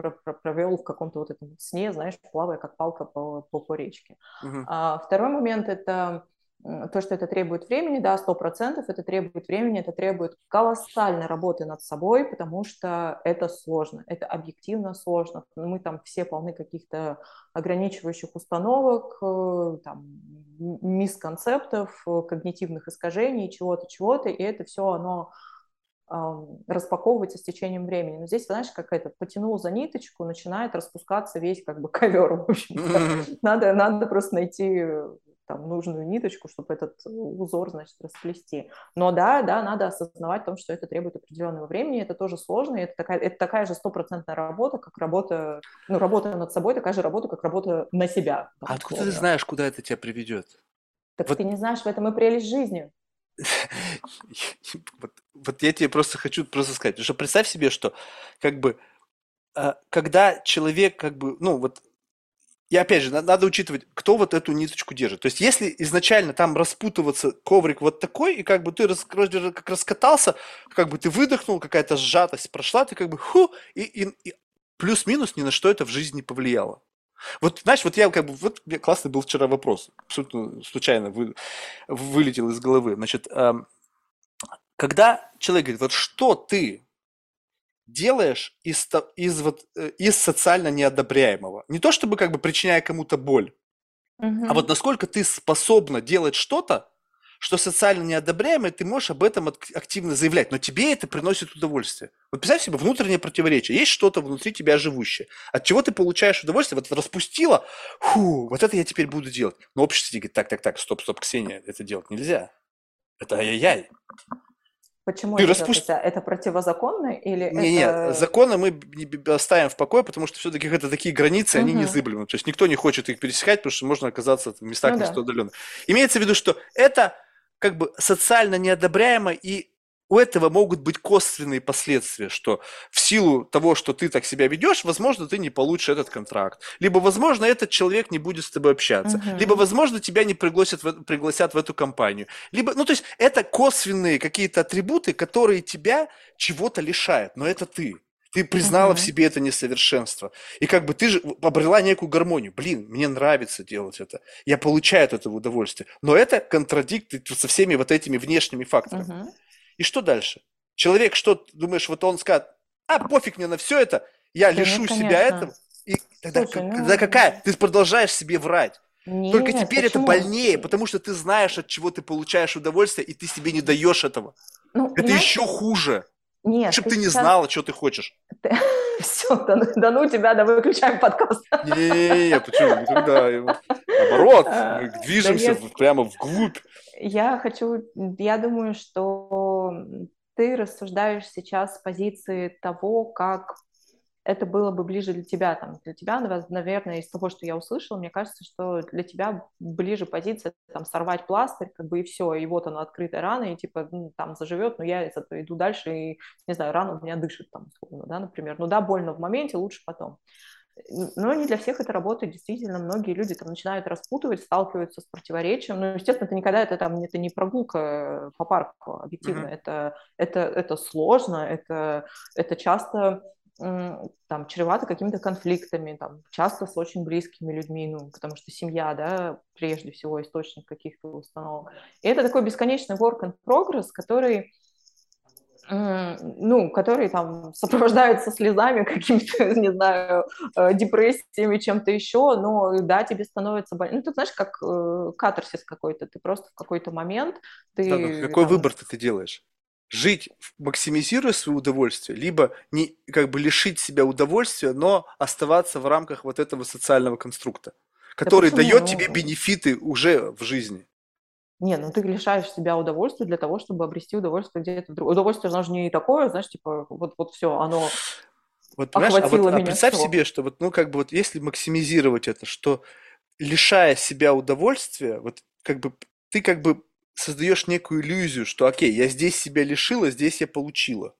провел в каком-то вот этом сне, знаешь, плавая как палка по, по, по речке. Угу. А, второй момент – это то, что это требует времени, да, сто процентов это требует времени, это требует колоссальной работы над собой, потому что это сложно, это объективно сложно. Мы там все полны каких-то ограничивающих установок, э, там, мисконцептов, когнитивных искажений, чего-то, чего-то, и это все оно распаковывается с течением времени. Но здесь, знаешь, как это, потянул за ниточку, начинает распускаться весь как бы ковер. В общем надо, надо просто найти там, нужную ниточку, чтобы этот узор, значит, расплести. Но да, да, надо осознавать том, что это требует определенного времени, это тоже сложно, это такая, это такая же стопроцентная работа, как работа, ну, работа над собой, такая же работа, как работа на себя. А откуда ты знаешь, куда это тебя приведет? Так вот... ты не знаешь, в этом и прелесть жизни. *laughs* вот, вот я тебе просто хочу просто сказать, что представь себе, что как бы а, когда человек как бы, ну вот и опять же, надо учитывать, кто вот эту ниточку держит. То есть, если изначально там распутываться коврик вот такой, и как бы ты рас, как раскатался, как бы ты выдохнул, какая-то сжатость прошла, ты как бы ху, и, и, и плюс-минус ни на что это в жизни не повлияло. Вот, знаешь, вот я как бы, вот классный был вчера вопрос, абсолютно случайно вы, вылетел из головы. Значит, эм, когда человек говорит, вот что ты делаешь из, из, вот, э, из социально неодобряемого. Не то чтобы как бы причиняя кому-то боль, угу. а вот насколько ты способна делать что-то, что социально неодобряемое, ты можешь об этом активно заявлять, но тебе это приносит удовольствие. Вот представь себе внутреннее противоречие. Есть что-то внутри тебя живущее. От чего ты получаешь удовольствие? Вот распустила, фу, вот это я теперь буду делать. Но общество говорит, так, так, так, стоп, стоп, Ксения, это делать нельзя. Это ай-яй-яй. Почему ты распусти... это противозаконно или не, это... Нет, законы мы оставим в покое, потому что все-таки это такие границы, угу. они незыблемы. То есть никто не хочет их пересекать, потому что можно оказаться в местах ну, да. удаленных. Имеется в виду, что это как бы социально неодобряемо и у этого могут быть косвенные последствия, что в силу того, что ты так себя ведешь, возможно, ты не получишь этот контракт. Либо, возможно, этот человек не будет с тобой общаться. Угу. Либо, возможно, тебя не пригласят в, пригласят в эту компанию. Либо, ну, то есть, это косвенные какие-то атрибуты, которые тебя чего-то лишают. Но это ты. Ты признала uh-huh. в себе это несовершенство. И как бы ты же обрела некую гармонию. Блин, мне нравится делать это. Я получаю от этого удовольствие. Но это контрадикт со всеми вот этими внешними факторами. Uh-huh. И что дальше? Человек, что думаешь, вот он скажет, а пофиг мне на все это, я да лишу нет, себя этого. И тогда, Слушай, ну... тогда какая? Ты продолжаешь себе врать. Нет, Только теперь почему? это больнее, потому что ты знаешь, от чего ты получаешь удовольствие, и ты себе не даешь этого. Ну, это знаешь, еще хуже. Нет, Чтобы ты, ты не сейчас... знала, что ты хочешь. Ты... *laughs* Все, да, ну, да ну тебя, да выключаем подкаст. Не-не-не, почему? Никогда. Наоборот, мы движемся прямо вглубь. Я хочу, я думаю, что ты рассуждаешь сейчас с позиции того, как это было бы ближе для тебя. Там, для тебя, наверное, из того, что я услышала, мне кажется, что для тебя ближе позиция там, сорвать пластырь, как бы и все, и вот она открытая рана, и типа ну, там заживет, но я зато иду дальше, и, не знаю, рана у меня дышит там, условно, да, например. Ну да, больно в моменте, лучше потом. Но не для всех это работает, действительно, многие люди там начинают распутывать, сталкиваются с противоречием. Ну, естественно, это никогда это там это не прогулка по парку, объективно. Mm-hmm. Это, это, это сложно, это, это часто там, чревато какими-то конфликтами, там, часто с очень близкими людьми, ну, потому что семья, да, прежде всего источник каких-то установок. И это такой бесконечный work in progress, который, ну, который там *laughs* сопровождается слезами, *laughs* какими-то, не знаю, э, депрессиями, чем-то еще, но да, тебе становится больно. Ну, ты знаешь, как э, катарсис какой-то, ты просто в какой-то момент... Ты, да, какой там... выбор ты, ты делаешь? жить, максимизируя свое удовольствие, либо не, как бы лишить себя удовольствия, но оставаться в рамках вот этого социального конструкта, который да дает тебе бенефиты уже в жизни. Не, ну ты лишаешь себя удовольствия для того, чтобы обрести удовольствие где-то в другом. Удовольствие, оно же не такое, знаешь, типа, вот, вот все, оно вот, а вот, а представь всего. себе, что вот, ну, как бы вот если максимизировать это, что лишая себя удовольствия, вот как бы ты как бы создаешь некую иллюзию, что окей, я здесь себя лишила, здесь я получила.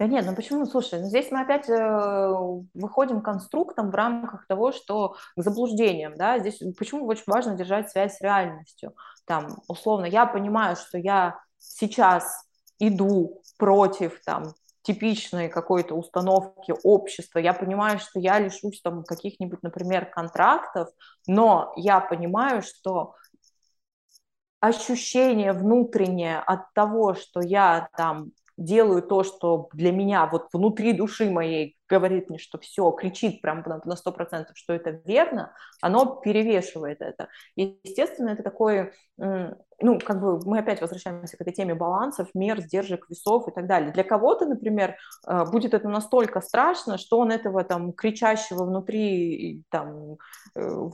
Да нет, ну почему? Слушай, ну здесь мы опять э, выходим конструктом в рамках того, что к заблуждениям, да, здесь почему очень важно держать связь с реальностью. Там, условно, я понимаю, что я сейчас иду против там типичной какой-то установки общества, я понимаю, что я лишусь там каких-нибудь, например, контрактов, но я понимаю, что ощущение внутреннее от того, что я там делаю то, что для меня вот внутри души моей говорит мне, что все, кричит прям на сто процентов, что это верно, оно перевешивает это. И, естественно, это такой, ну, как бы мы опять возвращаемся к этой теме балансов, мер, сдержек, весов и так далее. Для кого-то, например, э, будет это настолько страшно, что он этого там кричащего внутри там э,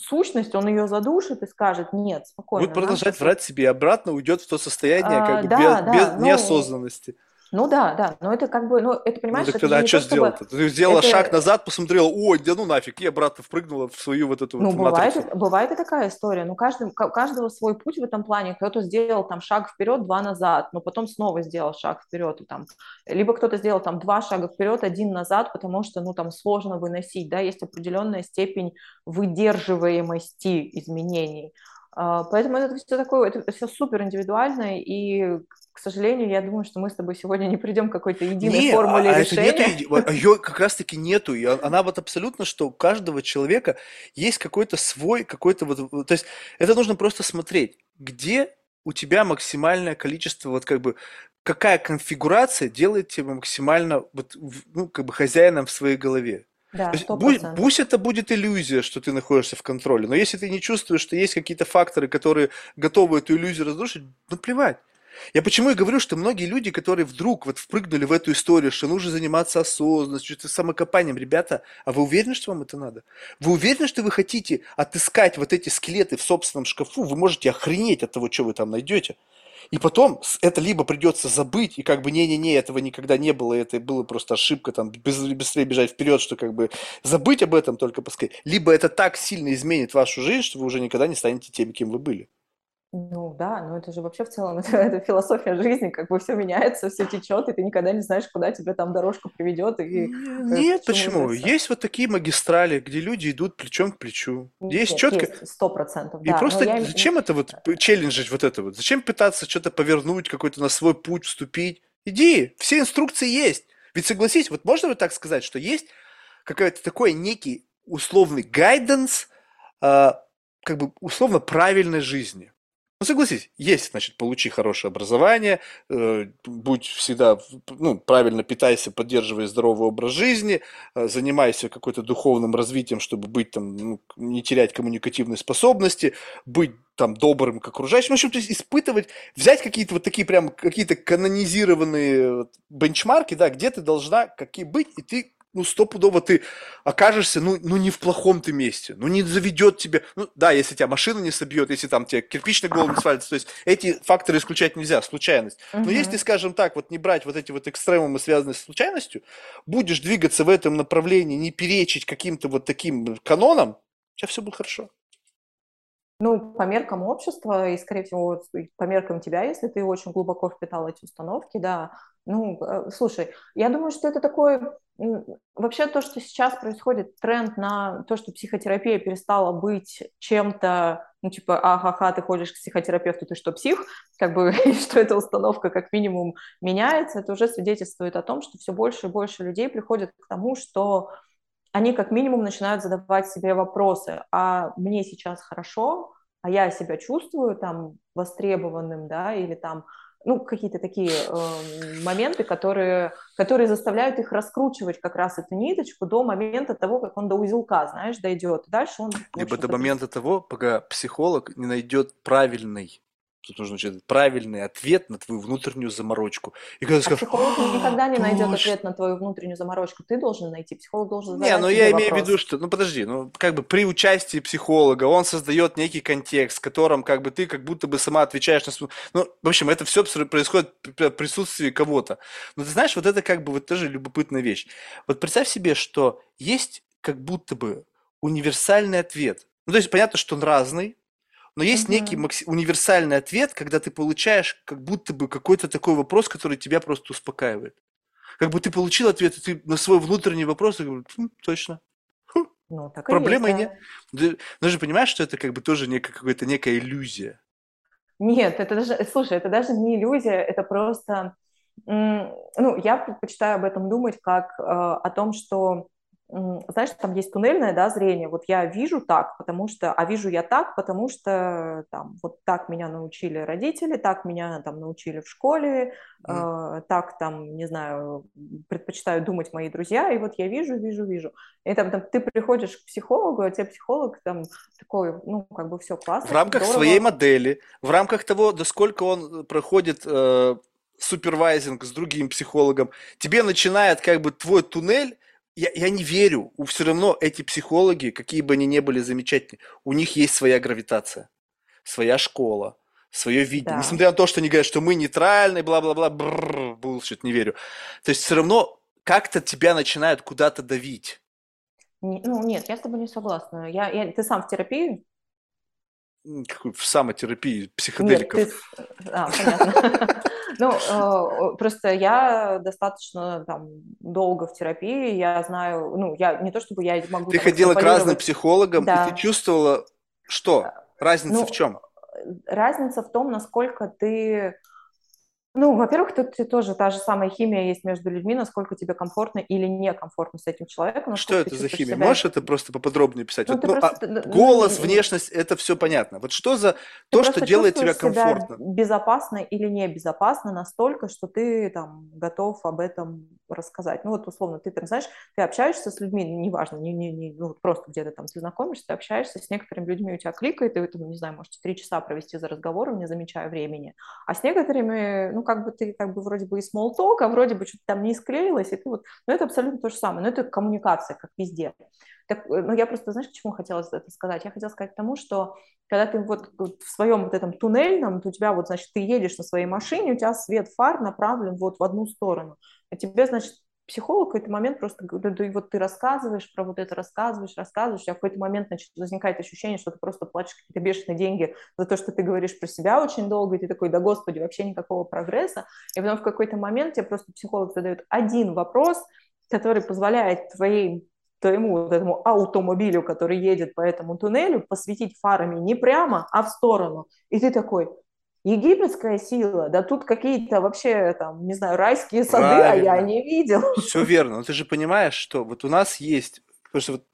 сущность, он ее задушит и скажет, нет, спокойно. Будет продолжать врать себе и обратно уйдет в то состояние а, как бы да, без, да, без ну, неосознанности. Ну да, да, но это как бы, ну это понимаешь, ну, так тогда это что сделал чтобы... Ты сделала это... шаг назад, посмотрела, ой, да ну нафиг, и обратно впрыгнула в свою вот эту ну, вот бывает, матрицу. бывает и такая история, ну каждый, каждого свой путь в этом плане, кто-то сделал там шаг вперед, два назад, но потом снова сделал шаг вперед, и, там, либо кто-то сделал там два шага вперед, один назад, потому что, ну там сложно выносить, да, есть определенная степень выдерживаемости изменений, Поэтому это все такое, это все супер индивидуально, и к сожалению, я думаю, что мы с тобой сегодня не придем к какой-то единой не, формуле а решения. Это нету, ее как раз-таки нету. И она вот абсолютно, что у каждого человека есть какой-то свой, какой-то вот... То есть это нужно просто смотреть, где у тебя максимальное количество, вот как бы, какая конфигурация делает тебя максимально, вот, ну, как бы хозяином в своей голове. Да, пусть, пусть это будет иллюзия, что ты находишься в контроле, но если ты не чувствуешь, что есть какие-то факторы, которые готовы эту иллюзию разрушить, ну плевать. Я почему и говорю, что многие люди, которые вдруг вот впрыгнули в эту историю, что нужно заниматься осознанностью, самокопанием, ребята, а вы уверены, что вам это надо? Вы уверены, что вы хотите отыскать вот эти скелеты в собственном шкафу? Вы можете охренеть от того, что вы там найдете. И потом это либо придется забыть, и как бы не-не-не, этого никогда не было, это было просто ошибка, там, быстрее бежать вперед, что как бы забыть об этом только поскорее. Либо это так сильно изменит вашу жизнь, что вы уже никогда не станете теми, кем вы были. Ну да, но это же вообще в целом *laughs* это, это философия жизни, как бы все меняется, все течет, и ты никогда не знаешь, куда тебя там дорожка приведет. И, э, Нет, почему? Есть вот такие магистрали, где люди идут плечом к плечу. Есть Нет, четко. Сто процентов. И да, просто я... зачем это вот челленджить вот это вот? Зачем пытаться что-то повернуть, какой-то на свой путь вступить? Иди, все инструкции есть. Ведь согласись, вот можно вот так сказать, что есть какой-то такой некий условный гайденс, э, как бы условно правильной жизни. Ну, согласись, есть, значит, получи хорошее образование, э, будь всегда, ну, правильно питайся, поддерживай здоровый образ жизни, э, занимайся какой-то духовным развитием, чтобы быть там, ну, не терять коммуникативные способности, быть там добрым к окружающим, в общем, то есть испытывать, взять какие-то вот такие прям, какие-то канонизированные бенчмарки, да, где ты должна какие быть, и ты ну, стопудово ты окажешься, ну, ну, не в плохом ты месте, ну, не заведет тебя, ну, да, если тебя машина не собьет, если там тебе кирпич на голову не свалится, то есть эти факторы исключать нельзя, случайность. Но Мгм. если, скажем так, вот не брать вот эти вот экстремумы, связанные с случайностью, будешь двигаться в этом направлении, не перечить каким-то вот таким канонам, у тебя все будет хорошо. Ну, по меркам общества и, скорее всего, по меркам тебя, если ты очень глубоко впитал эти установки, да. Ну, э, слушай, я думаю, что это такой... Вообще то, что сейчас происходит, тренд на то, что психотерапия перестала быть чем-то, ну, типа, ахаха, ты ходишь к психотерапевту, ты что, псих? Как бы, *laughs* что эта установка как минимум меняется, это уже свидетельствует о том, что все больше и больше людей приходят к тому, что они как минимум начинают задавать себе вопросы, а мне сейчас хорошо, а я себя чувствую там востребованным, да, или там, ну, какие-то такие э, моменты, которые, которые заставляют их раскручивать как раз эту ниточку до момента того, как он до узелка, знаешь, дойдет. Дальше он... Либо до момента того, пока психолог не найдет правильный, тут нужно учить, правильный ответ на твою внутреннюю заморочку. И когда А скажешь, психолог никогда не найдет ответ на твою внутреннюю заморочку. Ты должен найти. Психолог должен Не, задать ну тебе я имею в вопрос. виду, что, ну подожди, ну как бы при участии психолога он создает некий контекст, в котором как бы ты как будто бы сама отвечаешь на. Ну, в общем, это все происходит при присутствии кого-то. Но ты знаешь, вот это как бы вот тоже любопытная вещь. Вот представь себе, что есть как будто бы универсальный ответ. Ну, то есть понятно, что он разный, но есть некий Мгм. макси- универсальный ответ, когда ты получаешь как будто бы какой-то такой вопрос, который тебя просто успокаивает. Как бы ты получил ответ, и ты на свой внутренний вопрос и говоришь, «Хм, точно, Хм, Ну, так и есть, проблемы да. нет. Ты, ну, же понимаешь, что это как бы тоже некая, какая-то некая иллюзия. Нет, это даже, слушай, это даже не иллюзия, это просто, ну, я предпочитаю об этом думать как э, о том, что, знаешь, там есть туннельное, да, зрение, вот я вижу так, потому что, а вижу я так, потому что там вот так меня научили родители, так меня там научили в школе, Мгм. э, так там, не знаю, предпочитаю думать мои друзья, и вот я вижу, вижу, вижу. И там, там ты приходишь к психологу, а тебе психолог там такой, ну, как бы все В классно, рамках здорово. своей модели, в рамках того, до сколько он проходит э, супервайзинг с другим психологом, тебе начинает как бы твой туннель, я, я не верю, у все равно эти психологи, какие бы они ни были замечательные, у них есть своя гравитация, своя школа, свое видение. Да. Несмотря на то, что они говорят, что мы нейтральны, бла-бла-бла, булшит, не верю. То есть все равно как-то тебя начинают куда-то давить. Не- ну, нет, я с тобой не согласна. Я, я- ты сам в терапии? Какой- В самотерапии Нет, психоделиков. ты... с- А, понятно. *laughs* Ну, э, просто я достаточно там долго в терапии, я знаю, ну, я не то чтобы я могу Ты ходила к разным психологам, и ты Да. чувствовала, что? Разница Ну, в чем? разница в том, насколько ты... Ну, во-первых, тут тоже та же самая химия есть между людьми, насколько тебе комфортно или некомфортно с этим человеком, Что ты это за химия? себя... Можешь это просто поподробнее писать? Ну, Вот, ты ну, просто... а т- ну, голос, не- внешность, это все понятно. Вот что за Ты то, что просто делает тебя чувствуешь себя комфортно? безопасно или небезопасно настолько, что ты там готов об этом рассказать. Ну вот условно, ты там, знаешь, ты общаешься с людьми, неважно, не, не, не, ну, просто где-то там ты знакомишься, ты общаешься с некоторыми людьми, у тебя кликает, и вы там, не знаю, можете три часа провести за разговором, не замечая времени. А с некоторыми, ну как бы ты как бы вроде бы и small talk, а вроде бы что-то там не склеилось, и ты вот, ну это абсолютно то же самое, но это коммуникация, как везде. Так, э, ну я просто, знаешь, к чему хотела это сказать? Я хотела сказать к тому, что когда ты вот в своем вот этом туннельном, то у тебя вот, значит, ты едешь на своей машине, у тебя свет фар направлен вот в одну сторону, а тебе, значит, психолог в какой-то момент просто, говорит, вот ты рассказываешь про вот это, рассказываешь, рассказываешь, а в какой-то момент, значит, возникает ощущение, что ты просто платишь какие-то бешеные деньги за то, что ты говоришь про себя очень долго, и ты такой, да господи, вообще никакого прогресса, и потом в какой-то момент тебе просто психолог задает один вопрос, который позволяет твоей твоему вот этому автомобилю, который едет по этому туннелю, посветить фарами не прямо, а в сторону. И ты такой, египетская сила, да тут какие-то вообще там, не знаю, райские сады, а я Правильно. не видел. *laughs* Все верно. Но ты же понимаешь, что вот у нас есть, потому что вот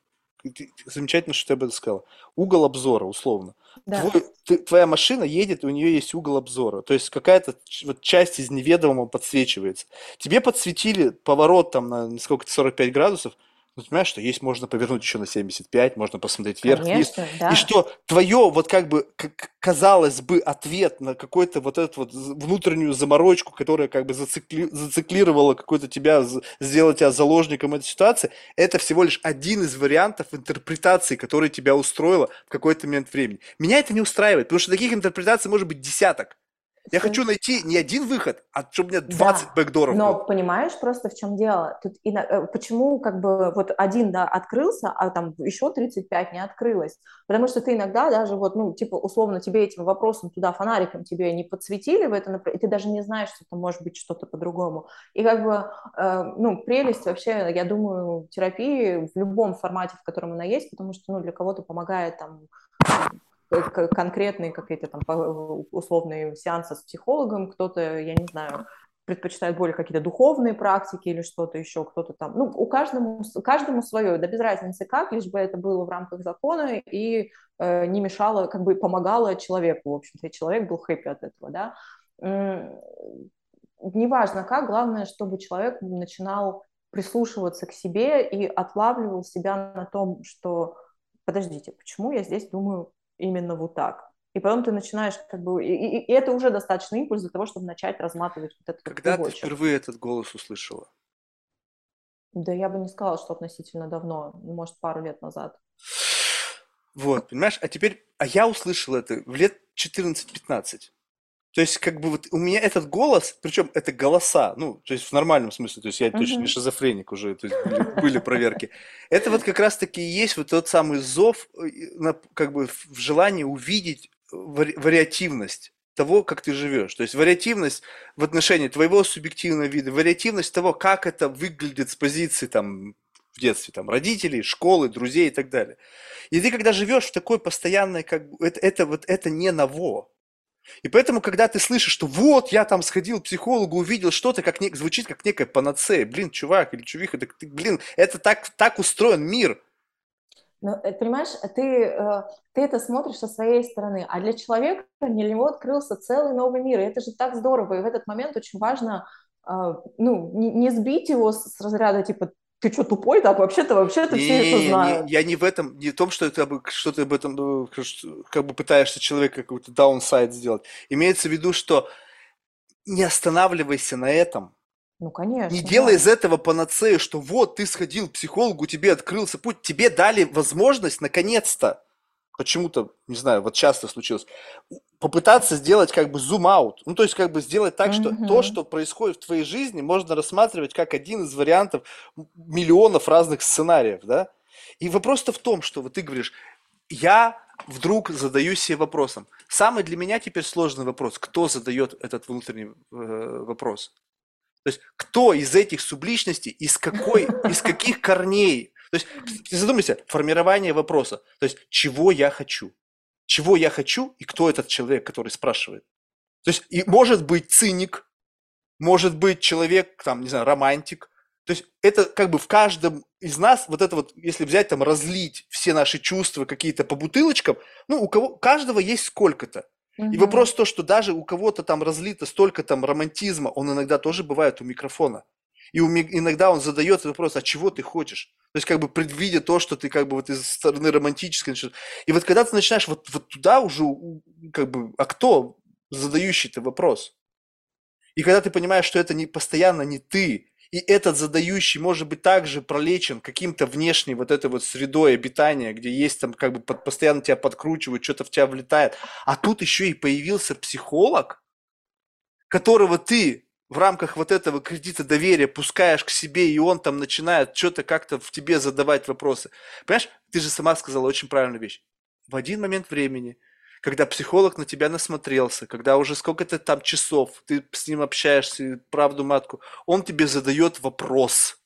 замечательно, что ты об этом сказала, угол обзора, условно. Да. Твой- ты- твоя машина едет, и у нее есть угол обзора. То есть какая-то вот часть из неведомого подсвечивается. Тебе подсветили поворот там на сколько-то 45 градусов, Ну, понимаешь, что есть, можно повернуть еще на 75, можно посмотреть вверх-вниз. Конечно, да. И что твое, вот как бы, как казалось бы, ответ на какой-то вот эту вот внутреннюю заморочку, которая как бы зацикли, зациклировала какой-то тебя, сделала тебя заложником этой ситуации, это всего лишь один из вариантов интерпретации, который тебя устроила в какой-то момент времени. Меня это не устраивает, потому что таких интерпретаций может быть десяток. Я хочу найти не один выход, а чтобы у меня 20 да, бэкдоров Но было. понимаешь просто в чем дело? Тут и, э, почему как бы вот один да, открылся, а там еще 35 не открылось? Потому что ты иногда даже вот, ну, типа, условно, тебе этим вопросом туда фонариком тебе не подсветили в это, и ты даже не знаешь, что это может быть что-то по-другому. И как бы, э, ну, прелесть вообще, я думаю, терапии в любом формате, в котором она есть, потому что, ну, для кого-то помогает там конкретные какие-то там условные сеансы с психологом, кто-то, я не знаю, предпочитает более какие-то духовные практики или что-то еще, кто-то там, ну, у каждому, каждому свое, да без разницы как, лишь бы это было в рамках закона и э, не мешало, как бы помогало человеку, в общем-то, и человек был хэппи от этого, да. Неважно как, главное, чтобы человек начинал прислушиваться к себе и отлавливал себя на том, что подождите, почему я здесь думаю именно вот так. И потом ты начинаешь как бы... И, и, и это уже достаточный импульс для того, чтобы начать разматывать вот этот Когда ты впервые этот голос услышала? Да я бы не сказала, что относительно давно, может, пару лет назад. Вот, понимаешь? А теперь... А я услышал это в лет 14-15. То есть, как бы вот у меня этот голос, причем это голоса, ну, то есть в нормальном смысле, то есть я точно не шизофреник уже, то есть были, были проверки. Это вот как раз-таки и есть вот тот самый зов, э, как бы в желании увидеть вариативность того, как ты живешь. То есть вариативность в отношении твоего субъективного вида, вариативность того, как это выглядит с позиции там в детстве, там, родителей, школы, друзей и так далее. И ты, когда живешь в такой постоянной, как бы, это, это вот это не ново. И поэтому, когда ты слышишь, что вот, я там сходил к психологу, увидел что-то, как не, звучит как некая панацея, блин, чувак или чувиха, так ты, блин, это так, так устроен мир. Ну, э, понимаешь, ты, э, ты это смотришь со своей стороны, а для человека для него открылся целый новый мир, и это же так здорово, и в этот момент очень важно э, ну, не сбить его с разряда, типа, ты что, тупой? Так, вообще-то, вообще-то все это знают. Не, я не в этом, не в том, что, это, что ты об этом ну, как бы пытаешься человека какой-то даунсайд сделать. Имеется в виду, что не останавливайся на этом. Ну, конечно. Не делай да. из этого панацею, что вот ты сходил к психологу, тебе открылся путь, тебе дали возможность наконец-то почему-то, не знаю, вот часто случилось, попытаться сделать как бы зум-аут. Ну, то есть как бы сделать так, что mm-hmm. то, что происходит в твоей жизни, можно рассматривать как один из вариантов миллионов разных сценариев, да? И вопрос-то в том, что вот ты говоришь, я вдруг задаюсь себе вопросом. Самый для меня теперь сложный вопрос, кто задает этот внутренний э, вопрос? То есть кто из этих субличностей, из какой, из каких корней то есть ты задумайся, формирование вопроса. То есть чего я хочу? Чего я хочу и кто этот человек, который спрашивает? То есть и может быть циник, может быть человек, там, не знаю, романтик. То есть это как бы в каждом из нас, вот это вот, если взять там, разлить все наши чувства какие-то по бутылочкам, ну, у кого, каждого есть сколько-то. Угу. И вопрос то, что даже у кого-то там разлито столько там романтизма, он иногда тоже бывает у микрофона. И иногда он задает вопрос, а чего ты хочешь? То есть как бы предвидя то, что ты как бы вот из стороны романтической. И вот когда ты начинаешь вот, вот туда уже как бы, а кто задающий ты вопрос? И когда ты понимаешь, что это не постоянно не ты, и этот задающий может быть также пролечен каким-то внешней вот этой вот средой обитания, где есть там как бы под, постоянно тебя подкручивают, что-то в тебя влетает. А тут еще и появился психолог, которого ты в рамках вот этого кредита доверия пускаешь к себе, и он там начинает что-то как-то в тебе задавать вопросы. Понимаешь, ты же сама сказала очень правильную вещь. В один момент времени, когда психолог на тебя насмотрелся, когда уже сколько-то там часов ты с ним общаешься, правду матку, он тебе задает вопрос –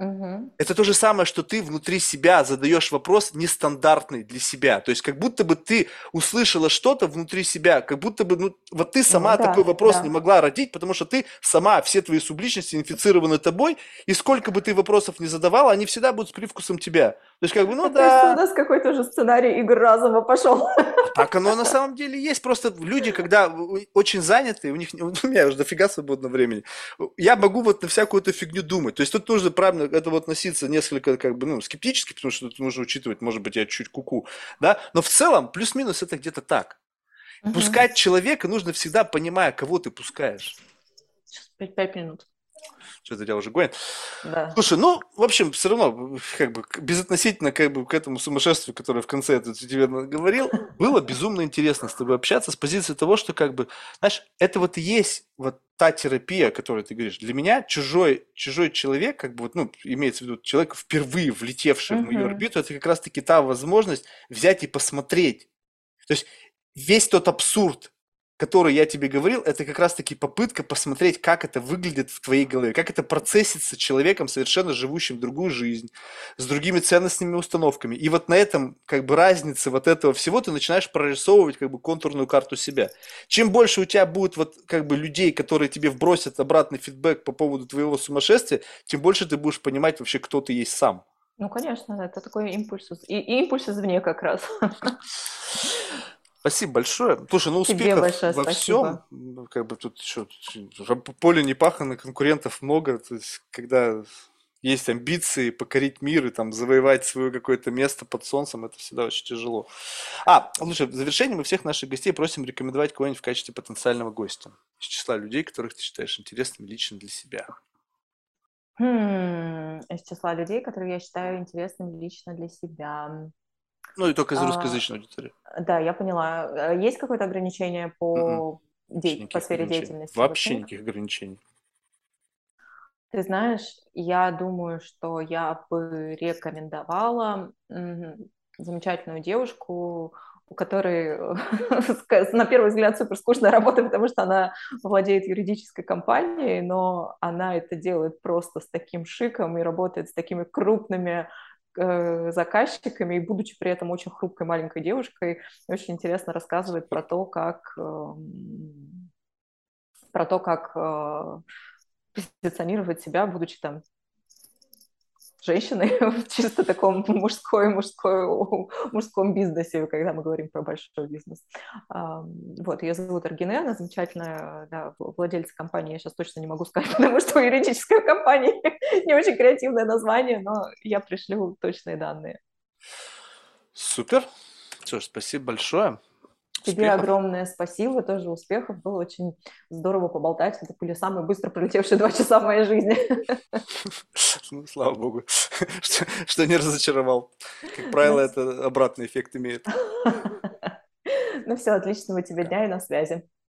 Угу. Это то же самое, что ты внутри себя задаешь вопрос нестандартный для себя. То есть как будто бы ты услышала что-то внутри себя, как будто бы ну, вот ты сама ну, да, такой вопрос да. не могла родить, потому что ты сама, все твои субличности инфицированы тобой, и сколько бы ты вопросов не задавала, они всегда будут с привкусом тебя. То есть как бы, ну а да. у нас какой-то уже сценарий игр разума пошел. Так оно на самом деле есть. Просто люди, когда очень заняты, у них *laughs* у меня уже дофига свободного времени, я могу вот на всякую эту фигню думать. То есть тут нужно правильно к этому относиться несколько как бы, ну, скептически, потому что тут нужно учитывать, может быть, я чуть куку, да, но в целом плюс-минус это где-то так. Угу. Пускать человека нужно всегда, понимая, кого ты пускаешь. Сейчас пять, пять минут. Что-то тебя уже гонит. Да. Слушай, ну, в общем, все равно, как бы, безотносительно как бы, к этому сумасшествию, которое в конце это тебе говорил, было безумно интересно с тобой общаться с позиции того, что, как бы, знаешь, это вот и есть вот та терапия, о которой ты говоришь. Для меня чужой, чужой человек, как бы, вот, ну, имеется в виду человек, впервые влетевший uh-huh. в мою орбиту, это как раз-таки та возможность взять и посмотреть. То есть весь тот абсурд, который я тебе говорил, это как раз-таки попытка посмотреть, как это выглядит в твоей голове, как это процессится человеком, совершенно живущим другую жизнь, с другими ценностными установками. И вот на этом, как бы, разнице вот этого всего ты начинаешь прорисовывать, как бы, контурную карту себя. Чем больше у тебя будет, вот, как бы, людей, которые тебе вбросят обратный фидбэк по поводу твоего сумасшествия, тем больше ты будешь понимать вообще, кто ты есть сам. Ну, конечно, это такой импульс. И, и импульс извне как раз. Спасибо большое. Слушай, ну успехов большое во спасибо. всем. Как бы тут еще поле не пахано, конкурентов много. То есть, когда есть амбиции покорить мир и там завоевать свое какое-то место под солнцем, это всегда очень тяжело. А, слушай, в завершение мы всех наших гостей просим рекомендовать кого-нибудь в качестве потенциального гостя из числа людей, которых ты считаешь интересными лично для себя. Хм, из числа людей, которые я считаю интересными лично для себя. Ну и только из а, русскоязычной аудитории. Да, я поняла. Есть какое-то ограничение по, де... по сфере деятельности? Вообще никаких ограничений. Ты знаешь, я думаю, что я бы рекомендовала замечательную девушку, у которой *laughs* на первый взгляд супер скучная работа, потому что она владеет юридической компанией, но она это делает просто с таким шиком и работает с такими крупными заказчиками, и будучи при этом очень хрупкой маленькой девушкой, очень интересно рассказывает про то, как эм, про то, как э, позиционировать себя, будучи там женщиной *laughs* в чисто таком мужской, мужской, мужском бизнесе, когда мы говорим про большой бизнес. Вот, ее зовут Аргине, она замечательная да, владельца компании, я сейчас точно не могу сказать, *laughs* потому что у юридической компании *laughs* не очень креативное название, но я пришлю точные данные. Супер. Ж, спасибо большое. Тебе успехов. огромное спасибо, тоже успехов. Было очень здорово поболтать. Это были самые быстро пролетевшие два часа в моей жизни. *laughs* Ну, слава богу, *laughs* что, что не разочаровал. Как правило, это обратный эффект имеет. *laughs* Ну все, отличного тебе дня и на связи.